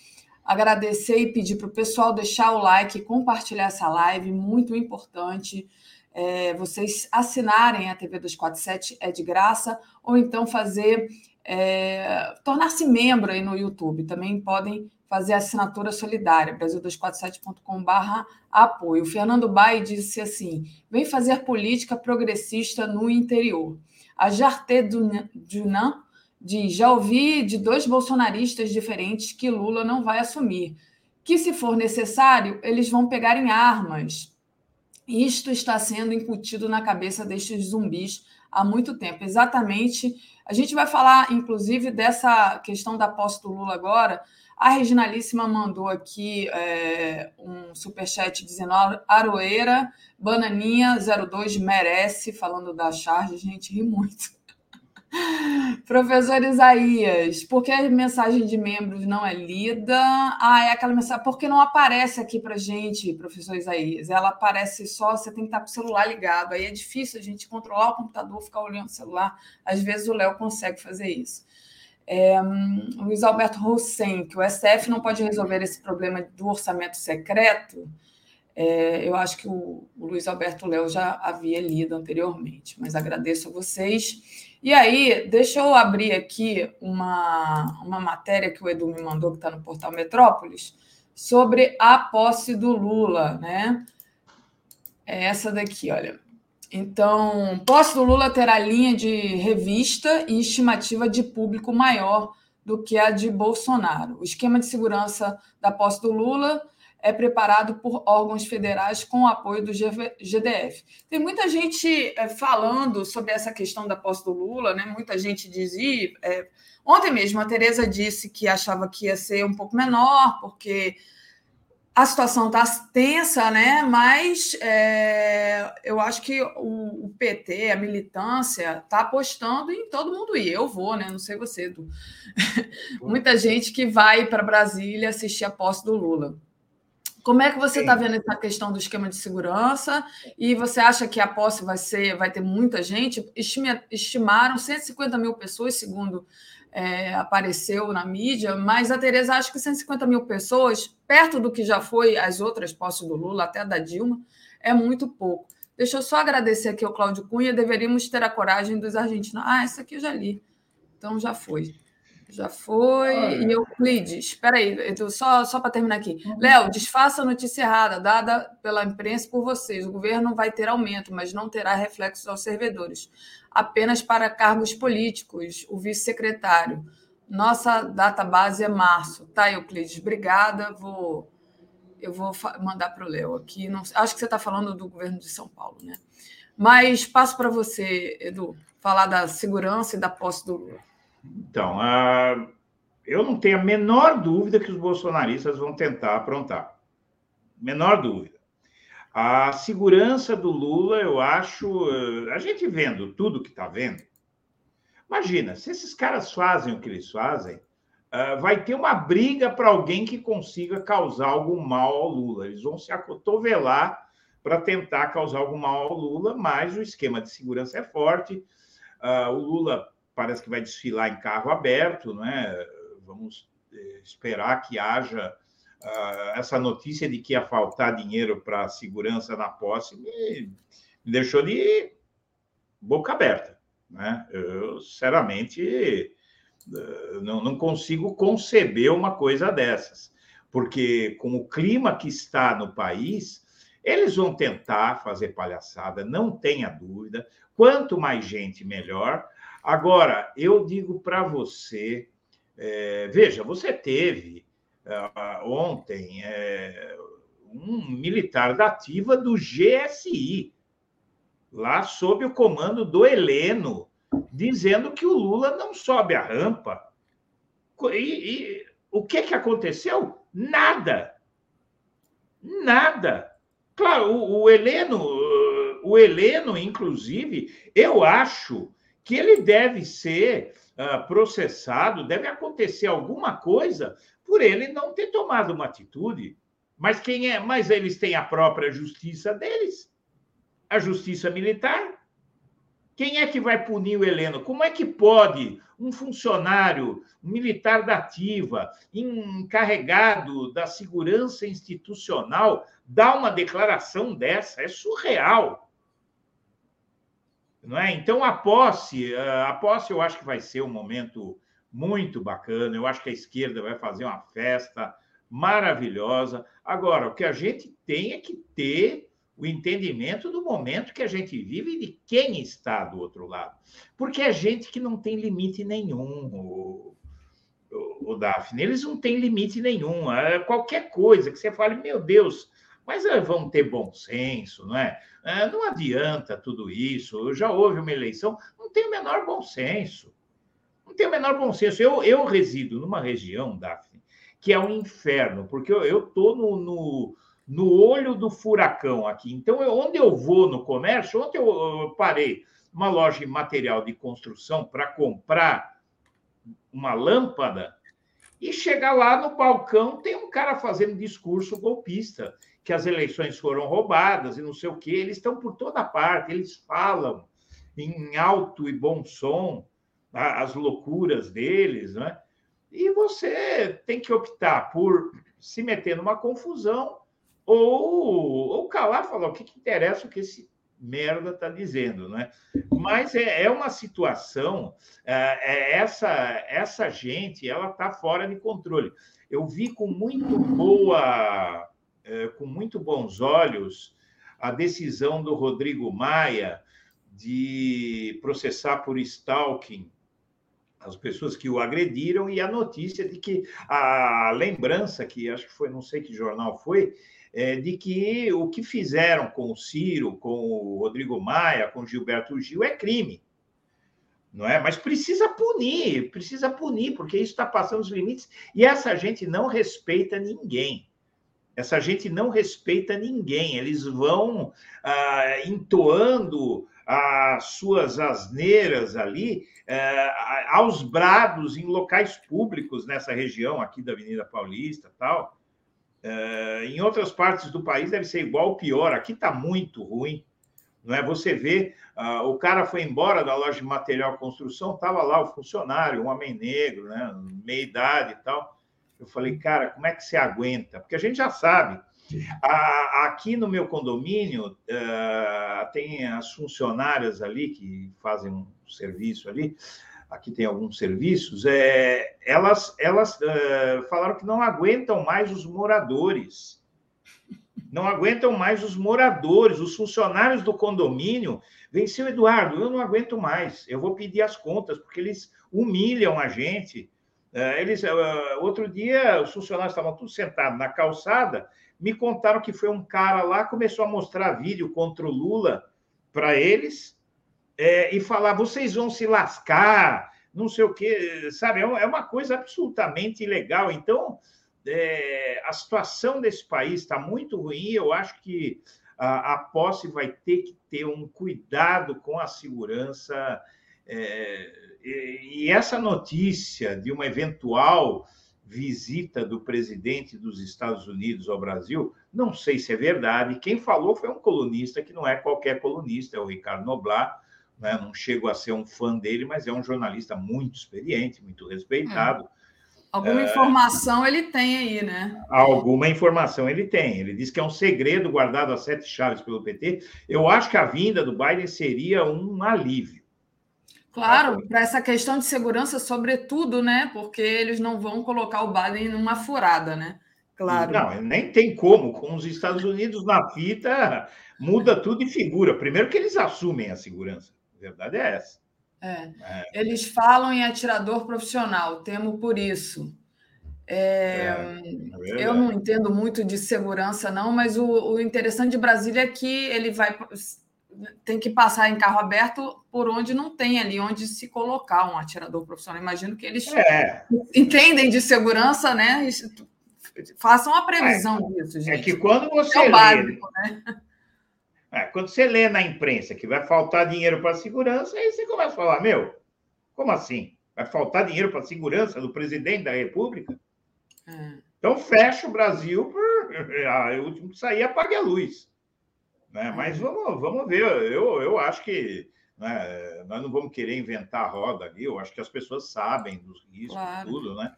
G: Agradecer e pedir para o pessoal deixar o like compartilhar essa live, muito importante. É, vocês assinarem a TV 247 é de graça, ou então fazer, é, tornar-se membro aí no YouTube. Também podem fazer assinatura solidária, brasil247.com.br apoio. O Fernando Bai disse assim: vem fazer política progressista no interior. A Jarté Dunan diz: já ouvi de dois bolsonaristas diferentes que Lula não vai assumir, que se for necessário, eles vão pegar em armas. Isto está sendo incutido na cabeça destes zumbis há muito tempo. Exatamente. A gente vai falar, inclusive, dessa questão da posse do Lula agora. A Reginalíssima mandou aqui é, um superchat dizendo: Aroeira, Bananinha 02 merece, falando da charge. Gente, ri muito. Professor Isaías, por que a mensagem de membros não é lida? Ah, é aquela mensagem. Porque não aparece aqui para gente, professor Isaías. Ela aparece só, você tem que estar com o celular ligado. Aí é difícil a gente controlar o computador, ficar olhando o celular. Às vezes o Léo consegue fazer isso. É, Luiz Alberto Rousseff, que o STF não pode resolver esse problema do orçamento secreto, é, eu acho que o, o Luiz Alberto Léo já havia lido anteriormente, mas agradeço a vocês. E aí, deixa eu abrir aqui uma, uma matéria que o Edu me mandou, que está no portal Metrópolis, sobre a posse do Lula, né? É essa daqui, olha. Então, posse do Lula terá linha de revista e estimativa de público maior do que a de Bolsonaro. O esquema de segurança da posse do Lula é preparado por órgãos federais com o apoio do GDF. Tem muita gente é, falando sobre essa questão da posse do Lula, né? Muita gente dizia. É... Ontem mesmo a Tereza disse que achava que ia ser um pouco menor, porque a situação está tensa, né? Mas é, eu acho que o, o, PT, a militância, está apostando em todo mundo ir. Eu vou, né? Não sei você, Edu. Muita gente que vai para Brasília assistir a posse do Lula. Como é que você está vendo essa questão do esquema de segurança? E você acha que a posse vai ser, vai ter muita gente? Estimaram 150 mil pessoas, segundo é, apareceu na mídia, mas a Tereza acha que 150 mil pessoas, perto do que já foi as outras posses do Lula, até da Dilma, é muito pouco. Deixa eu só agradecer aqui ao Cláudio Cunha, deveríamos ter a coragem dos argentinos. Ah, essa aqui eu já li, então já foi. Já foi. Olha. E Euclides, espera aí, só, só para terminar aqui. Uhum. Léo, desfaça a notícia errada, dada pela imprensa por vocês. O governo vai ter aumento, mas não terá reflexos aos servidores apenas para cargos políticos, o vice-secretário. Nossa data base é março. Tá, Euclides, obrigada. Vou, eu vou mandar para o Léo aqui. Não, acho que você está falando do governo de São Paulo, né? Mas passo para você, Edu, falar da segurança e da posse do Lula.
H: Então, uh, eu não tenho a menor dúvida que os bolsonaristas vão tentar aprontar. Menor dúvida. A segurança do Lula, eu acho, a gente vendo tudo que está vendo, imagina, se esses caras fazem o que eles fazem, uh, vai ter uma briga para alguém que consiga causar algum mal ao Lula. Eles vão se acotovelar para tentar causar algum mal ao Lula, mas o esquema de segurança é forte. Uh, o Lula parece que vai desfilar em carro aberto, né? Vamos eh, esperar que haja uh, essa notícia de que ia faltar dinheiro para segurança na posse me, me, deixou de boca aberta. Né? Eu, sinceramente, uh, não, não consigo conceber uma coisa dessas, porque com o clima que está no país, eles vão tentar fazer palhaçada, não tenha dúvida. Quanto mais gente, melhor. Agora, eu digo para você, é, veja, você teve uh, ontem é, um militar da ativa do GSI, lá sob o comando do Heleno, dizendo que o Lula não sobe a rampa. E, e o que, que aconteceu? Nada. Nada. Claro, o, o Heleno, o Heleno, inclusive, eu acho que ele deve ser uh, processado, deve acontecer alguma coisa por ele não ter tomado uma atitude. Mas quem é? Mas eles têm a própria justiça deles, a justiça militar. Quem é que vai punir o Heleno? Como é que pode um funcionário um militar da ativa, encarregado da segurança institucional, dar uma declaração dessa? É surreal. Não é? Então, a posse, a posse eu acho que vai ser um momento muito bacana. Eu acho que a esquerda vai fazer uma festa maravilhosa. Agora, o que a gente tem é que ter o entendimento do momento que a gente vive e de quem está do outro lado. Porque é gente que não tem limite nenhum, o, o, o Daphne. Eles não têm limite nenhum. É qualquer coisa que você fale, meu Deus, mas é, vão ter bom senso, não é? é? Não adianta tudo isso. Já houve uma eleição, não tem o menor bom senso. Não tem o menor bom senso. Eu, eu resido numa região, Daphne, que é um inferno, porque eu estou no, no, no, olho do furacão aqui. Então, eu, onde eu vou no comércio, ontem eu, eu parei uma loja de material de construção para comprar uma lâmpada e chegar lá no balcão, tem um cara fazendo discurso golpista, que as eleições foram roubadas e não sei o quê. Eles estão por toda parte, eles falam em alto e bom som as loucuras deles, né? E você tem que optar por se meter numa confusão ou, ou calar, falar o que, que interessa o que esse merda está dizendo, né? Mas é, é uma situação, é, é, essa essa gente, ela está fora de controle. Eu vi com muito boa, é, com muito bons olhos a decisão do Rodrigo Maia de processar por stalking as pessoas que o agrediram e a notícia de que a lembrança que acho que foi não sei que jornal foi é, de que o que fizeram com o Ciro, com o Rodrigo Maia, com Gilberto Gil é crime. Não é? Mas precisa punir, precisa punir, porque isso está passando os limites e essa gente não respeita ninguém. Essa gente não respeita ninguém. Eles vão ah, entoando as suas asneiras ali ah, aos brados em locais públicos nessa região aqui da Avenida Paulista tal. Uh, em outras partes do país deve ser igual ou pior. Aqui está muito ruim. Não é? Você vê, uh, o cara foi embora da loja de material construção, estava lá o funcionário, um homem negro, né? meia idade e tal. Eu falei, cara, como é que você aguenta? Porque a gente já sabe. A, aqui no meu condomínio, uh, tem as funcionárias ali que fazem um serviço ali aqui tem alguns serviços, é, elas, elas é, falaram que não aguentam mais os moradores. Não aguentam mais os moradores, os funcionários do condomínio. Venceu, Eduardo, eu não aguento mais. Eu vou pedir as contas, porque eles humilham a gente. É, eles, é, outro dia, os funcionários estavam todos sentados na calçada, me contaram que foi um cara lá, começou a mostrar vídeo contra o Lula para eles, é, e falar, vocês vão se lascar, não sei o quê, sabe? É, é uma coisa absolutamente ilegal. Então, é, a situação desse país está muito ruim. Eu acho que a, a, posse vai ter que ter um cuidado com a segurança. É, e, e essa notícia de uma eventual visita do presidente dos Estados Unidos ao Brasil, não sei se é verdade. Quem falou foi um colunista que não é qualquer colunista, é o Ricardo Noblar né? não chego a ser um fã dele, mas é um jornalista muito experiente, muito respeitado. É.
G: Alguma é... informação ele tem aí, né?
H: Alguma informação ele tem. Ele diz que é um segredo guardado a sete chaves pelo PT. Eu acho que a vinda do Biden seria um alívio.
G: Claro, para essa questão de segurança, sobretudo, né? Porque eles não vão colocar o Biden numa furada, né? Claro.
H: Não, nem tem como. Com os Estados Unidos na fita, muda tudo e figura. Primeiro que eles assumem a segurança verdade é essa.
G: É. É. Eles falam em atirador profissional, temo por isso. É, é, eu não entendo muito de segurança, não, mas o, o, interessante de Brasília é que ele vai tem que passar em carro aberto por onde não tem ali onde se colocar um atirador profissional. Imagino que eles é. entendem de segurança, né? Façam a previsão disso, gente.
H: É que quando você é básico, lê, né? É, quando você lê na imprensa que vai faltar dinheiro para a segurança, aí você começa a falar: meu, como assim? Vai faltar dinheiro para a segurança do presidente da República? É. Então fecha o Brasil, por... ah, o último que sair apague a luz. Né? É. Mas vamos, vamos ver. Eu, eu acho que né, nós não vamos querer inventar a roda ali. Eu acho que as pessoas sabem dos riscos, claro. tudo, né?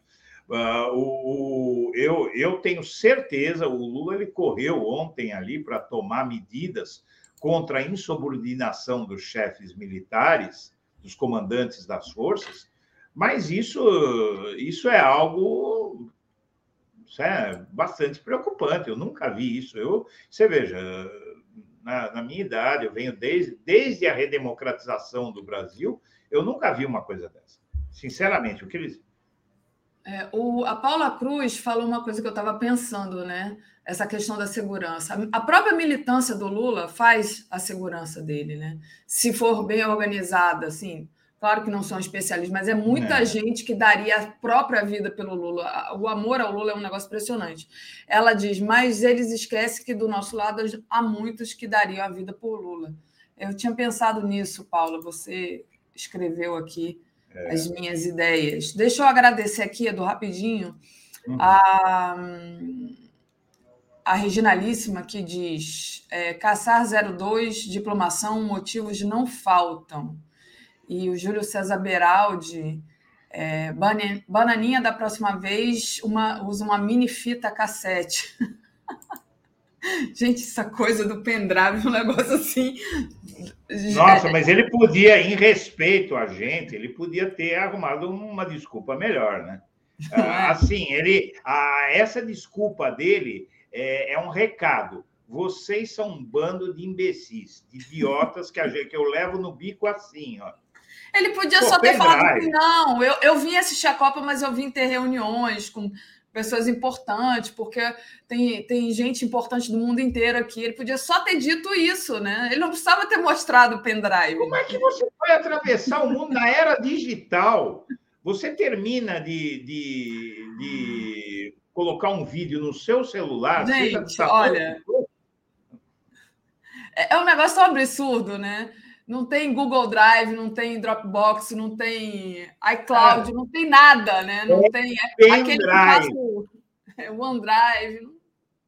H: Uh, o, o, eu, eu tenho certeza, o Lula ele correu ontem ali para tomar medidas contra a insubordinação dos chefes militares, dos comandantes das forças, mas isso, isso é algo isso é bastante preocupante. Eu nunca vi isso. Eu, você veja, na, na minha idade, eu venho desde, desde a redemocratização do Brasil, eu nunca vi uma coisa dessa. Sinceramente, o que eles
G: é, o, a Paula Cruz falou uma coisa que eu estava pensando, né? Essa questão da segurança. A própria militância do Lula faz a segurança dele, né? Se for bem organizada, assim. Claro que não são especialistas, mas é muita é. gente que daria a própria vida pelo Lula. O amor ao Lula é um negócio impressionante. Ela diz, mas eles esquecem que do nosso lado há muitos que dariam a vida por Lula. Eu tinha pensado nisso, Paula. Você escreveu aqui é. as minhas ideias. Deixa eu agradecer aqui, Edu, rapidinho, uhum. a, a Reginalíssima, que diz: é, Caçar 02, diplomação, motivos não faltam. E o Júlio César Beraldi, é, bananinha da próxima vez, uma, usa uma mini fita cassete. Gente, essa coisa do pendrive, um negócio assim.
H: Nossa, mas ele podia, em respeito a gente, ele podia ter arrumado uma desculpa melhor, né? Ah, assim, ele, a, essa desculpa dele é, é, um recado. Vocês são um bando de imbecis, de idiotas que, a, que eu levo no bico assim, ó.
G: Ele podia Pô, só ter falado assim, não, eu, eu vim assistir a Copa, mas eu vim ter reuniões com pessoas importantes, porque tem, tem gente importante do mundo inteiro aqui. Ele podia só ter dito isso, né? Ele não precisava ter mostrado o pendrive.
H: Como é que você vai atravessar o mundo na era digital? Você termina de, de, de colocar um vídeo no seu celular.
G: Gente, olha. É, é um negócio absurdo, né? Não tem Google Drive, não tem Dropbox, não tem iCloud, não tem nada, né? Não é tem aquele
H: drive.
G: É OneDrive, não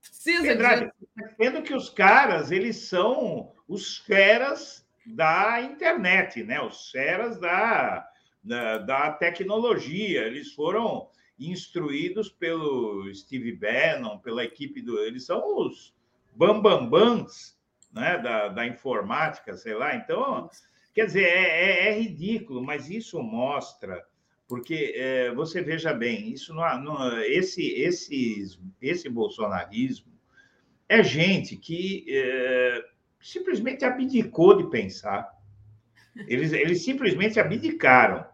G: precisa disso.
H: Sendo que os caras, eles são os feras da internet, né? Os feras da, da, da tecnologia. Eles foram instruídos pelo Steve Bannon, pela equipe do. Eles são os bambambans né, da, da informática, sei lá. Então, quer dizer, é, é, é ridículo, mas isso mostra, porque é, você veja bem, isso não, não, esse, esse, esse bolsonarismo é gente que é, simplesmente abdicou de pensar. Eles, eles simplesmente abdicaram.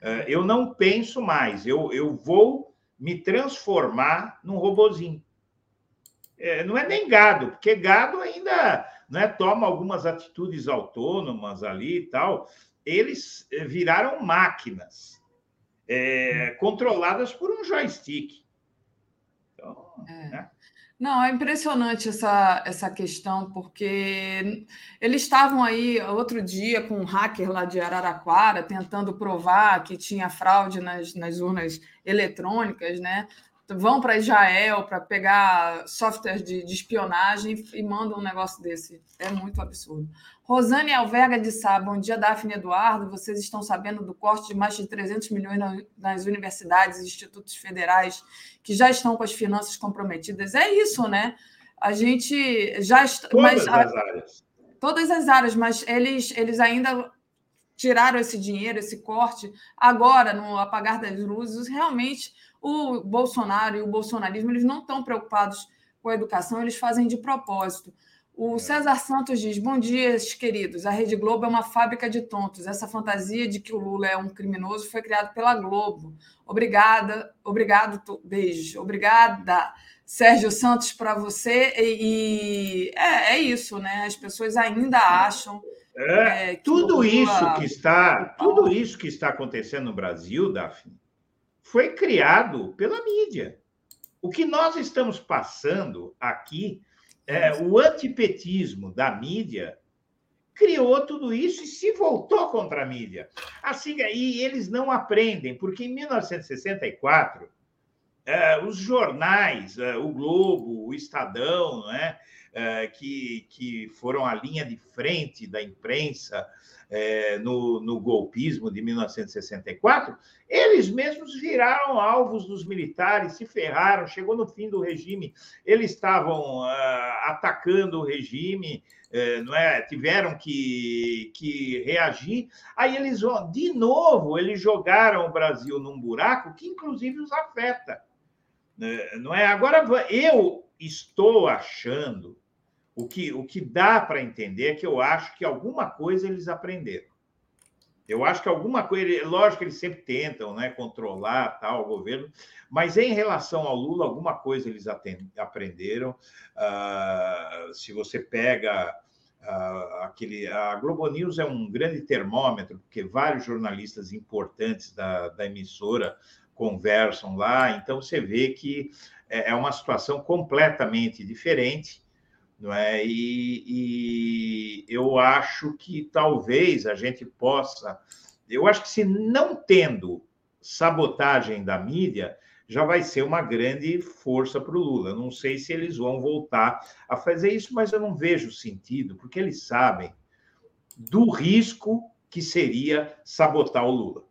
H: É, eu não penso mais, eu, eu vou me transformar num robozinho. É, não é nem gado, porque gado ainda né, toma algumas atitudes autônomas ali e tal, eles eh, viraram máquinas é, controladas por um joystick.
G: Então, é. né? Não, é impressionante essa, essa questão, porque eles estavam aí outro dia com um hacker lá de Araraquara tentando provar que tinha fraude nas, nas urnas eletrônicas, né? Vão para Israel para pegar software de, de, espionagem e mandam um negócio desse. É muito absurdo. Rosane Alverga de Sá, bom dia, Daphne Eduardo. Vocês estão sabendo do corte de mais de 300 milhões nas universidades e institutos federais que já estão com as finanças comprometidas? É isso, né? A gente já está.
H: Todas mas, as áreas.
G: Todas as áreas, mas eles, eles ainda tiraram esse dinheiro, esse corte, agora, no apagar das luzes, realmente o Bolsonaro e o bolsonarismo eles não estão preocupados com a educação, eles fazem de propósito. O é. César Santos diz: Bom dia, queridos. A Rede Globo é uma fábrica de tontos. Essa fantasia de que o Lula é um criminoso foi criada pela Globo. Obrigada, obrigado, beijo. Obrigada, Sérgio Santos, para você. E, e é, é, isso, né? As pessoas ainda acham.
H: É, é, tudo Lula... isso que está, tudo isso que está acontecendo no Brasil, Daphne, foi criado pela mídia. O que nós estamos passando aqui, é, o antipetismo da mídia criou tudo isso e se voltou contra a mídia. Assim, e eles não aprendem, porque em 1964, é, os jornais, é, o Globo, o Estadão, né, é, que, que foram a linha de frente da imprensa, é, no, no, golpismo de 1964, eles mesmos viraram alvos dos militares, se ferraram, chegou no fim do regime, eles estavam uh, atacando o regime, não é? tiveram que, que reagir, aí eles de novo, eles jogaram o Brasil num buraco que inclusive os afeta. Uh, não é? Agora, eu estou achando o que, o que dá para entender é que eu acho que alguma coisa eles aprenderam. Eu acho que alguma coisa, lógico que eles sempre tentam né, controlar tal o governo, mas em relação ao Lula, alguma coisa eles aprenderam. Uh, se você pega uh, aquele. A Globo News é um grande termômetro, porque vários jornalistas importantes da, da emissora conversam lá, então você vê que é, é uma situação completamente diferente não é? E, e, eu acho que talvez a gente possa. Eu acho que se não tendo sabotagem da mídia, já vai ser uma grande força para o Lula. Não sei se eles vão voltar a fazer isso, mas eu não vejo sentido, porque eles sabem do risco que seria sabotar o Lula.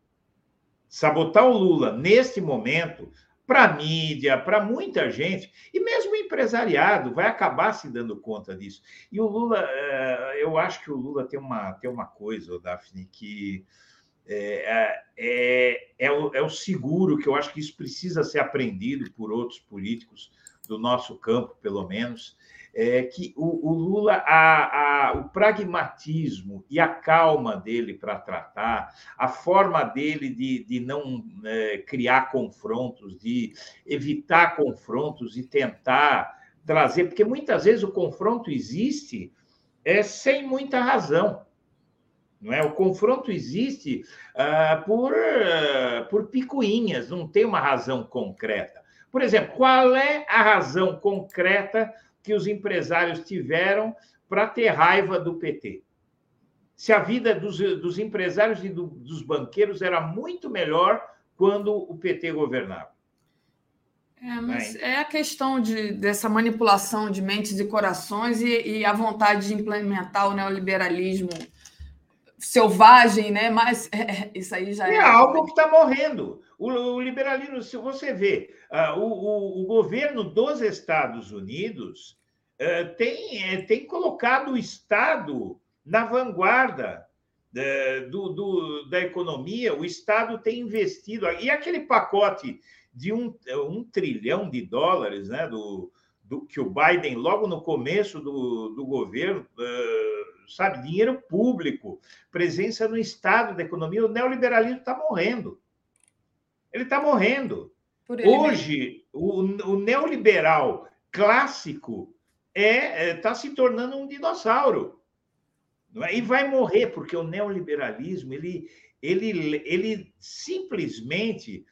H: Sabotar o Lula neste momento, para a mídia, para muita gente, e mesmo o empresariado vai acabar se dando conta disso. E o Lula, eh, eu acho que o Lula tem uma, tem uma coisa, Daphne, que é, é, é, o, é o seguro, que eu acho que isso precisa ser aprendido por outros políticos do nosso campo, pelo menos, é que o, o Lula, a, a, o pragmatismo e a calma dele para tratar, a forma dele de, de não é, criar confrontos, de evitar confrontos e tentar trazer, porque muitas vezes o confronto existe é, sem muita razão. Não é? O confronto existe uh, por, uh, por picuinhas, não tem uma razão concreta. Por exemplo, qual é a razão concreta que os empresários tiveram para ter raiva do PT. Se a vida dos, dos empresários e do, dos banqueiros era muito melhor quando o PT governava.
G: É, mas é a questão de, dessa manipulação de mentes e corações e, e a vontade de implementar o neoliberalismo selvagem, né? Mas é, isso aí já
H: é. É algo que está morrendo. O, o, liberalismo, se você vê, uh, o, o, o, governo dos Estados Unidos uh, tem, uh, tem colocado o Estado na vanguarda eh, do, do, da economia, o Estado tem investido. E aquele pacote de um, um trilhão de dólares né, do, do, que o Biden, logo no começo do, do governo, sabe, dinheiro público, presença no Estado da economia, o neoliberalismo está morrendo. Ele está morrendo. Hoje, o, o, neoliberal clássico está é, é, tá se tornando um dinossauro. É? E vai morrer, porque o neoliberalismo, ele, ele, ele simplesmente.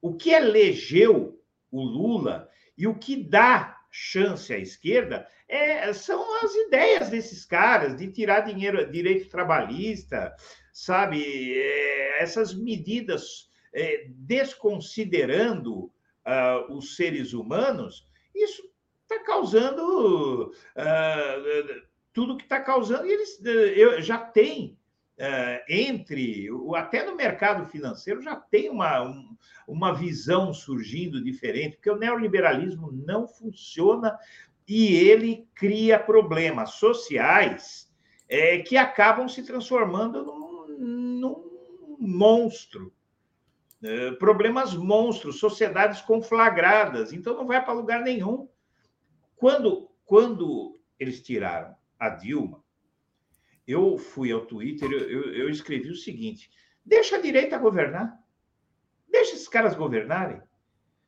H: O que elegeu o Lula e o que dá chance à esquerda é, são as ideias desses caras de tirar dinheiro, direito trabalhista, sabe? É, essas medidas é, desconsiderando uh, os seres humanos, isso está causando uh, tudo que está causando. E eles eu, já tem uh, entre, até no mercado financeiro, já tem uma, um, uma visão surgindo diferente, porque o neoliberalismo não funciona e ele cria problemas sociais é, que acabam se transformando num, num monstro. É, problemas monstros, sociedades conflagradas, então não vai para lugar nenhum. Quando, quando eles tiraram a Dilma, eu fui ao Twitter, eu, eu, eu escrevi o seguinte: deixa a direita governar, deixa esses caras governarem.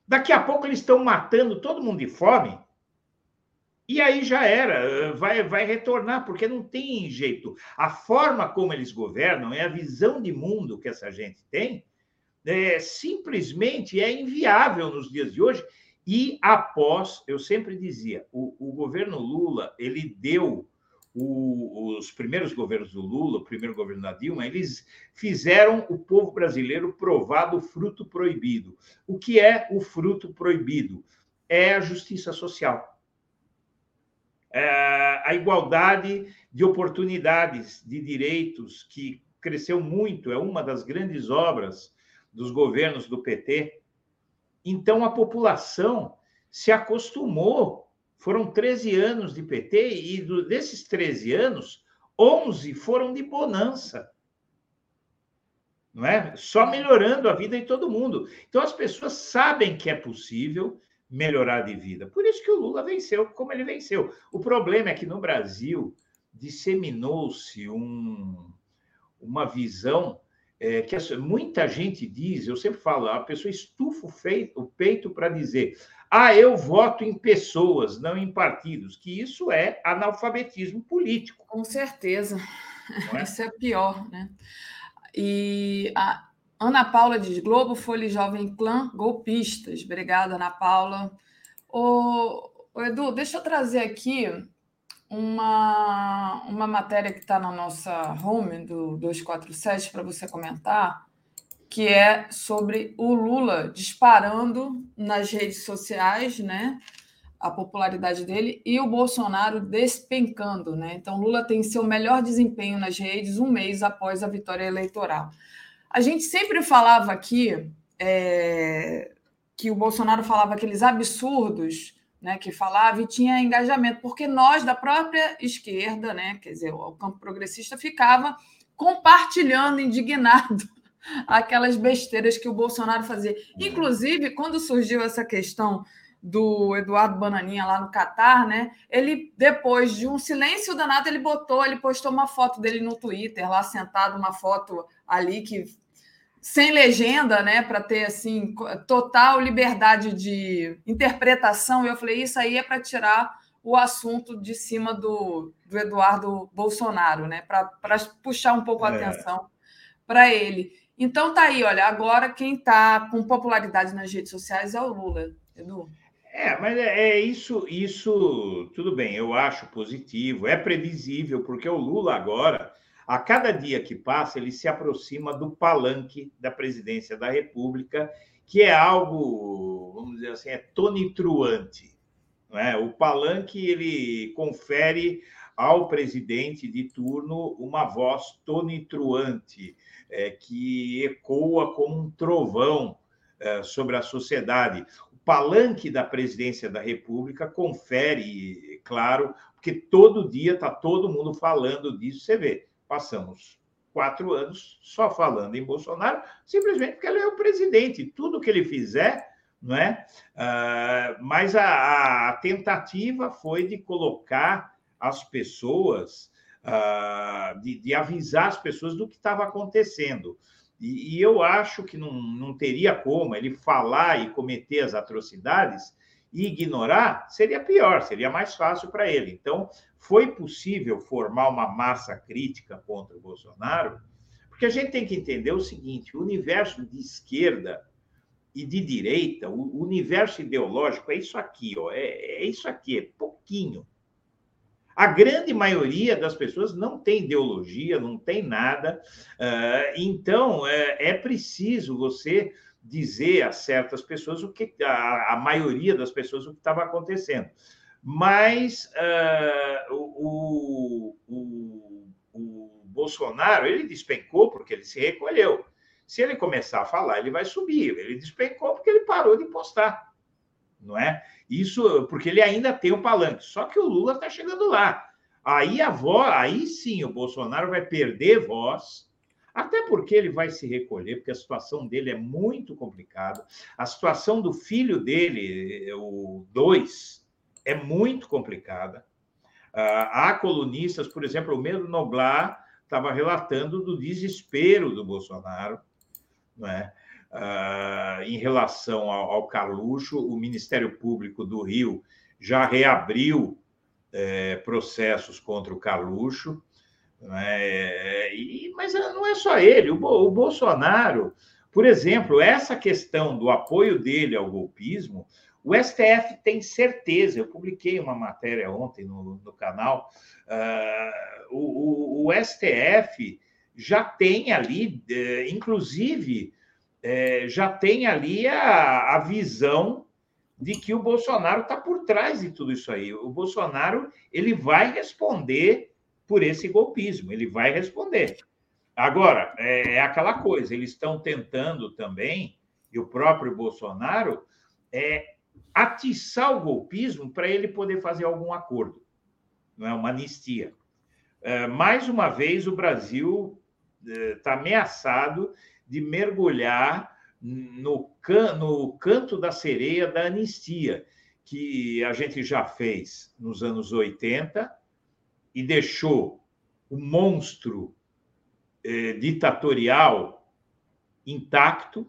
H: Daqui a pouco eles estão matando todo mundo de fome e aí já era, vai, vai retornar, porque não tem jeito. A forma como eles governam é a visão de mundo que essa gente tem, é, simplesmente é inviável nos dias de hoje. E após, eu sempre dizia, o, o governo Lula, ele deu o, os primeiros governos do Lula, o primeiro governo da Dilma, eles fizeram o povo brasileiro provar do fruto proibido. O que é o fruto proibido? É a justiça social a igualdade de oportunidades, de direitos, que cresceu muito, é uma das grandes obras dos governos do PT. Então, a população se acostumou. Foram 13 anos de PT e desses 13 anos, 11 foram de bonança. Não é? Só melhorando a vida de todo mundo. Então, as pessoas sabem que é possível, melhorar de vida. Por isso que o Lula venceu como ele venceu. O problema é que no Brasil disseminou-se um, uma visão é, que muita gente diz, eu sempre falo, a pessoa estufa o, feito, o peito para dizer ah, eu voto em pessoas, não em partidos, que isso é analfabetismo político.
G: Com certeza. É? Isso é pior, né? E a, Ana Paula diz: Globo, Folha Jovem Clã, golpistas. Obrigada, Ana Paula. Ô, Edu, deixa eu trazer aqui uma, uma matéria que está na nossa home do 247 para você comentar, que é sobre o Lula disparando nas redes sociais, né? a popularidade dele e o Bolsonaro despencando, né? Então Lula tem seu melhor desempenho nas redes um mês após a vitória eleitoral. A gente sempre falava aqui é, que o Bolsonaro falava aqueles absurdos, né? Que falava e tinha engajamento, porque nós da própria esquerda, né? Quer dizer, o campo progressista ficava compartilhando, indignado aquelas besteiras que o Bolsonaro fazia. Inclusive, quando surgiu essa questão do Eduardo Bananinha lá no Catar, né? Ele, depois de um silêncio danado, ele botou, ele postou uma foto dele no Twitter, lá sentado, uma foto ali que sem legenda, né? Para ter assim total liberdade de interpretação. E eu falei, isso aí é para tirar o assunto de cima do, do Eduardo Bolsonaro, né? Para puxar um pouco a é. atenção para ele. Então tá aí, olha, agora quem está com popularidade nas redes sociais é o Lula, Edu.
H: É, mas é, é, isso, isso tudo bem, eu acho positivo, é previsível, porque o Lula agora, a cada dia que passa, ele se aproxima do palanque da presidência da República, que é algo, vamos dizer assim, é tonitruante. Não é? O palanque ele confere ao presidente de turno uma voz tonitruante, é, que ecoa como um trovão é, sobre a sociedade palanque da presidência da República confere, claro, porque todo dia está todo mundo falando disso. Você vê, passamos quatro anos só falando em Bolsonaro, simplesmente porque ele é o presidente. Tudo que ele fizer, não é? Uh, mas a, a, tentativa foi de colocar as pessoas, uh, de, de avisar as pessoas do que estava acontecendo. E, e, eu acho que não, não teria como ele falar e cometer as atrocidades e ignorar, seria pior, seria mais fácil para ele. Então, foi possível formar uma massa crítica contra o Bolsonaro, porque a gente tem que entender o seguinte: o universo de esquerda e de direita, o universo ideológico é isso aqui, ó, é, é isso aqui, é pouquinho. A grande maioria das pessoas não tem ideologia, não tem nada. Uh, então, é, é, preciso você dizer a certas pessoas o que a, a maioria das pessoas o que estava acontecendo. Mas uh, o, o, o Bolsonaro ele despencou porque ele se recolheu. Se ele começar a falar, ele vai subir. Ele despencou porque ele parou de postar, não é? Isso porque ele ainda tem o palanque. Só que o Lula está chegando lá. Aí a voz, aí sim o Bolsonaro vai perder voz, até porque ele vai se recolher, porque a situação dele é muito complicada. A situação do filho dele, o dois, é muito complicada. Ah, há colunistas, por exemplo, o Pedro Noblar estava relatando do desespero do Bolsonaro, não é? Uh, em relação ao, ao Carluxo, o Ministério Público do Rio já reabriu é, processos contra o Carluxo, é, e, mas não é só ele, o, o Bolsonaro, por exemplo, essa questão do apoio dele ao golpismo, o STF tem certeza, eu publiquei uma matéria ontem no, no canal, uh, o, o, o, STF já tem ali, eh, inclusive, é, já tem ali a, a visão de que o Bolsonaro está por trás de tudo isso aí. O Bolsonaro ele vai responder por esse golpismo, ele vai responder. Agora, é, é aquela coisa, eles estão tentando também, e o próprio Bolsonaro, é, atiçar o golpismo para ele poder fazer algum acordo, não é uma anistia. É, mais uma vez, o Brasil está é, ameaçado de mergulhar no, can, no canto da sereia da anistia, que a gente já fez nos anos 80 e deixou o monstro eh, ditatorial intacto.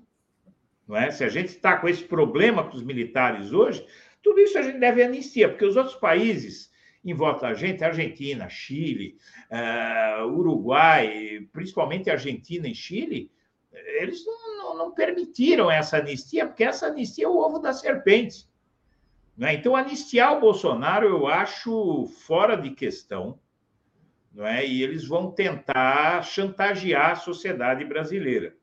H: Não é? Se a gente está com esse problema com os militares hoje, tudo isso a gente deve anistia, porque os outros países em volta da gente, Argentina, Chile, uh, Uruguai, principalmente Argentina e Chile, eles não, não, não, permitiram essa anistia, porque essa anistia é o ovo da serpente. Né? Então, anistiar o Bolsonaro eu acho fora de questão, não é? e eles vão tentar chantagear a sociedade brasileira.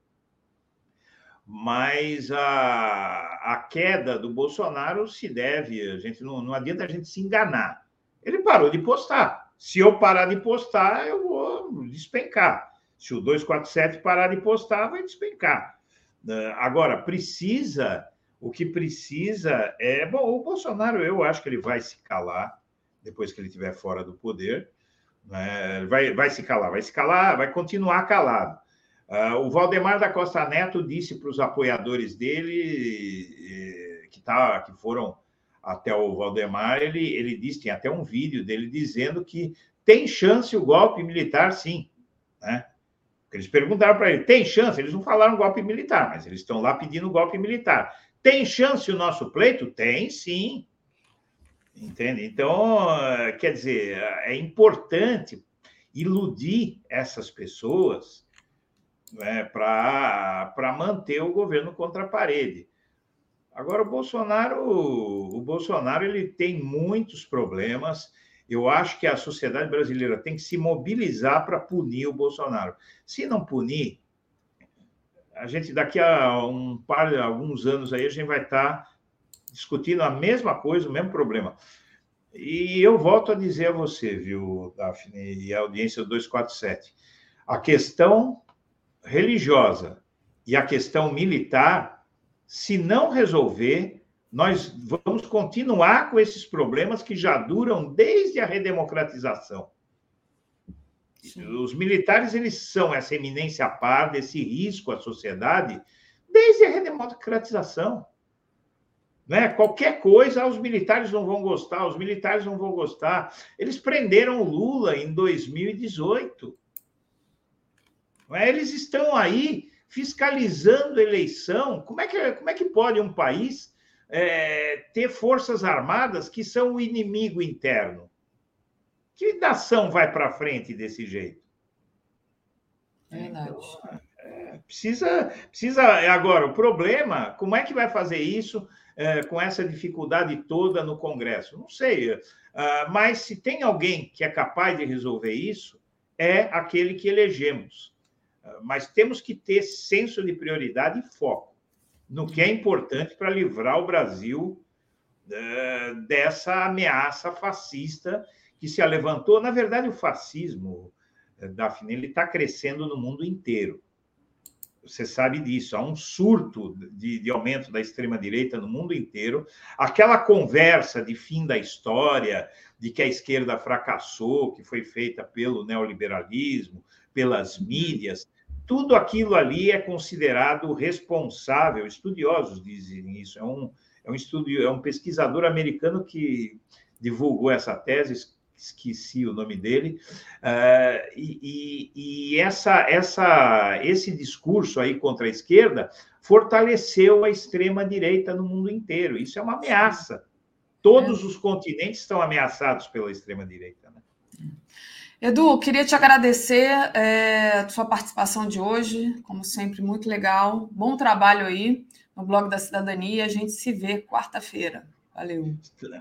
H: mas a, a queda do Bolsonaro se deve, a gente não, não adianta a gente se enganar. Ele parou de postar. Se eu parar de postar, eu vou despencar. Se o 247 parar de postar, vai despencar. Agora, precisa, o que precisa é. Bom, o Bolsonaro, eu acho que ele vai se calar depois que ele estiver fora do poder. Né? Vai, vai se calar, vai se calar, vai continuar calado. Uh, o Valdemar da Costa Neto disse para os apoiadores dele, eh, que, tá, que foram até o Valdemar, ele, ele disse, tem até um vídeo dele dizendo que tem chance o golpe militar, sim. Né? Eles perguntaram para ele, tem chance? Eles não falaram golpe militar, mas eles estão lá pedindo golpe militar. Tem chance o nosso pleito? Tem, sim. Entende? Então, quer dizer, é importante iludir essas pessoas né, para manter o governo contra a parede. Agora, o Bolsonaro, o Bolsonaro ele tem muitos problemas. Eu acho que a sociedade brasileira tem que se mobilizar para punir o Bolsonaro. Se não punir, a gente daqui a um par, alguns anos aí a gente vai estar discutindo a mesma coisa, o mesmo problema. E eu volto a dizer a você, viu, Daphne, e a audiência do 247, a questão religiosa e a questão militar, se não resolver, nós vamos continuar com esses problemas que já duram desde a redemocratização. Sim. Os militares eles são essa eminência par desse risco à sociedade desde a redemocratização. Né? Qualquer coisa, os militares não vão gostar, os militares não vão gostar. Eles prenderam Lula em 2018. É? Eles estão aí fiscalizando a eleição. Como é que, como é que pode um país é, ter forças armadas que são o inimigo interno? Que nação vai para frente desse jeito?
G: Verdade. Então,
H: é, precisa, precisa. Agora, o problema, como é que vai fazer isso é, com essa dificuldade toda no Congresso? Não sei. Uh, mas se tem alguém que é capaz de resolver isso, é aquele que elegemos mas temos que ter senso de prioridade e foco no que é importante para livrar o Brasil uh, dessa ameaça fascista que se levantou. Na verdade, o fascismo, uh, Daphne, ele está crescendo no mundo inteiro. Você sabe disso. Há um surto de, de aumento da extrema-direita no mundo inteiro. Aquela conversa de fim da história, de que a esquerda fracassou, que foi feita pelo neoliberalismo, pelas mídias, tudo aquilo ali é considerado responsável. Estudiosos dizem isso. É um, é um estudo, é um pesquisador americano que divulgou essa tese, esqueci o nome dele, uh, e, e, e, essa, essa, esse discurso aí contra a esquerda fortaleceu a extrema-direita no mundo inteiro. Isso é uma ameaça. Todos é. os continentes estão ameaçados pela extrema-direita. Né?
G: Edu, queria te agradecer é, a sua participação de hoje, como sempre, muito legal. Bom trabalho aí no Blog da Cidadania. A gente se vê quarta-feira. Valeu.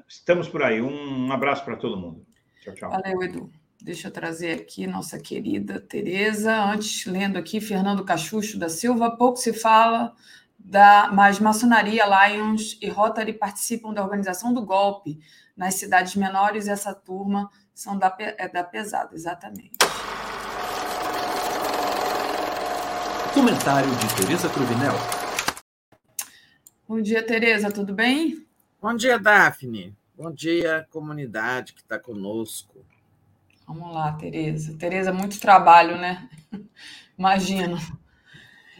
H: Estamos por aí. Um abraço para todo mundo. Tchau, tchau.
G: Valeu, Edu. Deixa eu trazer aqui nossa querida Tereza. Antes, lendo aqui, Fernando Cachucho da Silva. Pouco se fala da, mas Maçonaria, Lions e Rotary participam da organização do golpe nas cidades menores. Essa turma são da, é da pesada, exatamente.
B: Comentário de Tereza Cruvinel.
G: Bom dia, Tereza, tudo bem?
J: Bom dia, Daphne. Bom dia, comunidade que está conosco.
G: Vamos lá, Tereza. Tereza, muito trabalho, né? Imagino.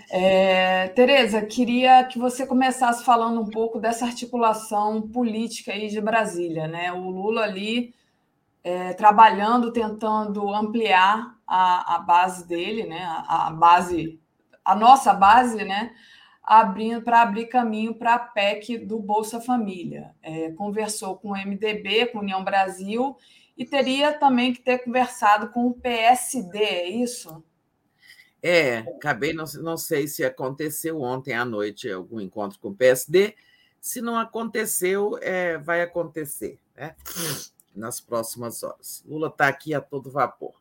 G: É, Tereza, queria que você começasse falando um pouco dessa articulação política aí de Brasília, né? O Lula ali é, trabalhando, tentando ampliar a, a base dele, né? A, a, base, a nossa base, né? Abrindo para abrir caminho para a PEC do Bolsa Família. É, conversou com o MDB, com União Brasil, e teria também que ter conversado com o PSD, é isso?
J: É, acabei, não, não sei se aconteceu ontem à noite algum encontro com o PSD. Se não aconteceu, é, vai acontecer. Né? nas próximas horas. Lula está aqui a todo vapor.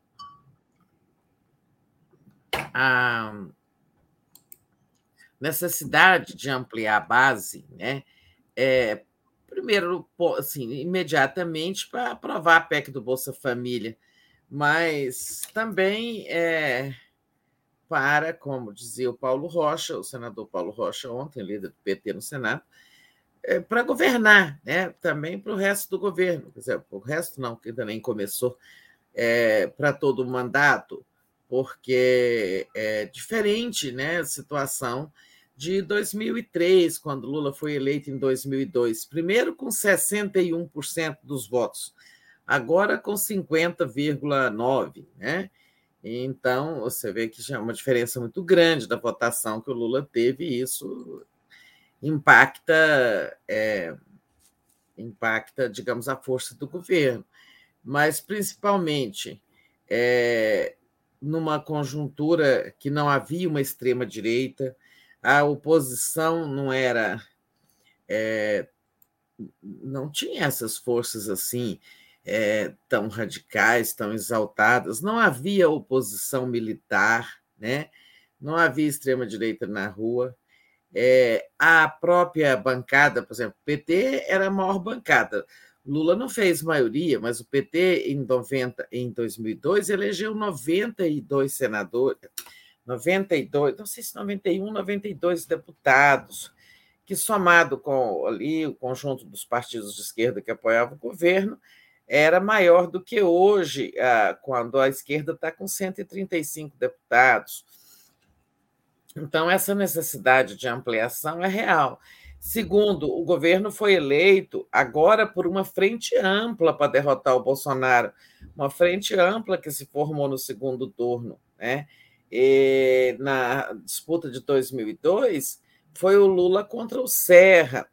J: Ah, necessidade de ampliar a base, né? É, primeiro, assim, imediatamente para aprovar a PEC do Bolsa Família, mas também é, para, como dizia o Paulo Rocha, o senador Paulo Rocha ontem, líder do PT no Senado, é, para governar, né? também para o resto do governo, quer dizer, o resto não, que ainda nem começou, é, para todo o mandato, porque é diferente né, a situação de 2003, quando Lula foi eleito em 2002. Primeiro com 61% dos votos, agora com 50,9%. Né? Então, você vê que já é uma diferença muito grande da votação que o Lula teve, e isso impacta, é, impacta, digamos, a força do governo. Mas, principalmente, é, numa conjuntura que não havia uma extrema-direita, a oposição não era. É, não tinha essas forças assim é, tão radicais, tão exaltadas, não havia oposição militar, né? não havia extrema-direita na rua. É, a própria bancada, por exemplo, o PT era a maior bancada. Lula não fez maioria, mas o PT em 90, em 2002 elegeu 92 senadores, 92, não sei se 91, 92 deputados, que somado com ali o conjunto dos partidos de esquerda que apoiavam o governo, era maior do que hoje, ah, quando a esquerda está com 135 deputados. Então, essa necessidade de ampliação é real. Segundo, o governo foi eleito agora por uma frente ampla para derrotar o Bolsonaro, uma frente ampla que se formou no segundo turno. Né? E na disputa de 2002, foi o Lula contra o Serra.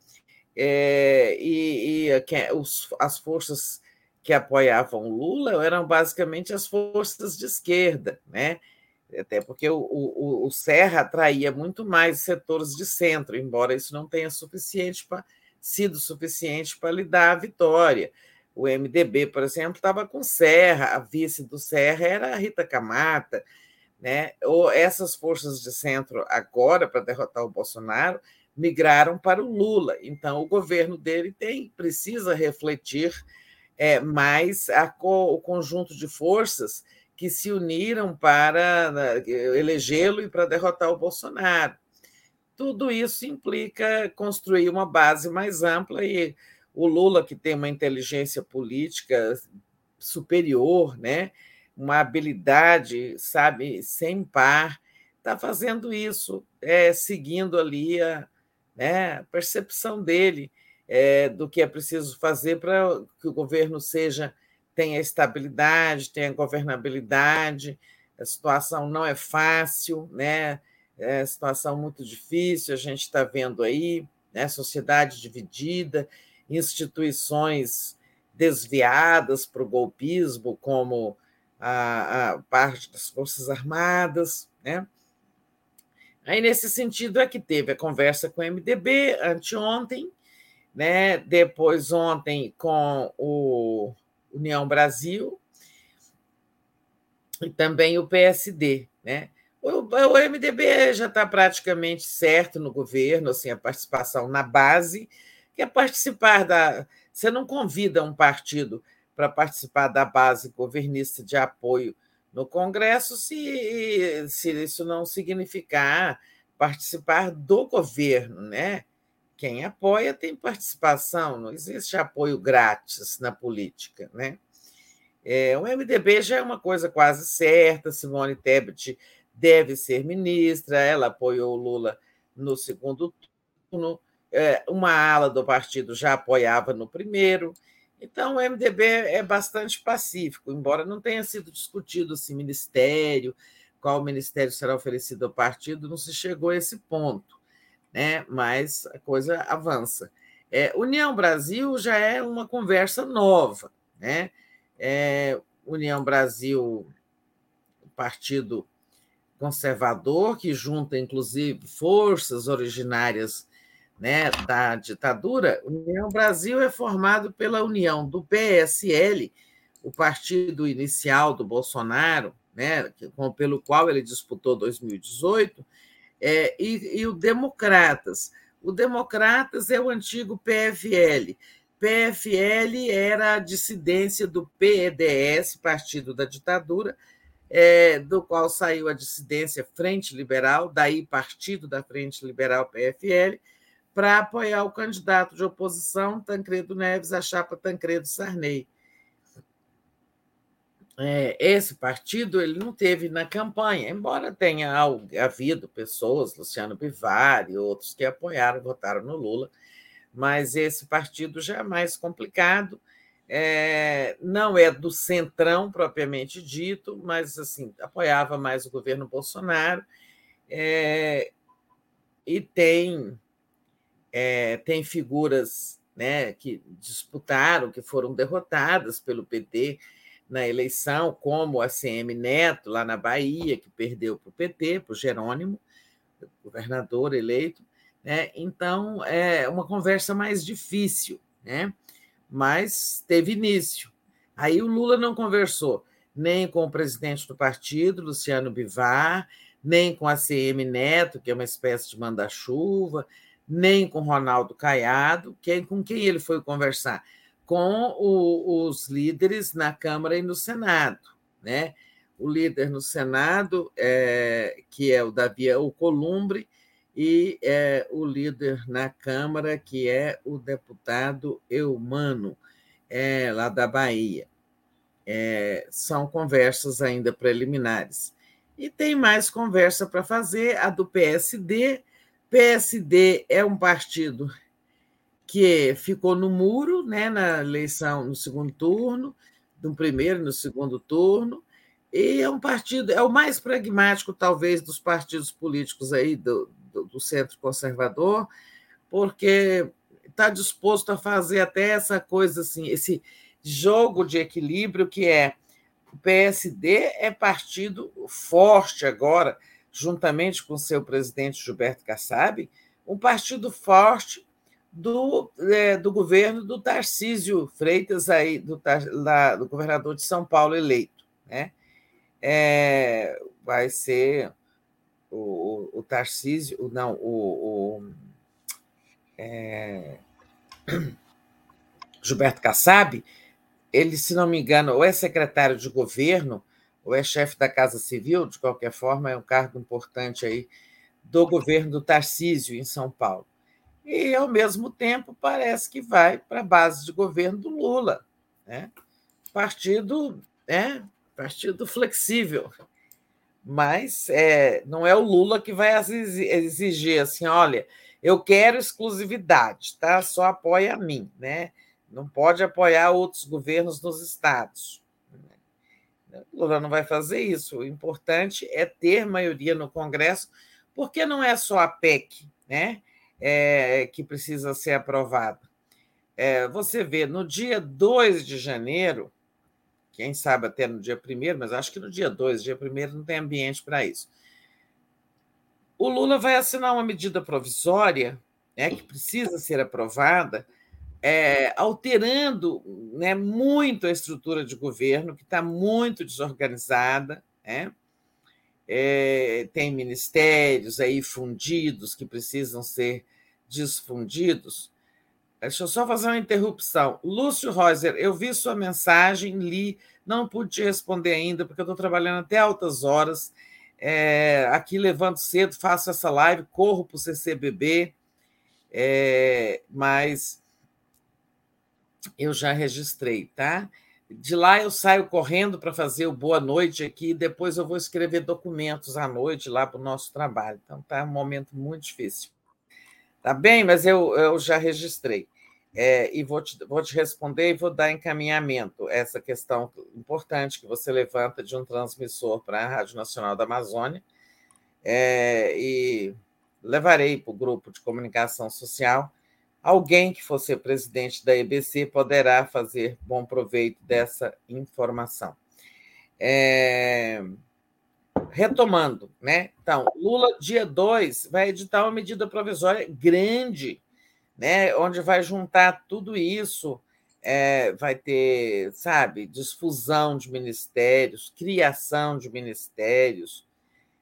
J: É, e, e os, as forças que apoiavam Lula eram basicamente as forças de esquerda, né? até porque o, o, o Serra atraía muito mais setores de centro, embora isso não tenha suficiente pra, sido suficiente para lhe dar a vitória. O MDB, por exemplo, estava com Serra, a vice do Serra era a Rita Camata, né? Ou essas forças de centro agora para derrotar o Bolsonaro migraram para o Lula. Então, o governo dele tem precisa refletir é, mais a, o conjunto de forças que se uniram para né, elegê-lo e para derrotar o Bolsonaro. Tudo isso implica construir uma base mais ampla e o Lula, que tem uma inteligência política superior, né? Uma habilidade, sabe, sem par, está fazendo isso, é, seguindo ali a, né, percepção dele é, do que é preciso fazer para que o governo seja tenha estabilidade, tenha governabilidade. A situação não é fácil, né? É situação muito difícil, a gente está vendo aí, né? sociedade dividida, instituições desviadas para o golpismo, como a, a, parte das Forças Armadas. Né? Aí, nesse sentido, é que teve a conversa com o MDB anteontem, né? depois ontem com o União Brasil e também o PSD, né? O, o MDB já está praticamente certo no governo, assim, a participação na base, que é participar da. Você não convida um partido para participar da base governista de apoio no Congresso se, se isso não significar participar do governo, né? Quem apoia tem participação, não existe apoio grátis na política. Né? É, o MDB já é uma coisa quase certa, Simone Tebet deve ser ministra, ela apoiou o Lula no segundo turno, é, uma ala do partido já apoiava no primeiro. Então, o MDB é bastante pacífico, embora não tenha sido discutido esse ministério, qual ministério será oferecido ao partido, não se chegou a esse ponto né? mas a coisa avança. É, União Brasil já é uma conversa nova. Né? É, União Brasil, partido conservador, que junta, inclusive, forças originárias né, da ditadura. União Brasil é formado pela união do PSL, o partido inicial do Bolsonaro, né, pelo qual ele disputou 2018, É, e, e o Democratas. O Democratas é o antigo PFL. PFL era a dissidência do PEDS, Partido da Ditadura, é, do qual saiu a dissidência Frente Liberal, daí Partido da Frente Liberal PFL, para apoiar o candidato de oposição, Tancredo Neves, a chapa Tancredo Sarney. É, esse partido ele não teve na campanha, embora tenha havido pessoas, Luciano Bivar e outros que apoiaram, votaram no Lula, mas esse partido já é mais complicado, é, não é do centrão propriamente dito, mas assim apoiava mais o governo Bolsonaro é, e tem é, tem figuras né, que disputaram, que foram derrotadas pelo PT na eleição, como a CM Neto, lá na Bahia, que perdeu para o PT, para o Jerônimo, governador eleito. Né? Então, é uma conversa mais difícil, né? mas teve início. Aí o Lula não conversou nem com o presidente do partido, Luciano Bivar, nem com a CM Neto, que é uma espécie de manda-chuva, nem com Ronaldo Caiado, que, com quem ele foi conversar? Com o, os líderes na Câmara e no Senado. Né? O líder no Senado, é, que é o Davi Alcolumbre, e é, o líder na Câmara, que é o deputado Eumano, é, lá da Bahia. É, são conversas ainda preliminares. E tem mais conversa para fazer, a do PSD, PSD é um partido que ficou no muro né, na eleição no segundo turno, no primeiro no segundo turno, e é um partido, é o mais pragmático, talvez, dos partidos políticos aí do, do, do centro conservador, porque está disposto a fazer até essa coisa assim, esse jogo de equilíbrio que é o PSD é partido forte agora, juntamente com seu presidente Gilberto Kassab, um partido forte do, é, do governo do Tarcísio Freitas, aí, do, do governador de São Paulo eleito. Né? É, vai ser o, o, o Tarcísio, não, o, o é, Gilberto Kassab, ele, se não me engano, ou é secretário de governo ou é chefe da Casa Civil, de qualquer forma, é um cargo importante aí do governo do Tarcísio, em São Paulo. E, ao mesmo tempo, parece que vai para a base de governo do Lula. Né? Partido, né? partido flexível. Mas é, não é o Lula que vai exigir assim, olha, eu quero exclusividade, tá? Só apoia a mim, né? Não pode apoiar outros governos nos estados. Lula não vai fazer isso. O importante é ter maioria no Congresso, porque não é só a PEC né, é, que precisa ser aprovada. É, você vê, no dia 2 de janeiro, quem sabe até no dia 1, mas acho que no dia 2, dia 1 não tem ambiente para isso. O Lula vai assinar uma medida provisória né, que precisa ser aprovada é, alterando né, muito a estrutura de governo, que está muito desorganizada. Né? É, tem ministérios aí fundidos que precisam ser desfundidos. Deixa eu só fazer uma interrupção. Lúcio Reuser, eu vi sua mensagem, li, não pude te responder ainda, porque eu estou trabalhando até altas horas. É, aqui levanto cedo, faço essa live, corro para o CCBB, é, mas eu já registrei, tá? De lá eu saio correndo para fazer o boa noite aqui, depois eu vou escrever documentos à noite lá para o nosso trabalho. Então tá um momento muito difícil. Tá bem, mas eu, eu já registrei. É, e vou te, vou te responder e vou dar encaminhamento essa questão importante que você levanta de um transmissor para a Rádio Nacional da Amazônia. É, e levarei para o grupo de comunicação social Alguém que for ser presidente da EBC poderá fazer bom proveito dessa informação. É... Retomando, né? Então, Lula, dia 2, vai editar uma medida provisória grande, né? Onde vai juntar tudo isso, é, vai ter, sabe, desfusão de ministérios, criação de ministérios,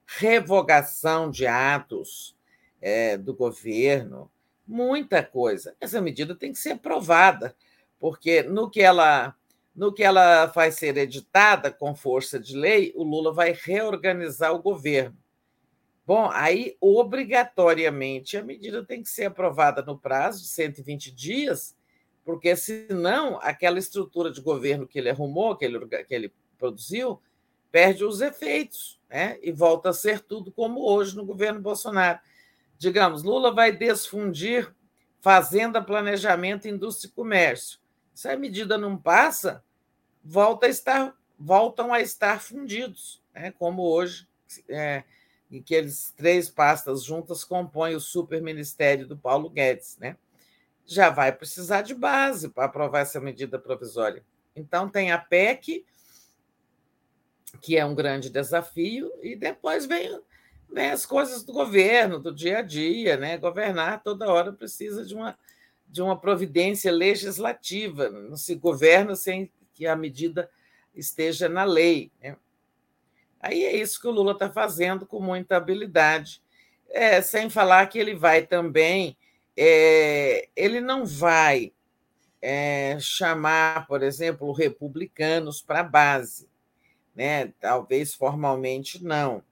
J: revogação de atos é, do governo, muita coisa. Essa medida tem que ser aprovada, porque no que ela no que ela vai ser editada com força de lei, o Lula vai reorganizar o governo. Bom, aí, obrigatoriamente, a medida tem que ser aprovada no prazo de 120 dias, porque senão aquela estrutura de governo que ele arrumou, que ele, que ele produziu, perde os efeitos né? e volta a ser tudo como hoje no governo Bolsonaro. Digamos, Lula vai desfundir Fazenda, Planejamento, Indústria e Comércio. Se a medida não passa, volta a estar, voltam a estar fundidos, né? como hoje, é, em que eles três pastas juntas compõem o superministério do Paulo Guedes. Né? Já vai precisar de base para aprovar essa medida provisória. Então, tem a PEC, que é um grande desafio, e depois vem, vem as coisas do governo, do dia a dia. Né? Governar toda hora precisa de uma, de uma providência legislativa, não se governa sem que a medida esteja na lei. Né? Aí é isso que o Lula está fazendo com muita habilidade, é, sem falar que ele vai também, é, ele não vai é, chamar, por exemplo, republicanos para a base, né? talvez formalmente não,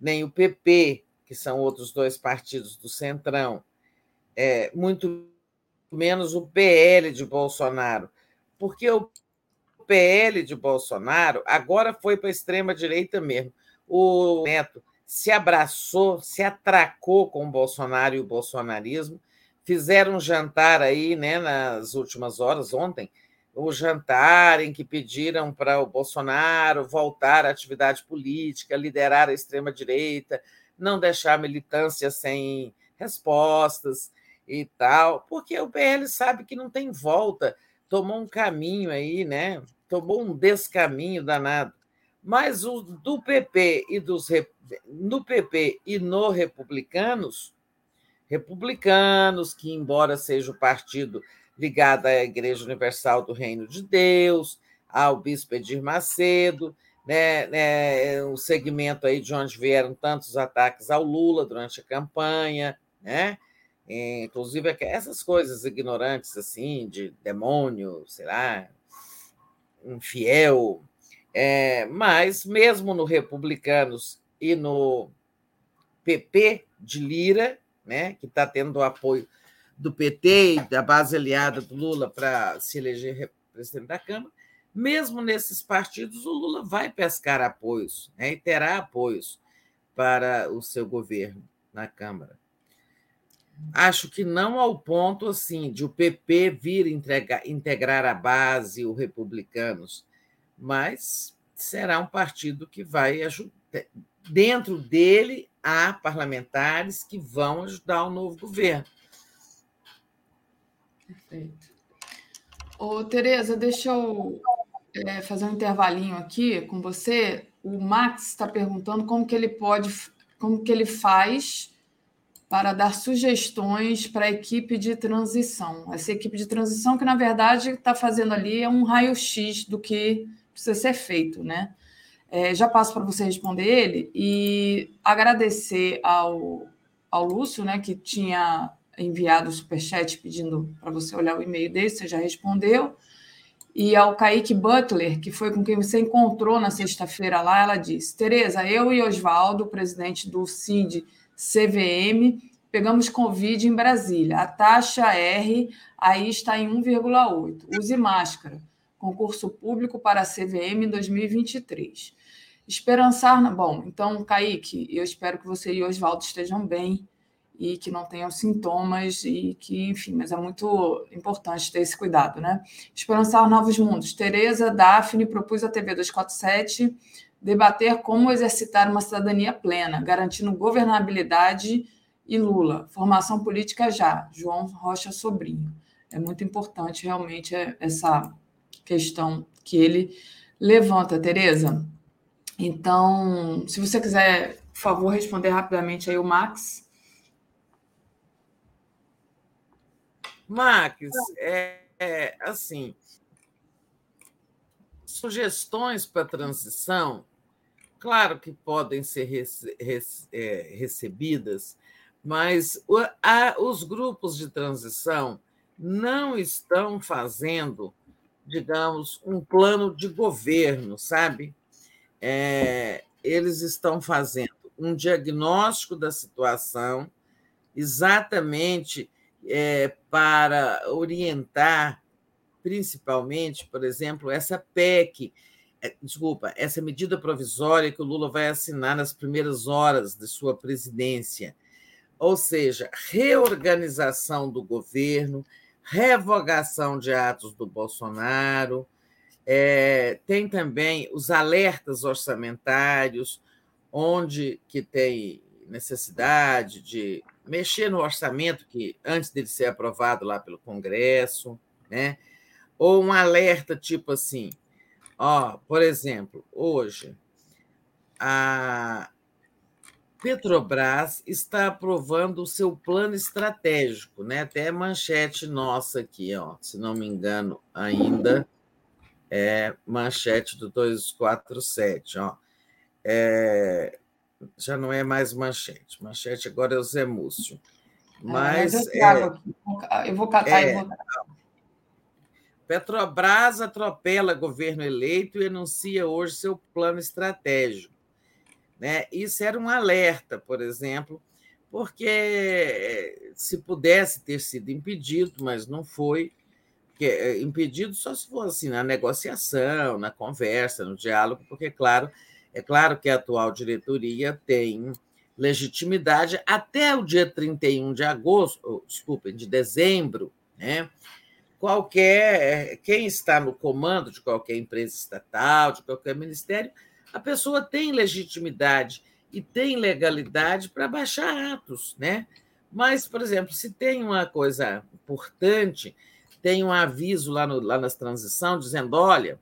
J: nem o PP, que são outros dois partidos do Centrão, é, muito menos o PL de Bolsonaro, porque o PL de Bolsonaro agora foi para a extrema-direita mesmo. O Neto se abraçou, se atracou com o Bolsonaro e o bolsonarismo, fizeram um jantar aí né, nas últimas horas, ontem, o jantar em que pediram para o Bolsonaro voltar à atividade política, liderar a extrema-direita, não deixar a militância sem respostas e tal, porque o PL sabe que não tem volta, tomou um caminho aí, né? tomou um descaminho danado. Mas o do PP e dos no PP e no Republicanos, republicanos que embora seja o partido ligado à Igreja Universal do Reino de Deus, ao Bispo Edir Macedo, né, né, o segmento aí de onde vieram tantos ataques ao Lula durante a campanha, né? Inclusive essas coisas ignorantes assim de demônio, sei lá, infiel, é, mas mesmo no Republicanos e no PP de Lira, né, que está tendo apoio do PT e da base aliada do Lula para se eleger presidente da Câmara, mesmo nesses partidos, o Lula vai pescar apoios né, e terá apoios para o seu governo na Câmara. Acho que não ao ponto assim de o PP vir entregar, integrar a base, os republicanos, mas será um partido que vai ajudar. Dentro dele há parlamentares que vão ajudar o novo governo.
G: Perfeito. Ô, Tereza, deixa eu é, fazer um intervalinho aqui com você. O Max está perguntando como que ele pode, como que ele faz para dar sugestões para a equipe de transição. Essa equipe de transição que, na verdade, está fazendo ali é um raio-x do que precisa ser feito, né? É, já passo para você responder ele e agradecer ao, ao Lúcio, né, que tinha enviado o superchat pedindo para você olhar o e-mail dele, você já respondeu. E ao Kaique Butler, que foi com quem você encontrou na sexta-feira lá, ela disse: Tereza, eu e Oswaldo, presidente do CID CVM, pegamos Covid em Brasília. A taxa R aí está em 1,8. Use máscara. Concurso público para a CVM em 2023. Esperançar. Bom, então, Kaique, eu espero que você e Oswaldo estejam bem e que não tenham sintomas e que, enfim, mas é muito importante ter esse cuidado, né? Esperançar novos mundos. Tereza Daphne propôs à TV 247 debater como exercitar uma cidadania plena, garantindo governabilidade e Lula. Formação política já. João Rocha Sobrinho. É muito importante realmente essa questão que ele levanta, Tereza. Então, se você quiser, por favor, responder rapidamente aí o Max.
J: Max, é, é assim, sugestões para transição claro que podem ser rece é, recebidas, mas os grupos de transição não estão fazendo, digamos, um plano de governo, sabe? É, eles estão fazendo um diagnóstico da situação, exatamente é, para orientar, principalmente, por exemplo, essa PEC, é, desculpa, essa medida provisória que o Lula vai assinar nas primeiras horas de sua presidência. Ou seja, reorganização do governo, revogação de atos do Bolsonaro, é, tem também os alertas orçamentários, onde que tem necessidade de mexer no orçamento que antes dele ser aprovado lá pelo Congresso, né? Ou um alerta tipo assim, ó, por exemplo, hoje a Petrobras está aprovando o seu plano estratégico, né? Até manchete nossa aqui, ó, se não me engano, ainda é manchete do 247, ó. É, já não é mais manchete. Manchete agora é o Zé Múcio. Mas,
G: é, mas eu, é, eu, vou catar é, e vou...
J: Petrobras atropela governo eleito e anuncia hoje seu plano estratégico. Né? Isso era um alerta, por exemplo, porque eh, se pudesse ter sido impedido, mas não foi, eh, impedido só se fosse na negociação, na conversa, no diálogo, porque, claro, é claro que a atual diretoria tem legitimidade até o dia 31 de agosto, desculpem, de dezembro, né? Qualquer quem está no comando de qualquer empresa estatal, de qualquer ministério, a pessoa tem legitimidade e tem legalidade para baixar atos, né? Mas, por exemplo, se tem uma coisa importante, tem um aviso lá, no, lá nas transição dizendo, olha,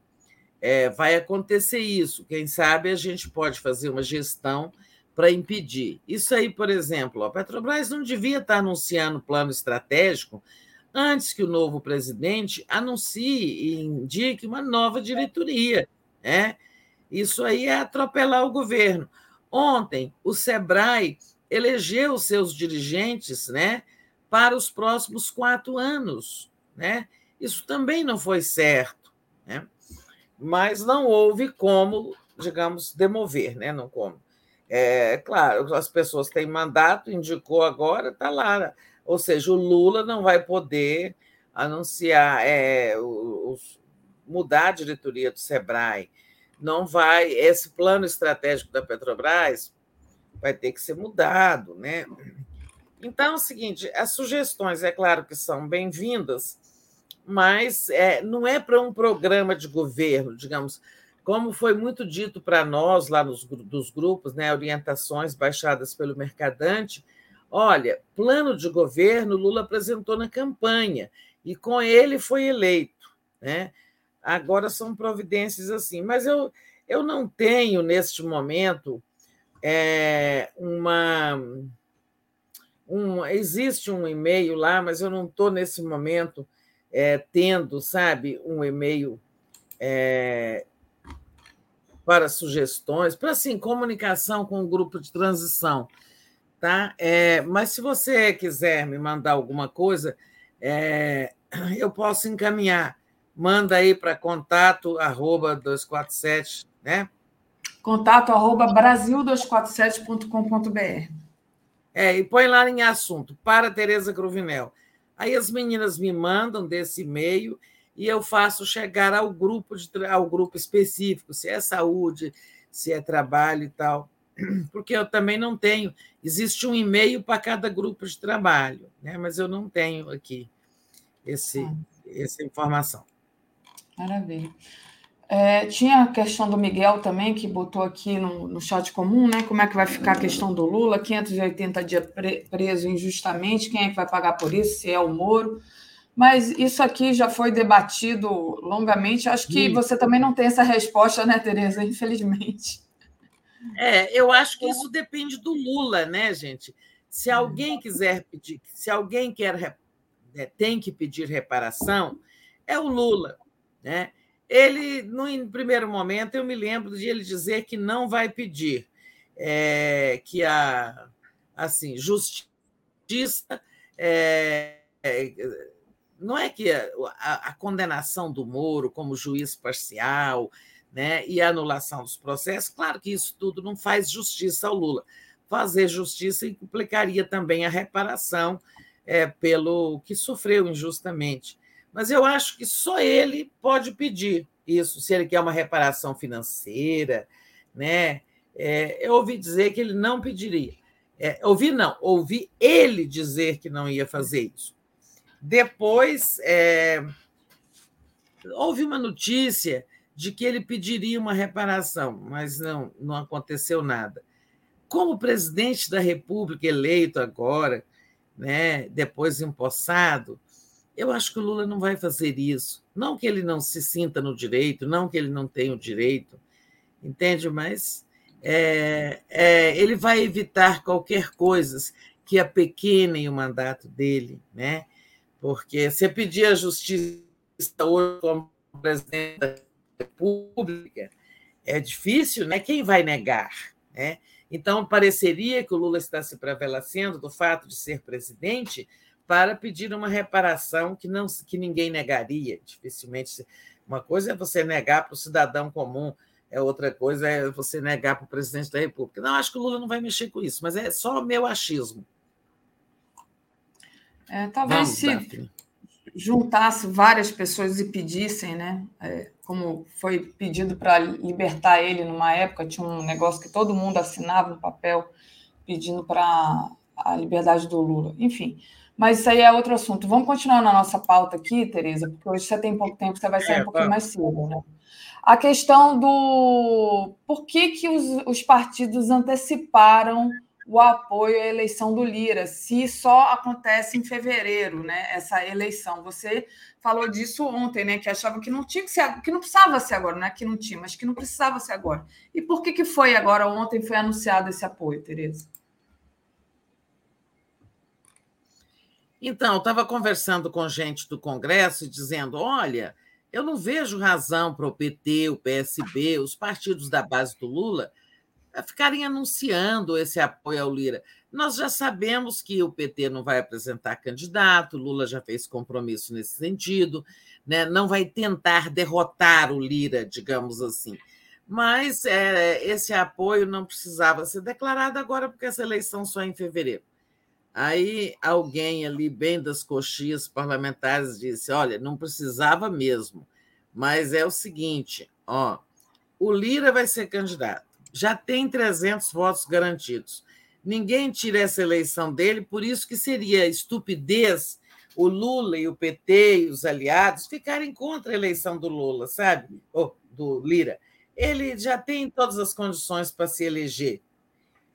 J: é, vai acontecer isso. Quem sabe a gente pode fazer uma gestão para impedir. Isso aí, por exemplo, a Petrobras não devia estar anunciando plano estratégico antes que o novo presidente anuncie e indique uma nova diretoria. Né? Isso aí é atropelar o governo. Ontem, o SEBRAE elegeu seus dirigentes né, para os próximos quatro anos. Né? Isso também não foi certo. Né? Mas não houve como, digamos, demover, né? Não como. É claro, as pessoas têm mandato, indicou agora, está lá. Ou seja, o Lula não vai poder anunciar, é, os, mudar a diretoria do SEBRAE, não vai. Esse plano estratégico da Petrobras vai ter que ser mudado, né? Então é o seguinte: as sugestões, é claro que são bem-vindas, mas é, não é para um programa de governo, digamos, como foi muito dito para nós lá nos dos grupos, né, orientações baixadas pelo Mercadante. Olha, plano de governo Lula apresentou na campanha e com ele foi eleito, né? Agora são providências assim, mas eu, eu não tenho neste momento é, uma um, existe um e-mail lá, mas eu não estou nesse momento é, tendo, sabe, um e-mail é, para sugestões, para assim, comunicação com o grupo de transição. Tá? É, mas se você quiser me mandar alguma coisa, é, eu posso encaminhar. Manda aí para contato arroba 247, né?
G: Contato arroba brasil247.com.br.
J: É, e põe lá em assunto, para Tereza Gruvinel. Aí as meninas me mandam desse e-mail e eu faço chegar ao grupo de, ao grupo específico, se é saúde, se é trabalho e tal, porque eu também não tenho. Existe um e-mail para cada grupo de trabalho, né? Mas eu não tenho aqui esse, ah. essa informação.
G: Maravilha. É, tinha a questão do Miguel também, que botou aqui no, no chat comum, né? Como é que vai ficar a questão do Lula, 580 dias pre, preso injustamente, quem é que vai pagar por isso, se é o Moro. Mas isso aqui já foi debatido longamente. Acho que Sim. você também não tem essa resposta, né, Tereza? Infelizmente.
J: É, eu acho que isso depende do Lula, né, gente? Se alguém quiser pedir, se alguém quer, né, tem que pedir reparação, é o Lula, né? Ele, no primeiro momento, eu me lembro de ele dizer que não vai pedir, é, que a assim justiça é, é, não é que a, a, a, condenação do Moro como juiz parcial né, e a anulação dos processos, claro que isso tudo não faz justiça ao Lula. Fazer justiça implicaria também a reparação é, pelo que sofreu injustamente. Mas eu acho que só ele pode pedir isso, se ele quer uma reparação financeira. Né? É, eu ouvi dizer que ele não pediria. É, ouvi não, ouvi ele dizer que não ia fazer isso. Depois, é, houve uma notícia de que ele pediria uma reparação, mas não, não aconteceu nada. Como presidente da República eleito agora, né, depois empossado, eu acho que o Lula não vai fazer isso. Não que ele não se sinta no direito, não que ele não tenha o direito, entende? Mas é, é, ele vai evitar qualquer coisa que apequenem o mandato dele, né? Porque você pedir a justiça hoje como presidente da República é difícil, né? Quem vai negar, né? Então, pareceria que o Lula está se prevalecendo do fato de ser presidente para pedir uma reparação que não que ninguém negaria, dificilmente. Uma coisa é você negar para o cidadão comum, é outra coisa é você negar para o presidente da República. Não, acho que o Lula não vai mexer com isso, mas é só meu achismo.
G: É, talvez Vamos, se Daphne. juntasse várias pessoas e pedissem, né? É, como foi pedido para libertar ele numa época, tinha um negócio que todo mundo assinava um papel pedindo para a liberdade do Lula. Enfim, mas isso aí é outro assunto. Vamos continuar na nossa pauta aqui, Tereza, porque hoje você tem pouco tempo, você vai sair é, um pouquinho mais cedo, né? A questão do por que, que os, os partidos anteciparam o apoio à eleição do Lira, se só acontece em fevereiro, né? Essa eleição. Você falou disso ontem, né? Que achava que não tinha que ser, que não precisava ser agora, não é que não tinha, mas que não precisava ser agora. E por que, que foi agora? Ontem foi anunciado esse apoio, Tereza?
J: Então, estava conversando com gente do Congresso dizendo: olha, eu não vejo razão para o PT, o PSB, os partidos da base do Lula ficarem anunciando esse apoio ao Lira. Nós já sabemos que o PT não vai apresentar candidato, Lula já fez compromisso nesse sentido, né? não vai tentar derrotar o Lira, digamos assim. Mas é, esse apoio não precisava ser declarado agora, porque essa eleição só é em fevereiro. Aí alguém ali, bem das coxias parlamentares, disse: olha, não precisava mesmo, mas é o seguinte: ó, o Lira vai ser candidato já tem 300 votos garantidos. Ninguém tira essa eleição dele, por isso que seria estupidez o Lula e o PT e os aliados ficarem contra a eleição do Lula, sabe? Ou do Lira. Ele já tem todas as condições para se eleger.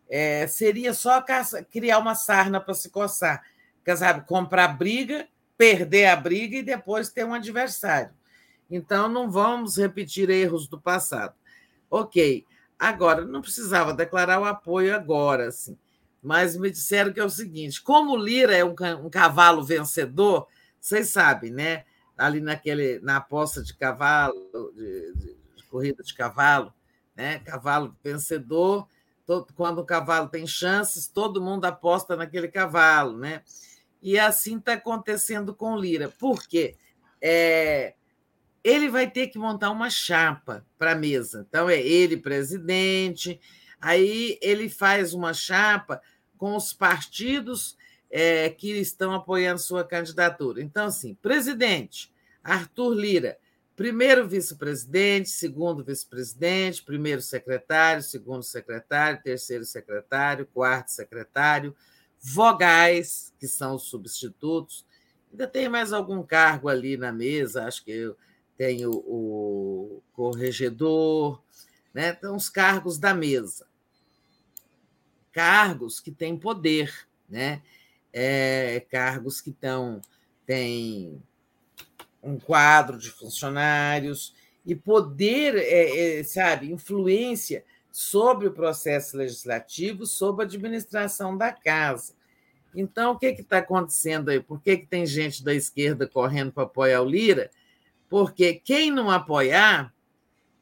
J: É, seria só criar uma sarna para se coçar. Sabe? Comprar briga, perder a briga e depois ter um adversário. Então, não vamos repetir erros do passado. Ok. Agora, não precisava declarar o apoio agora, assim. Mas me disseram que é o seguinte: como Lira é um, um cavalo vencedor, vocês sabem, né? Ali naquele, na aposta de cavalo, de, de, de corrida de cavalo, né? Cavalo vencedor, todo, quando o cavalo tem chances, todo mundo aposta naquele cavalo, né? E assim está acontecendo com Lira. Por quê? É, ele vai ter que montar uma chapa para a mesa. Então, é ele presidente, aí ele faz uma chapa com os partidos é, que estão apoiando sua candidatura. Então, assim, presidente, Arthur Lira, primeiro vice-presidente, segundo vice-presidente, primeiro secretário, segundo secretário, terceiro secretário, quarto secretário, vogais, que são os substitutos. Ainda tem mais algum cargo ali na mesa, acho que eu tem o, o corregedor, né? então os cargos da mesa. Cargos que têm poder, né? É, cargos que estão, têm um quadro de funcionários e poder, é, é, sabe, influência sobre o processo legislativo, sobre a administração da casa. Então, o que está acontecendo aí? Por que, que tem gente da esquerda correndo para apoiar o Lira? porque quem não apoiar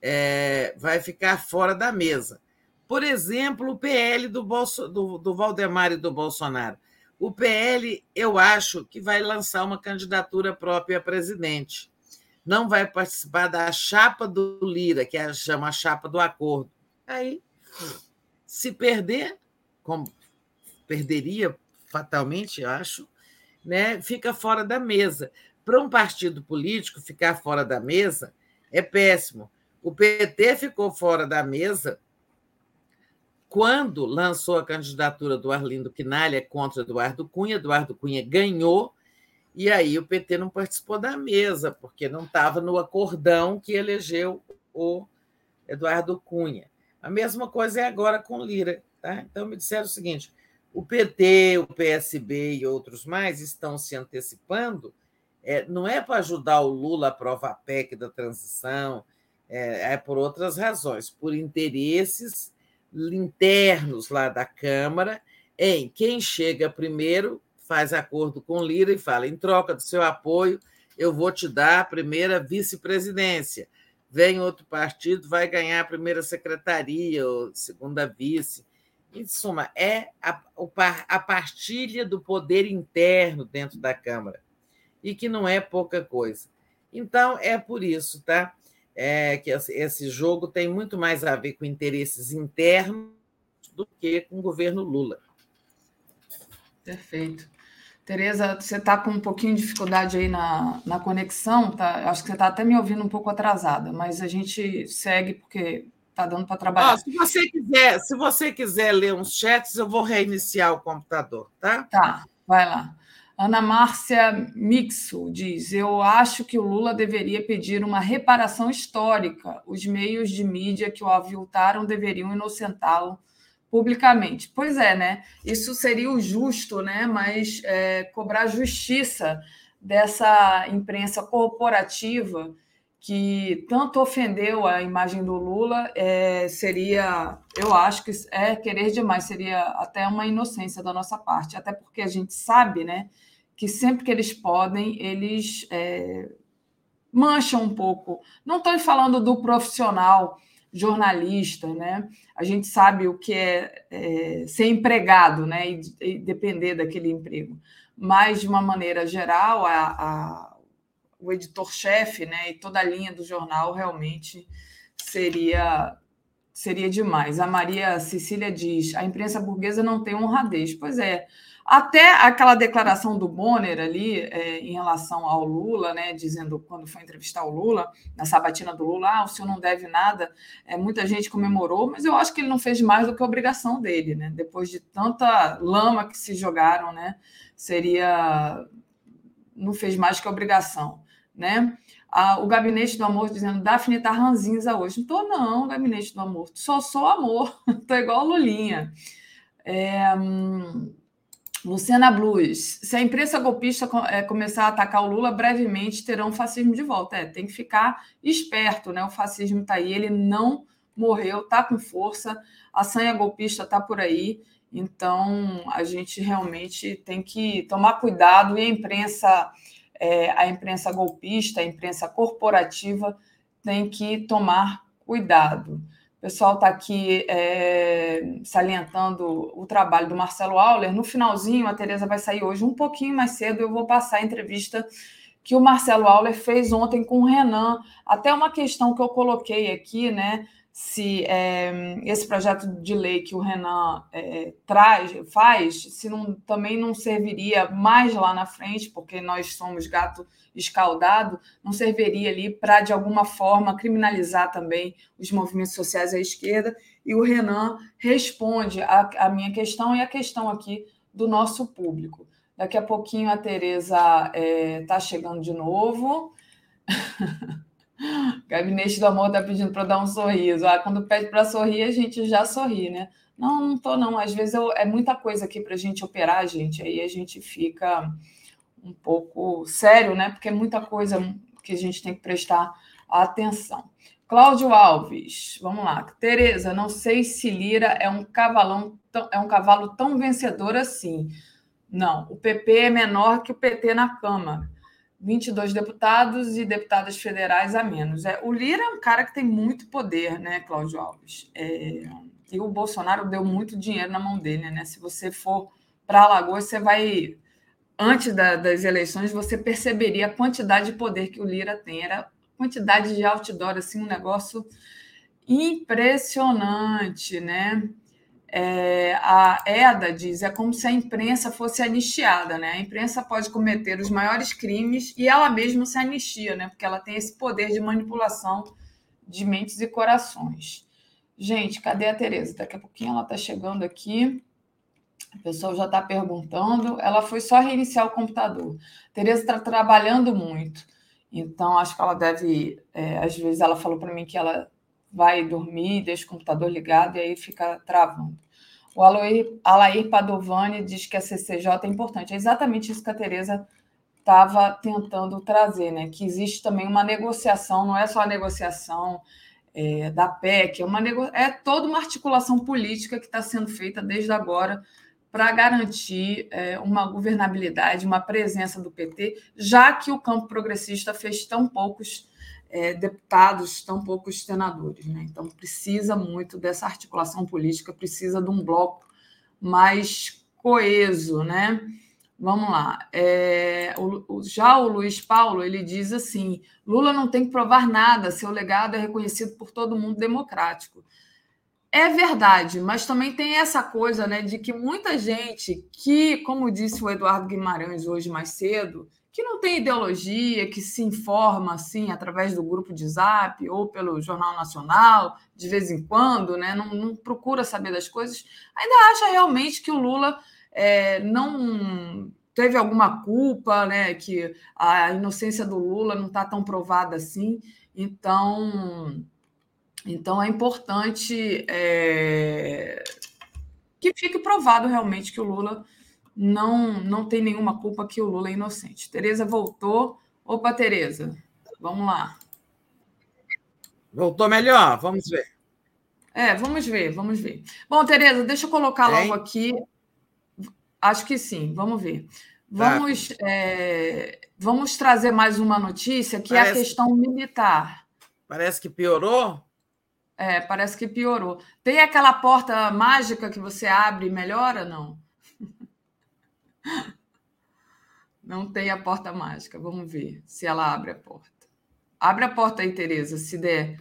J: é, vai ficar fora da mesa. Por exemplo, o PL do, Bolso, do, do Valdemar e do Bolsonaro. O PL, eu acho que vai lançar uma candidatura própria a presidente. Não vai participar da chapa do Lira, que é chama a chapa do acordo. Aí, se perder, como perderia fatalmente, eu acho, né, fica fora da mesa. Para um partido político ficar fora da mesa é péssimo. O PT ficou fora da mesa quando lançou a candidatura do Arlindo Quinalha contra Eduardo Cunha. Eduardo Cunha ganhou, e aí o PT não participou da mesa, porque não estava no acordão que elegeu o Eduardo Cunha. A mesma coisa é agora com Lira. Tá? Então, me disseram o seguinte: o PT, o PSB e outros mais estão se antecipando, é, não é para ajudar o Lula a aprovar a PEC da transição, é, é por outras razões, por interesses internos lá da Câmara, em quem chega primeiro faz acordo com Lira e fala: em troca do seu apoio, eu vou te dar a primeira vice-presidência. Vem outro partido, vai ganhar a primeira secretaria ou segunda vice. Em suma, é a, a partilha do poder interno dentro da Câmara, e que não é pouca coisa. Então, é por isso, tá? É, que esse jogo tem muito mais a ver com interesses internos do que com o governo Lula.
G: Perfeito. Tereza, você está com um pouquinho de dificuldade aí na, na conexão, tá? Acho que você está até me ouvindo um pouco atrasada, mas a gente segue porque está dando para trabalhar.
J: Oh, se você quiser, se você quiser ler uns chats, eu vou reiniciar o computador, tá?
G: Tá, vai lá. Ana Márcia Mixo diz: Eu acho que o Lula deveria pedir uma reparação histórica. Os meios de mídia que o aviltaram deveriam inocentá-lo publicamente. Pois é, né? Isso seria o justo, né? Mas é, cobrar justiça dessa imprensa corporativa que tanto ofendeu a imagem do Lula é, seria, eu acho que é querer demais, seria até uma inocência da nossa parte, até porque a gente sabe, né? Que sempre que eles podem, eles é, mancham um pouco. Não estou falando do profissional jornalista, né? A gente sabe o que é, é ser empregado, né? E, e, depender daquele emprego. Mas, de uma maneira geral, a, a, o editor-chefe né? e toda a linha do jornal realmente seria seria demais. A Maria Cecília diz: a imprensa burguesa não tem honradez. Pois é, até aquela declaração do Bonner ali é, em relação ao Lula, né, dizendo quando foi entrevistar o Lula, na sabatina do Lula, ah, o senhor não deve nada, é, muita gente comemorou, mas eu acho que ele não fez mais do que a obrigação dele, né? Depois de tanta lama que se jogaram, né? Seria. Não fez mais que a obrigação, né? Ah, o Gabinete do Amor dizendo, Daphne tá ranzinza hoje. Não tô, não, Gabinete do Amor. Só sou amor. tô igual Lulinha. É, hum, Luciana Blues. Se a imprensa golpista é, começar a atacar o Lula, brevemente terão fascismo de volta. É, tem que ficar esperto, né? O fascismo está aí, ele não morreu, está com força, a sanha golpista está por aí. Então, a gente realmente tem que tomar cuidado e a imprensa, é, a imprensa golpista, a imprensa corporativa tem que tomar cuidado. Pessoal está aqui é, salientando o trabalho do Marcelo Auler. No finalzinho, a Tereza vai sair hoje um pouquinho mais cedo. Eu vou passar a entrevista que o Marcelo Auler fez ontem com o Renan. Até uma questão que eu coloquei aqui, né? Se é, esse projeto de lei que o Renan é, traz, faz, se não, também não serviria mais lá na frente, porque nós somos gato escaldado, não serviria ali para, de alguma forma, criminalizar também os movimentos sociais à esquerda. E o Renan responde a, a minha questão e a questão aqui do nosso público. Daqui a pouquinho a Tereza está é, tá chegando de novo. Gabinete do Amor está pedindo para dar um sorriso. Ah, quando pede para sorrir, a gente já sorri, né? Não, não tô, não. Às vezes eu, é muita coisa aqui para a gente operar, gente. Aí a gente fica um pouco sério, né? Porque é muita coisa que a gente tem que prestar atenção. Cláudio Alves, vamos lá. Tereza, não sei se Lira é um cavalão, é um cavalo tão vencedor assim. Não, o PP é menor que o PT na Câmara. 22 deputados e deputadas federais a menos. É, o Lira é um cara que tem muito poder, né, Cláudio Alves? É, e o Bolsonaro deu muito dinheiro na mão dele, né? Se você for para Alagoas, você vai. Antes da, das eleições, você perceberia a quantidade de poder que o Lira tem. Era quantidade de outdoor, assim, um negócio impressionante, né? É, a EDA diz é como se a imprensa fosse anistiada, né? A imprensa pode cometer os maiores crimes e ela mesma se anistia, né? Porque ela tem esse poder de manipulação de mentes e corações. Gente, cadê a Tereza? Daqui a pouquinho ela está chegando aqui. O pessoal já está perguntando. Ela foi só reiniciar o computador. Tereza está trabalhando muito. Então, acho que ela deve. É, às vezes, ela falou para mim que ela vai dormir, deixa o computador ligado e aí fica travando. O Alair, Padovani diz que a CCJ é importante. É exatamente isso que a Tereza estava tentando trazer, né? Que existe também uma negociação, não é só a negociação é, da PEC, é, uma nego... é toda uma articulação política que está sendo feita desde agora para garantir é, uma governabilidade, uma presença do PT, já que o campo progressista fez tão poucos é, deputados, tão poucos senadores. Né? Então, precisa muito dessa articulação política, precisa de um bloco mais coeso. Né? Vamos lá. É, o, já o Luiz Paulo ele diz assim: Lula não tem que provar nada, seu legado é reconhecido por todo mundo democrático. É verdade, mas também tem essa coisa né, de que muita gente que, como disse o Eduardo Guimarães hoje mais cedo, que não tem ideologia, que se informa assim através do grupo de zap ou pelo Jornal Nacional, de vez em quando, né, não, não procura saber das coisas, ainda acha realmente que o Lula é, não teve alguma culpa, né, que a inocência do Lula não está tão provada assim. Então, então é importante é, que fique provado realmente que o Lula não, não tem nenhuma culpa que o Lula é inocente. Tereza voltou. Opa, Tereza, vamos lá.
J: Voltou melhor, vamos ver.
G: É, vamos ver, vamos ver. Bom, Tereza, deixa eu colocar logo aqui. Acho que sim, vamos ver. Vamos, tá. é, vamos trazer mais uma notícia que parece, é a questão militar.
J: Parece que piorou?
G: É, parece que piorou. Tem aquela porta mágica que você abre e melhora, não? Não tem a porta mágica. Vamos ver se ela abre a porta. Abre a porta aí, Tereza, se der.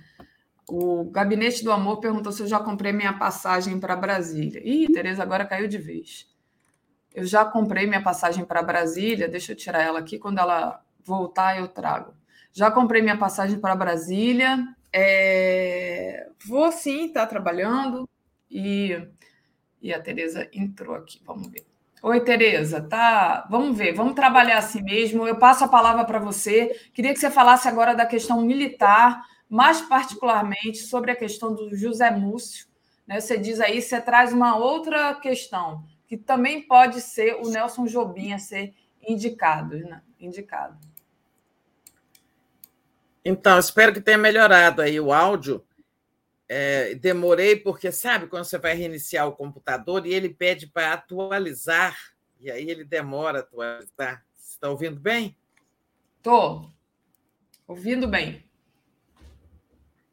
G: O Gabinete do Amor perguntou se eu já comprei minha passagem para Brasília. Ih, Tereza agora caiu de vez. Eu já comprei minha passagem para Brasília. Deixa eu tirar ela aqui. Quando ela voltar, eu trago. Já comprei minha passagem para Brasília. É... Vou sim estar tá trabalhando. E... e a Tereza entrou aqui. Vamos ver. Oi, Tereza, tá? Vamos ver, vamos trabalhar assim mesmo. Eu passo a palavra para você. Queria que você falasse agora da questão militar, mais particularmente sobre a questão do José Múcio. Né? Você diz aí, você traz uma outra questão, que também pode ser o Nelson Jobim a ser indicado. Né? indicado.
J: Então, espero que tenha melhorado aí o áudio. É, demorei porque, sabe, quando você vai reiniciar o computador e ele pede para atualizar, e aí ele demora a atualizar. Está ouvindo bem?
G: Estou. Ouvindo bem.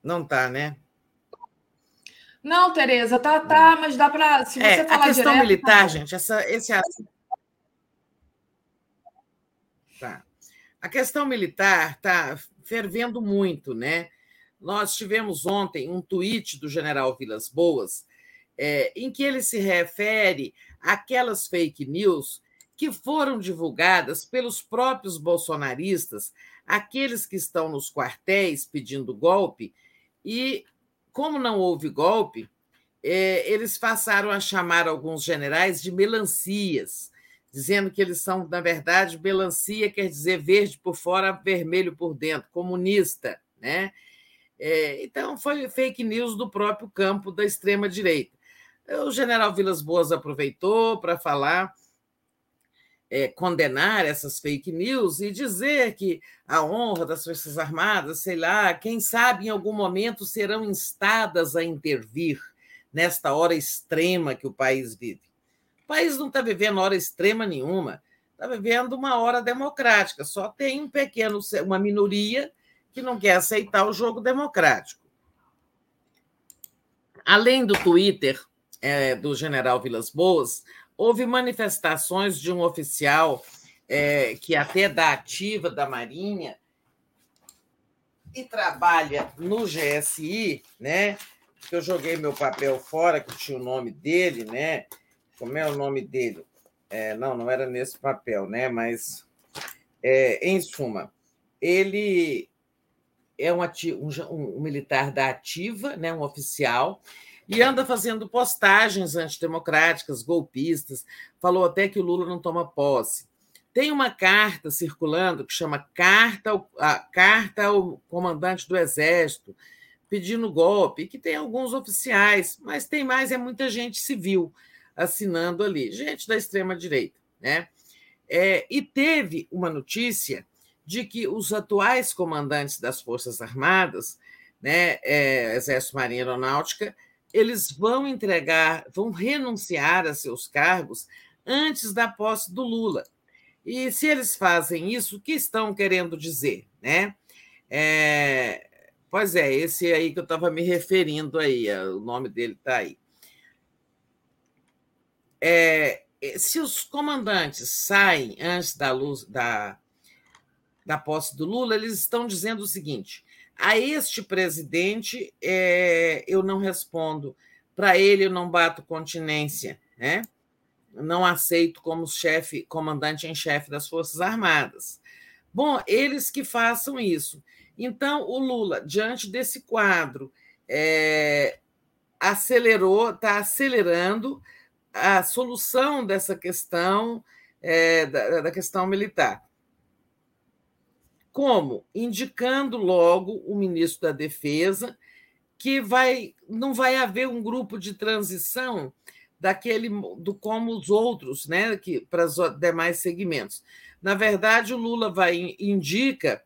J: Não está, né?
G: Não, Tereza, tá, tá, mas dá para. Se você é, falar
J: A questão
G: direto,
J: militar, tá gente, essa, esse Tá. A questão militar está fervendo muito, né? Nós tivemos ontem um tweet do general Vilas Boas, é, em que ele se refere àquelas fake news que foram divulgadas pelos próprios bolsonaristas, aqueles que estão nos quartéis pedindo golpe, e como não houve golpe, é, eles passaram a chamar alguns generais de melancias, dizendo que eles são, na verdade, melancia quer dizer verde por fora, vermelho por dentro, comunista, né? É, então, foi fake news do próprio campo da extrema-direita. O general Vilas Boas aproveitou para falar, é, condenar essas fake news e dizer que a honra das Forças Armadas, sei lá, quem sabe em algum momento serão instadas a intervir nesta hora extrema que o país vive. O país não está vivendo hora extrema nenhuma está vivendo uma hora democrática. Só tem um pequeno, uma minoria que não quer aceitar o jogo democrático. Além do Twitter é, do general Vilas Boas, houve manifestações de um oficial é, que até da ativa da Marinha e trabalha no GSI, né? Que eu joguei meu papel fora, que tinha o nome dele, né? Como é o nome dele? É, não, não era nesse papel, né? Mas, é, em suma, ele é um, um, um, militar da ativa, né? um oficial, e anda fazendo postagens antidemocráticas, golpistas. Falou até que o Lula não toma posse. Tem uma carta circulando que chama Carta ao, a, carta ao Comandante do Exército, pedindo golpe, que tem alguns oficiais, mas tem mais, é muita gente civil assinando ali, gente da extrema-direita. Né? É, e teve uma notícia de que os atuais comandantes das Forças Armadas, né, é, Exército, Marinha e Aeronáutica, eles vão entregar, vão renunciar a seus cargos antes da posse do Lula. E se eles fazem isso, o que estão querendo dizer? Né? É, pois é, esse aí que eu estava me referindo aí, o nome dele está aí. É, se os comandantes saem antes da luz da, da posse do Lula, eles estão dizendo o seguinte: a este presidente é, eu não respondo, para ele eu não bato continência, né? não aceito como chefe, comandante em chefe das Forças Armadas. Bom, eles que façam isso. Então, o Lula, diante desse quadro, é, acelerou, está acelerando a solução dessa questão, é, da, da questão militar. Como? Indicando logo o ministro da Defesa que vai, não vai haver um grupo de transição daquele do como os outros, né, que para os demais segmentos. Na verdade, o Lula vai indica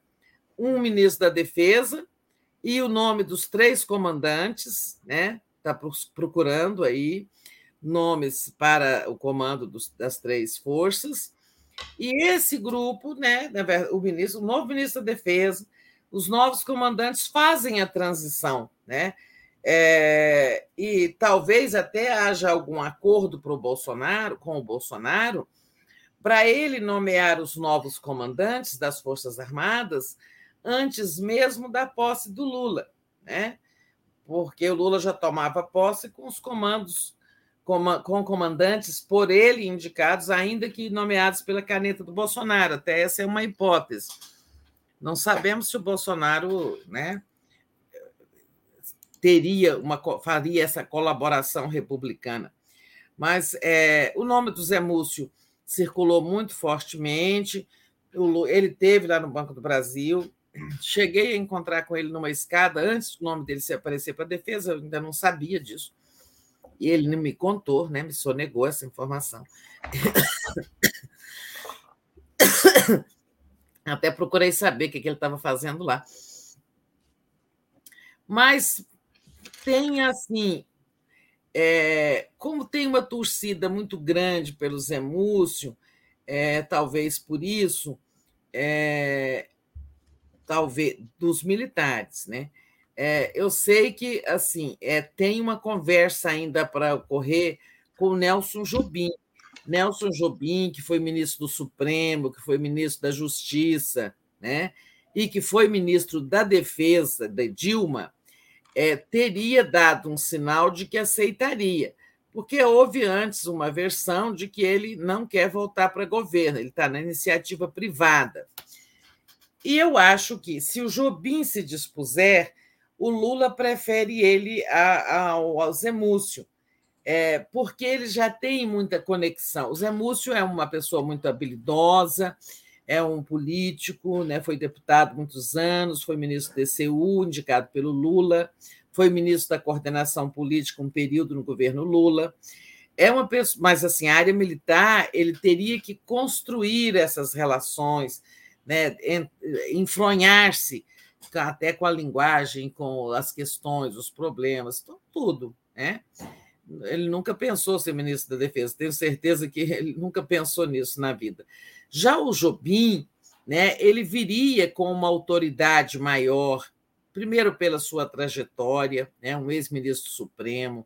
J: um ministro da Defesa e o nome dos três comandantes, né? Está procurando aí nomes para o comando dos, das três forças. E esse grupo, né, o ministro, o novo ministro da Defesa, os novos comandantes fazem a transição, né? É, e talvez até haja algum acordo para o Bolsonaro, com o Bolsonaro, para ele nomear os novos comandantes das Forças Armadas antes mesmo da posse do Lula, né? Porque o Lula já tomava posse com os comandos, com comandantes por ele indicados, ainda que nomeados pela caneta do Bolsonaro. Até essa é uma hipótese. Não sabemos se o Bolsonaro, né? teria uma faria essa colaboração republicana. Mas é, o nome do Zé Múcio circulou muito fortemente. Ele teve lá no Banco do Brasil. Cheguei a encontrar com ele numa escada antes do nome dele se aparecer para a defesa. Eu ainda não sabia disso. E ele me contou, né, me sonegou essa informação. Até procurei saber o que ele estava fazendo lá. Mas tem assim, é, como tem uma torcida muito grande pelo Zé Múcio, é, talvez por isso, é, talvez dos militares, né? É, eu sei que assim é, tem uma conversa ainda para ocorrer com Nelson Jobim. Nelson Jobim, que foi ministro do Supremo, que foi ministro da Justiça, né? e que foi ministro da Defesa de Dilma, é, teria dado um sinal de que aceitaria, porque houve antes uma versão de que ele não quer voltar para governo, ele está na iniciativa privada. E eu acho que, se o Jobim se dispuser, o Lula prefere ele ao, ao Zé Múcio, é, porque ele já tem muita conexão. O Zé Múcio é uma pessoa muito habilidosa, é um político, né, foi deputado muitos anos, foi ministro do DCU, indicado pelo Lula, foi ministro da coordenação política um período no governo Lula. É uma pessoa, mas assim, a área militar, ele teria que construir essas relações, né, enfronhar-se até com a linguagem, com as questões, os problemas, tudo, né? Ele nunca pensou ser ministro da Defesa, tenho certeza que ele nunca pensou nisso na vida. Já o Jobim, né, ele viria com uma autoridade maior, primeiro pela sua trajetória, né, um ex-ministro supremo,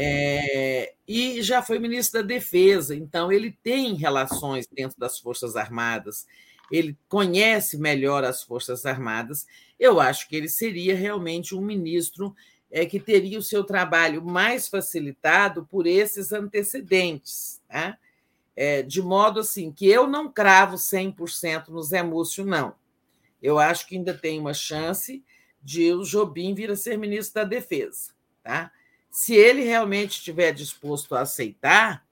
J: é, e já foi ministro da Defesa, então ele tem relações dentro das Forças Armadas, ele conhece melhor as Forças Armadas. Eu acho que ele seria realmente um ministro é, que teria o seu trabalho mais facilitado por esses antecedentes. Tá? É, de modo assim que eu não cravo 100% no Zé Múcio, não. Eu acho que ainda tem uma chance de o Jobim vir a ser ministro da Defesa. Tá? Se ele realmente estiver disposto a aceitar,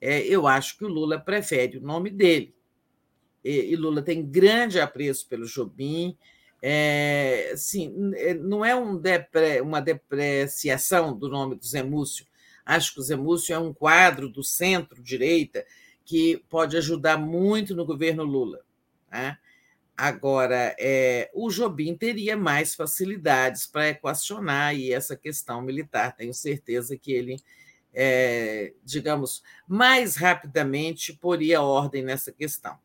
J: é, eu acho que o Lula prefere o nome dele. E, Lula tem grande apreço pelo Jobim, é, sim, é, não é um depre, uma depreciação do nome do Zé Múcio. Acho que o Zé Múcio é um quadro do centro-direita que pode ajudar muito no governo Lula. Né? Agora, é, o Jobim teria mais facilidades para equacionar e essa questão militar. Tenho certeza que ele, é, digamos, mais rapidamente poria ordem nessa questão.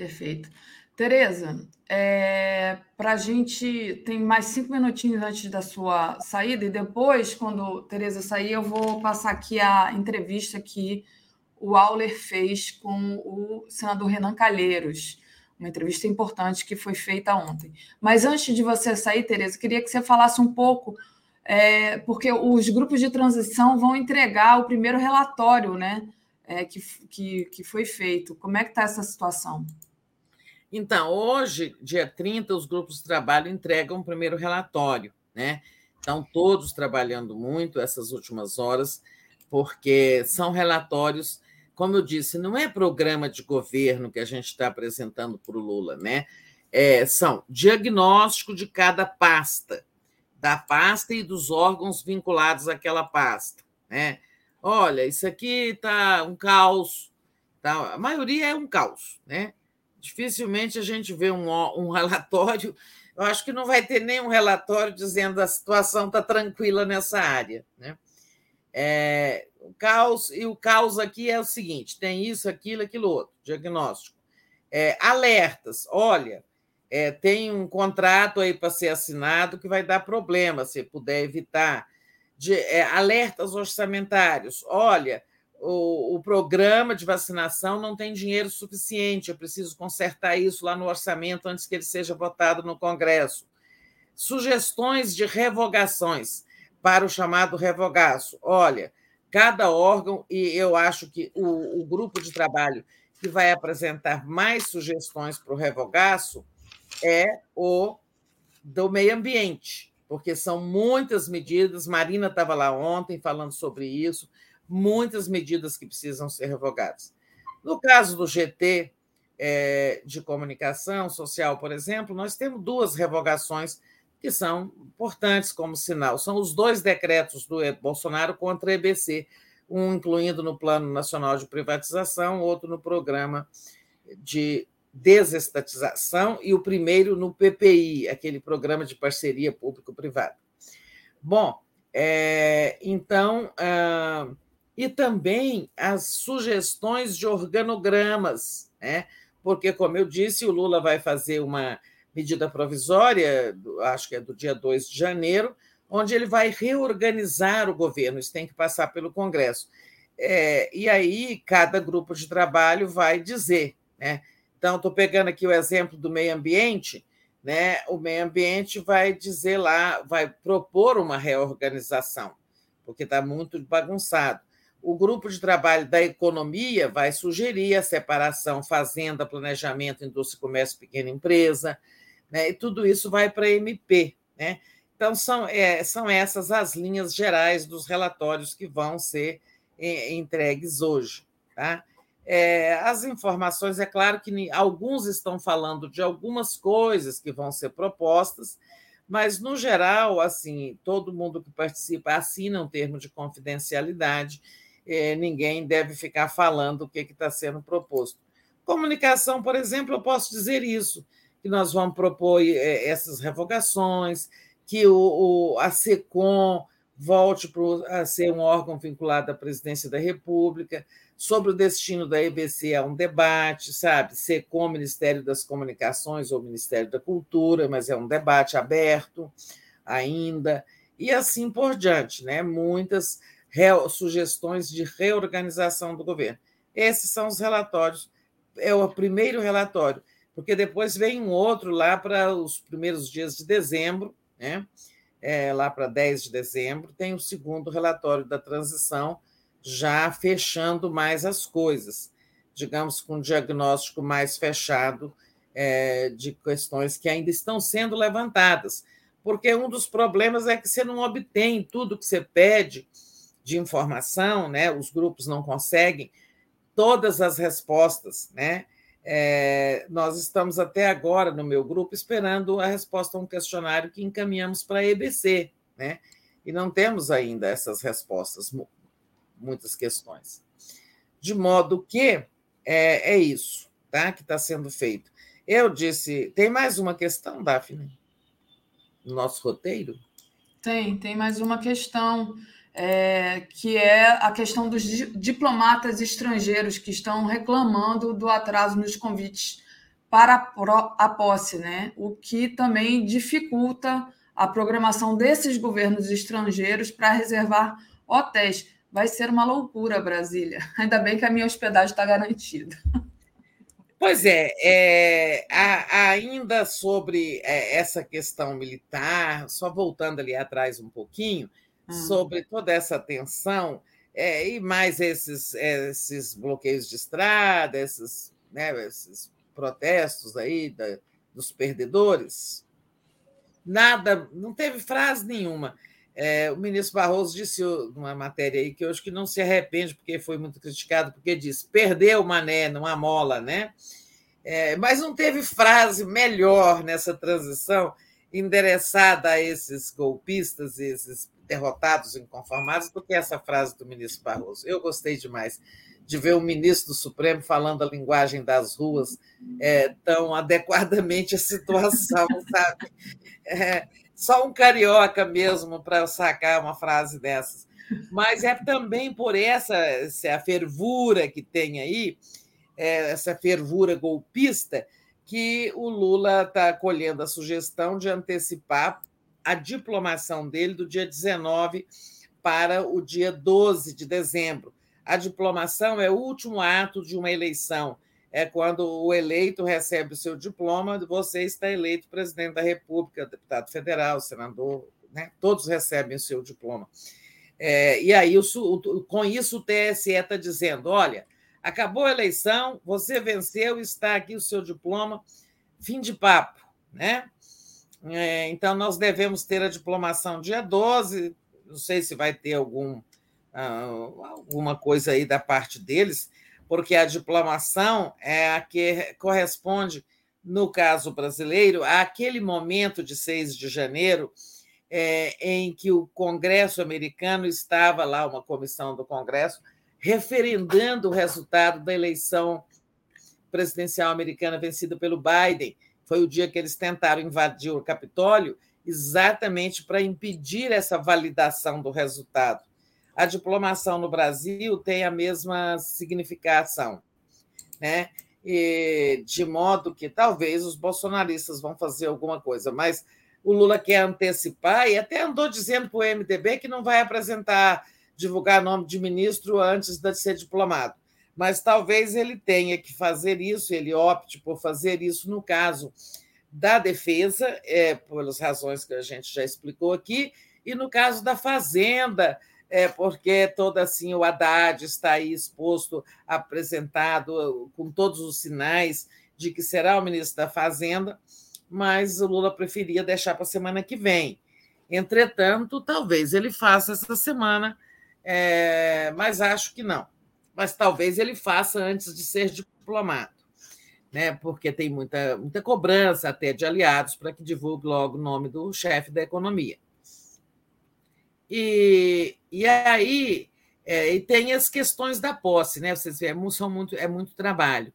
G: Perfeito. Tereza, é, para a gente tem mais cinco minutinhos antes da sua saída, e depois, quando Tereza sair, eu vou passar aqui a entrevista que o Auler fez com o senador Renan Calheiros, uma entrevista importante que foi feita ontem. Mas antes de você sair, Tereza, queria que você falasse um pouco, é, porque os grupos de transição vão entregar o primeiro relatório né, é, que, que, que foi feito. Como é que está essa situação?
J: Então, hoje, dia 30, os grupos de trabalho entregam o primeiro relatório, né? Estão todos trabalhando muito essas últimas horas, porque são relatórios, como eu disse, não é programa de governo que a gente está apresentando para o Lula, né? É, são diagnóstico de cada pasta, da pasta e dos órgãos vinculados àquela pasta, né? Olha, isso aqui está um caos, tá? a maioria é um caos, né? Dificilmente a gente vê um, um relatório. Eu acho que não vai ter nenhum relatório dizendo a situação está tranquila nessa área. Né? É, o caos, e o caos aqui é o seguinte: tem isso, aquilo, aquilo outro, diagnóstico. É, alertas, olha, é, tem um contrato aí para ser assinado que vai dar problema, se puder evitar. De, é, alertas orçamentários, olha, o, o, programa de vacinação não tem dinheiro suficiente, eu preciso consertar isso lá no orçamento antes que ele seja votado no Congresso. Sugestões de revogações para o chamado revogaço. Olha, cada órgão, e eu acho que o, o grupo de trabalho que vai apresentar mais sugestões para o revogaço é o do meio ambiente, porque são muitas medidas. Marina estava lá ontem falando sobre isso muitas medidas que precisam ser revogadas. No caso do GT é, de comunicação social, por exemplo, nós temos duas revogações que são importantes como sinal. São os dois decretos do Bolsonaro contra a EBC, um incluindo no Plano Nacional de Privatização, outro no Programa de Desestatização e o primeiro no PPI, aquele Programa de Parceria Público-Privada. Bom, é, então, ah, e também as sugestões de organogramas, né? porque, como eu disse, o Lula vai fazer uma medida provisória, acho que é do dia 2 de janeiro, onde ele vai reorganizar o governo, isso tem que passar pelo Congresso. É, e aí, cada grupo de trabalho vai dizer. Né? Então, estou pegando aqui o exemplo do meio ambiente, né? o meio ambiente vai dizer lá, vai propor uma reorganização, porque está muito bagunçado o grupo de trabalho da economia vai sugerir a separação fazenda, planejamento, indústria, comércio, pequena empresa, né? e tudo isso vai para a MP. Né? Então, são, é, são essas as linhas gerais dos relatórios que vão ser é, entregues hoje. Tá? É, as informações, é claro que alguns estão falando de algumas coisas que vão ser propostas, mas, no geral, assim, todo mundo que participa assina um termo de confidencialidade ninguém deve ficar falando o que está sendo proposto. Comunicação, por exemplo, eu posso dizer isso, que nós vamos propor é, essas revogações, que o, a SECOM volte a ser um órgão vinculado à presidência da República. Sobre o destino da EBC é um debate, sabe? Ser com o Ministério das Comunicações ou Ministério da Cultura, mas é um debate aberto ainda, e assim por diante, né? Muitas sugestões de reorganização do governo. Esses são os relatórios, é o primeiro relatório, porque depois vem um outro lá para os primeiros dias de dezembro, né? É, lá para 10 de dezembro, tem o segundo relatório da transição, já fechando mais as coisas, digamos, com um diagnóstico mais fechado é, de questões que ainda estão sendo levantadas, porque um dos problemas é que você não obtém tudo que você pede de informação, né? os grupos não conseguem todas as respostas. Né? É, nós estamos até agora, no meu grupo, esperando a resposta a um questionário que encaminhamos para a EBC, né? e não temos ainda essas respostas, muitas questões. De modo que é, é isso tá? que está sendo feito. Eu disse. Tem mais uma questão, Daphne? No nosso roteiro?
G: Tem, tem mais uma questão é, que é a questão dos diplomatas estrangeiros que estão reclamando do atraso nos convites para a posse, né? o que também dificulta a programação desses governos estrangeiros para reservar hotéis. Vai ser uma loucura, Brasília. Ainda bem que a minha hospedagem está garantida.
J: Pois é, é a, ainda sobre é, essa questão militar, só voltando ali atrás um pouquinho, Hum. sobre toda essa tensão é, e mais esses, esses bloqueios de estrada, esses, né, esses protestos aí da, dos perdedores. Nada, não teve frase nenhuma. É, o ministro Barroso disse numa matéria aí que acho que não se arrepende, porque foi muito criticado, porque disse: perdeu Mané, não a mola, né? É, mas não teve frase melhor nessa transição endereçada a esses golpistas, esses derrotados, inconformados, do que essa frase do ministro Barroso. Eu gostei demais de ver o ministro do Supremo falando a linguagem das ruas é, tão adequadamente a situação, sabe? É, só um carioca mesmo para sacar uma frase dessas. Mas é também por essa, essa fervura que tem aí, é, essa fervura golpista, que o Lula está acolhendo a sugestão de antecipar a diplomação dele do dia 19 para o dia 12 de dezembro. A diplomação é o último ato de uma eleição. É quando o eleito recebe o seu diploma, você está eleito presidente da República, deputado federal, senador, né? todos recebem o seu diploma. É, e aí, o, com isso, o TSE está dizendo: olha, acabou a eleição, você venceu, está aqui o seu diploma, fim de papo. Né? É, então, nós devemos ter a diplomação dia 12. Não sei se vai ter algum, ah, alguma coisa aí da parte deles, porque a diplomação é a que corresponde, no caso brasileiro, àquele momento de 6 de janeiro é, em que o Congresso americano estava lá, uma comissão do Congresso, referendando o resultado da eleição presidencial americana vencida pelo Biden foi o dia que eles tentaram invadir o Capitólio, exatamente para impedir essa validação do resultado. A diplomação no Brasil tem a mesma significação, né? E, de modo que talvez os bolsonaristas vão fazer alguma coisa, mas o Lula quer antecipar e até andou dizendo para o MDB que não vai apresentar, divulgar nome de ministro antes de ser diplomado mas talvez ele tenha que fazer isso, ele opte por fazer isso no caso da defesa, é, pelas razões que a gente já explicou aqui, e no caso da fazenda, é, porque todo assim o Haddad está aí exposto, apresentado com todos os sinais de que será o ministro da Fazenda, mas o Lula preferia deixar para a semana que vem. Entretanto, talvez ele faça essa semana, é, mas acho que não mas talvez ele faça antes de ser diplomado, né? porque tem muita, muita cobrança até de aliados para que divulgue logo o nome do chefe da economia. E, e aí é, e tem as questões da posse, né? Vocês veem, é são muito, é muito trabalho.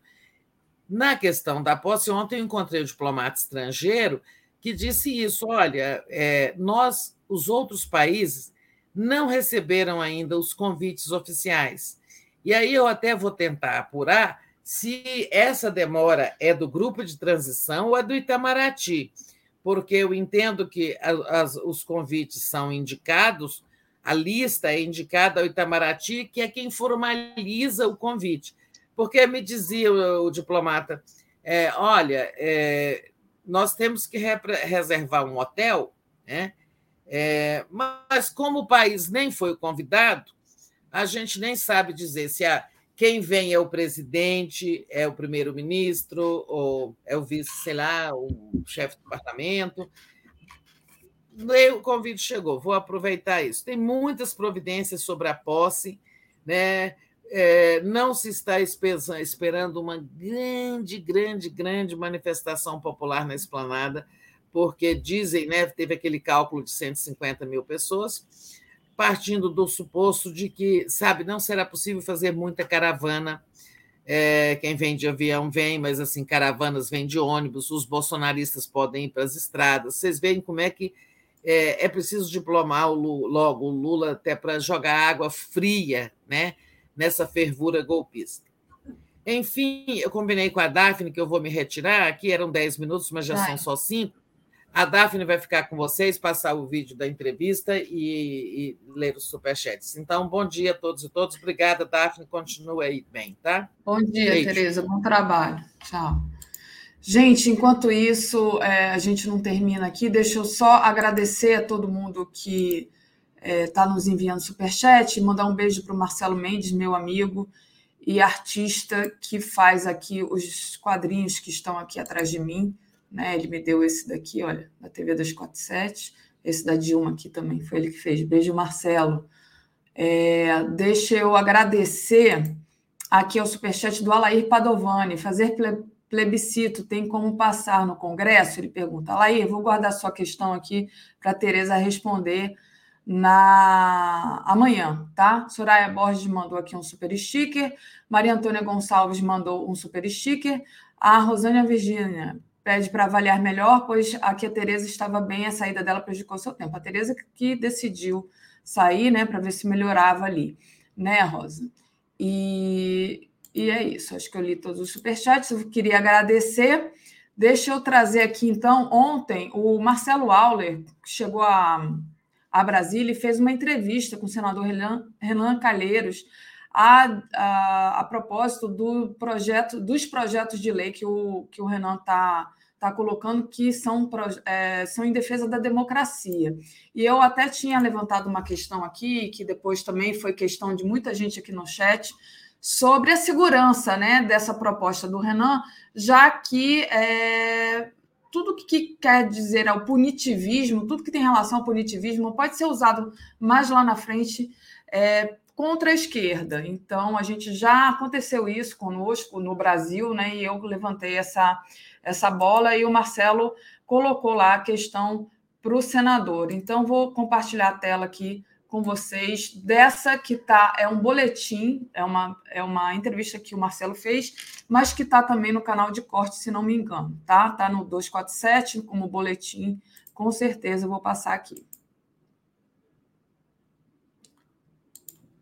J: Na questão da posse, ontem eu encontrei um diplomata estrangeiro que disse isso: olha, é, nós, os outros países, não receberam ainda os convites oficiais. E aí eu até vou tentar apurar se essa demora é do grupo de transição ou é do Itamaraty, porque eu entendo que as, os convites são indicados, a lista é indicada ao Itamaraty, que é quem formaliza o convite. Porque me dizia o, o diplomata, é, olha, é, nós temos que reservar um hotel, né? É, mas como o país nem foi convidado, a gente nem sabe dizer se a, quem vem é o presidente, é o primeiro-ministro, ou é o vice, sei lá, o chefe do parlamento. O convite chegou, vou aproveitar isso. Tem muitas providências sobre a posse, né? É, não se está esperando uma grande, grande, grande manifestação popular na esplanada, porque dizem, né, teve aquele cálculo de 150 mil pessoas, partindo do suposto de que, sabe, não será possível fazer muita caravana. É, quem vem de avião vem, mas assim, caravanas vêm de ônibus, os bolsonaristas podem ir para as estradas. Vocês veem como é que é, é preciso diplomar o Lula, logo o Lula até para jogar água fria, né? nessa fervura golpista. Enfim, eu combinei com a Daphne que eu vou me retirar. Aqui eram 10 minutos, mas já vai. são só 5. A Daphne vai ficar com vocês, passar o vídeo da entrevista e, e, ler os superchats. Então, bom dia a todos e todas. Obrigada, Daphne. Continue aí bem, tá?
G: Bom dia, Beijo. Tereza. Bom trabalho. Tchau. Gente, enquanto isso, é, a gente não termina aqui. Deixa eu só agradecer a todo mundo que está é, tá nos enviando superchat, mandar um beijo para o Marcelo Mendes, meu amigo e artista que faz aqui os quadrinhos que estão aqui atrás de mim. Né? Ele me deu esse daqui, olha, da TV 247, esse da Dilma aqui também, foi ele que fez. Beijo, Marcelo. É, deixa eu agradecer aqui ao superchat do Alair Padovani, fazer plebiscito tem como passar no Congresso? Ele pergunta. Alair, vou guardar sua questão aqui para a Tereza responder na amanhã, tá? Soraya Borges mandou aqui um super sticker, Maria Antônia Gonçalves mandou um super sticker, a Rosânia Virgínia pede para avaliar melhor, pois aqui a Tereza estava bem, a saída dela prejudicou seu tempo. A Tereza que decidiu sair, né, para ver se melhorava ali, né, Rosa? E, e é isso, acho que eu li todos os superchats, eu queria agradecer. Deixa eu trazer aqui, então, ontem, o Marcelo Auler chegou a a Brasília e fez uma entrevista com o senador Renan, Renan Calheiros a, a, a, propósito do projeto, dos projetos de lei que o, que o Renan está tá colocando, que são, é, são em defesa da democracia. E eu até tinha levantado uma questão aqui, que depois também foi questão de muita gente aqui no chat, sobre a segurança né, dessa proposta do Renan, já que é, tudo que quer dizer ao punitivismo, tudo que tem relação ao punitivismo, pode ser usado mais lá na frente é, contra a esquerda. Então, a gente já aconteceu isso conosco no Brasil, né? E eu levantei essa, essa bola e o Marcelo colocou lá a questão para o senador. Então, vou compartilhar a tela aqui com vocês dessa que tá é um boletim, é uma, é uma entrevista que o Marcelo fez, mas que está também no canal de corte, se não me engano, tá? Tá no 247 como boletim, com certeza eu vou passar aqui.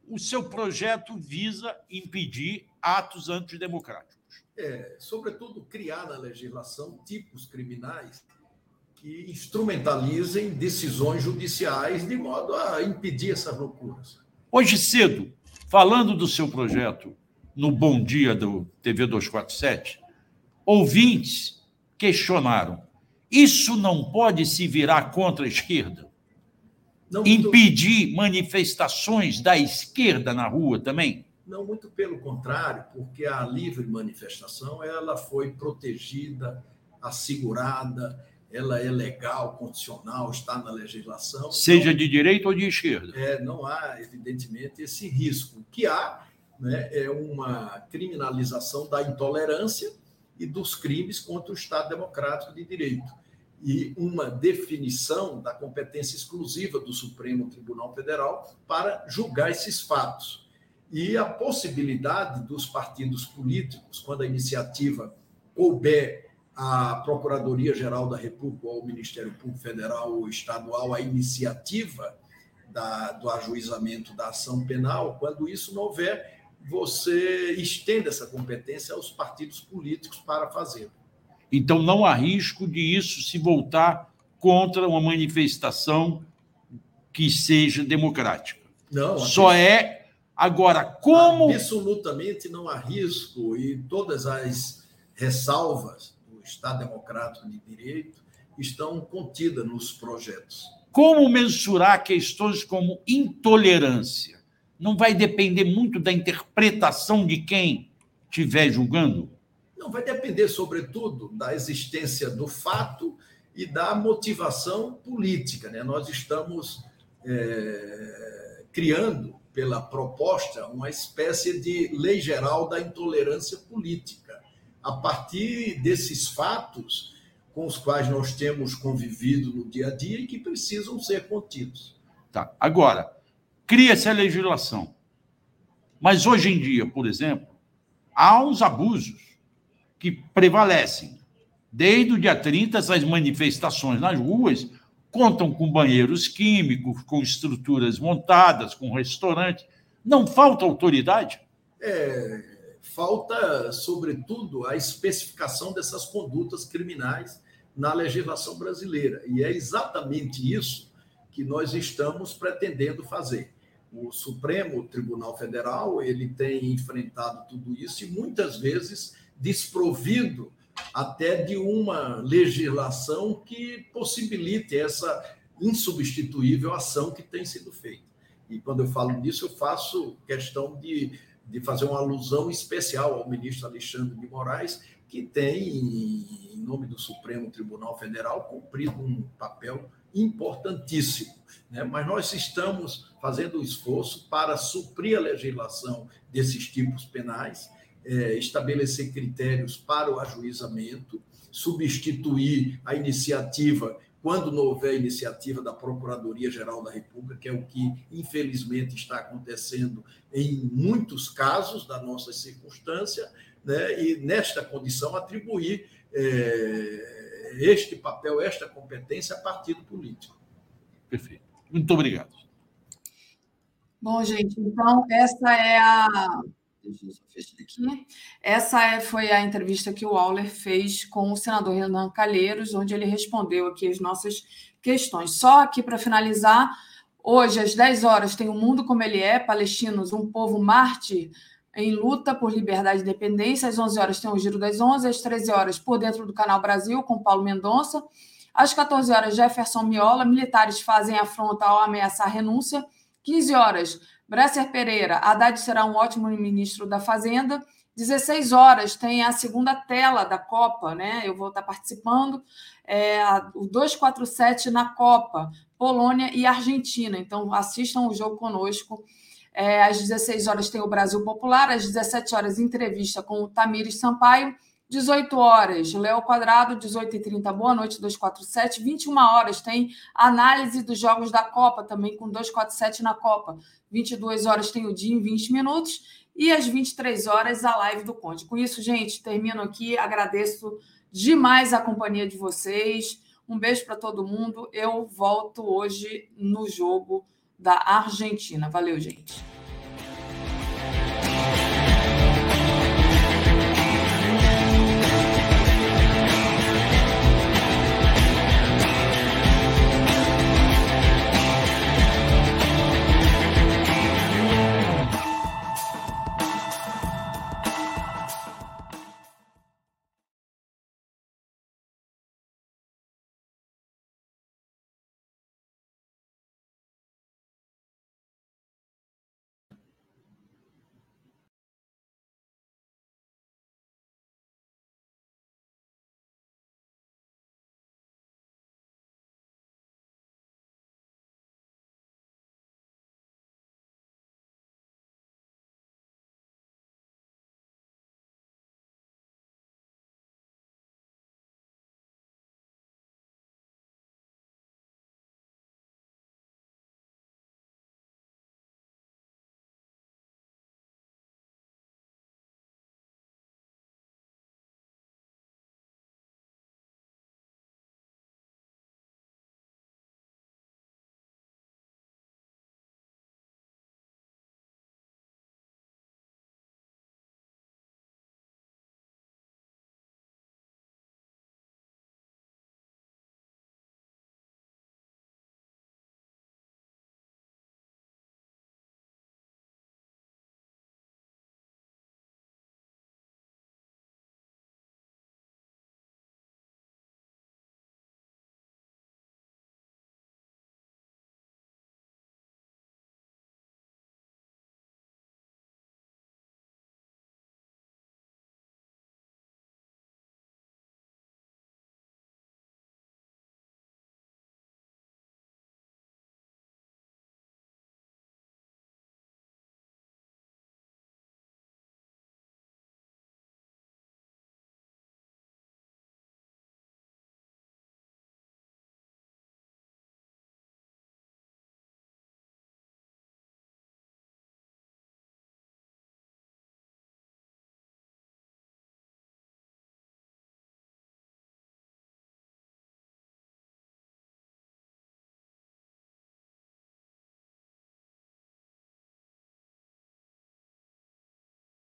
F: O seu projeto visa impedir atos antidemocráticos.
A: É, sobretudo criar na legislação tipos criminais que instrumentalizem decisões judiciais de modo a impedir essas loucuras.
F: Hoje cedo, falando do seu projeto no Bom Dia do TV 247, ouvintes questionaram: isso não pode se virar contra a esquerda? Não, Impedir muito... manifestações da esquerda na rua também?
A: Não, muito pelo contrário, porque a livre manifestação ela foi protegida, assegurada, ela é legal, condicional, está na legislação.
F: Seja então, de direita ou de esquerda.
A: É, não há, evidentemente, esse risco. O que há né, é uma criminalização da intolerância e dos crimes contra o Estado Democrático de Direito. E uma definição da competência exclusiva do Supremo Tribunal Federal para julgar esses fatos. E a possibilidade dos partidos políticos, quando a iniciativa couber a Procuradoria-Geral da República ou o Ministério Público Federal ou Estadual a iniciativa da, do ajuizamento da ação penal, quando isso não houver, você estende essa competência aos partidos políticos para fazê-lo.
F: Então, não há risco de isso se voltar contra uma manifestação que seja democrática.
A: Não.
F: Só é. Agora, como.
A: Absolutamente não há risco e todas as ressalvas do Estado Democrático de Direito estão contidas nos projetos.
F: Como mensurar questões como intolerância? Não vai depender muito da interpretação de quem estiver julgando?
A: Não, vai depender, sobretudo, da existência do fato e da motivação política. Né? Nós estamos é, criando, pela proposta, uma espécie de lei geral da intolerância política. A partir desses fatos com os quais nós temos convivido no dia a dia e que precisam ser contidos.
F: Tá. Agora, cria-se a legislação. Mas hoje em dia, por exemplo, há uns abusos que prevalecem. Desde o dia 30, essas manifestações nas ruas contam com banheiros químicos, com estruturas montadas, com restaurante. Não falta autoridade?
A: É, falta, sobretudo, a especificação dessas condutas criminais na legislação brasileira. E é exatamente isso que nós estamos pretendendo fazer. O Supremo Tribunal Federal ele tem enfrentado tudo isso e muitas vezes desprovido até de uma legislação que possibilite essa insubstituível ação que tem sido feita. E quando eu falo nisso, eu faço questão de, de fazer uma alusão especial ao ministro Alexandre de Moraes, que tem, em nome do Supremo Tribunal Federal, cumprido um papel importantíssimo. Né? Mas nós estamos fazendo um esforço para suprir a legislação desses tipos penais é, estabelecer critérios para o ajuizamento, substituir a iniciativa quando não houver iniciativa da Procuradoria-Geral da República, que é o que, infelizmente, está acontecendo em muitos casos da nossa circunstância, né? e, nesta condição, atribuir é, este papel, esta competência a partido político.
F: Perfeito. Muito obrigado.
G: Bom, gente, então, essa é a Aqui. Essa é, foi a entrevista que o Auler fez com o senador Renan Calheiros, onde ele respondeu aqui as nossas questões. Só aqui para finalizar, hoje às 10 horas tem o Mundo Como Ele É, Palestinos, um povo mártir em luta por liberdade e independência. Às 11 horas tem o Giro das 11, às 13 horas por dentro do Canal Brasil, com Paulo Mendonça. Às 14 horas, Jefferson Miola, militares fazem afronta ao ameaçar renúncia. 15 horas, Bresser Pereira, Haddad será um ótimo ministro da Fazenda. 16 horas tem a segunda tela da Copa, né? Eu vou estar participando. É, o 247 na Copa, Polônia e Argentina. Então, assistam o jogo conosco. É, às 16 horas tem o Brasil Popular, às 17 horas, entrevista com o Tamires Sampaio. 18 horas, Léo Quadrado, 18h30, boa noite, 247. 21 horas tem análise dos jogos da Copa, também com 247 na Copa. 22 horas tem o dia em 20 minutos. E às 23 horas, a live do Conde. Com isso, gente, termino aqui. Agradeço demais a companhia de vocês. Um beijo para todo mundo. Eu volto hoje no jogo da Argentina. Valeu, gente.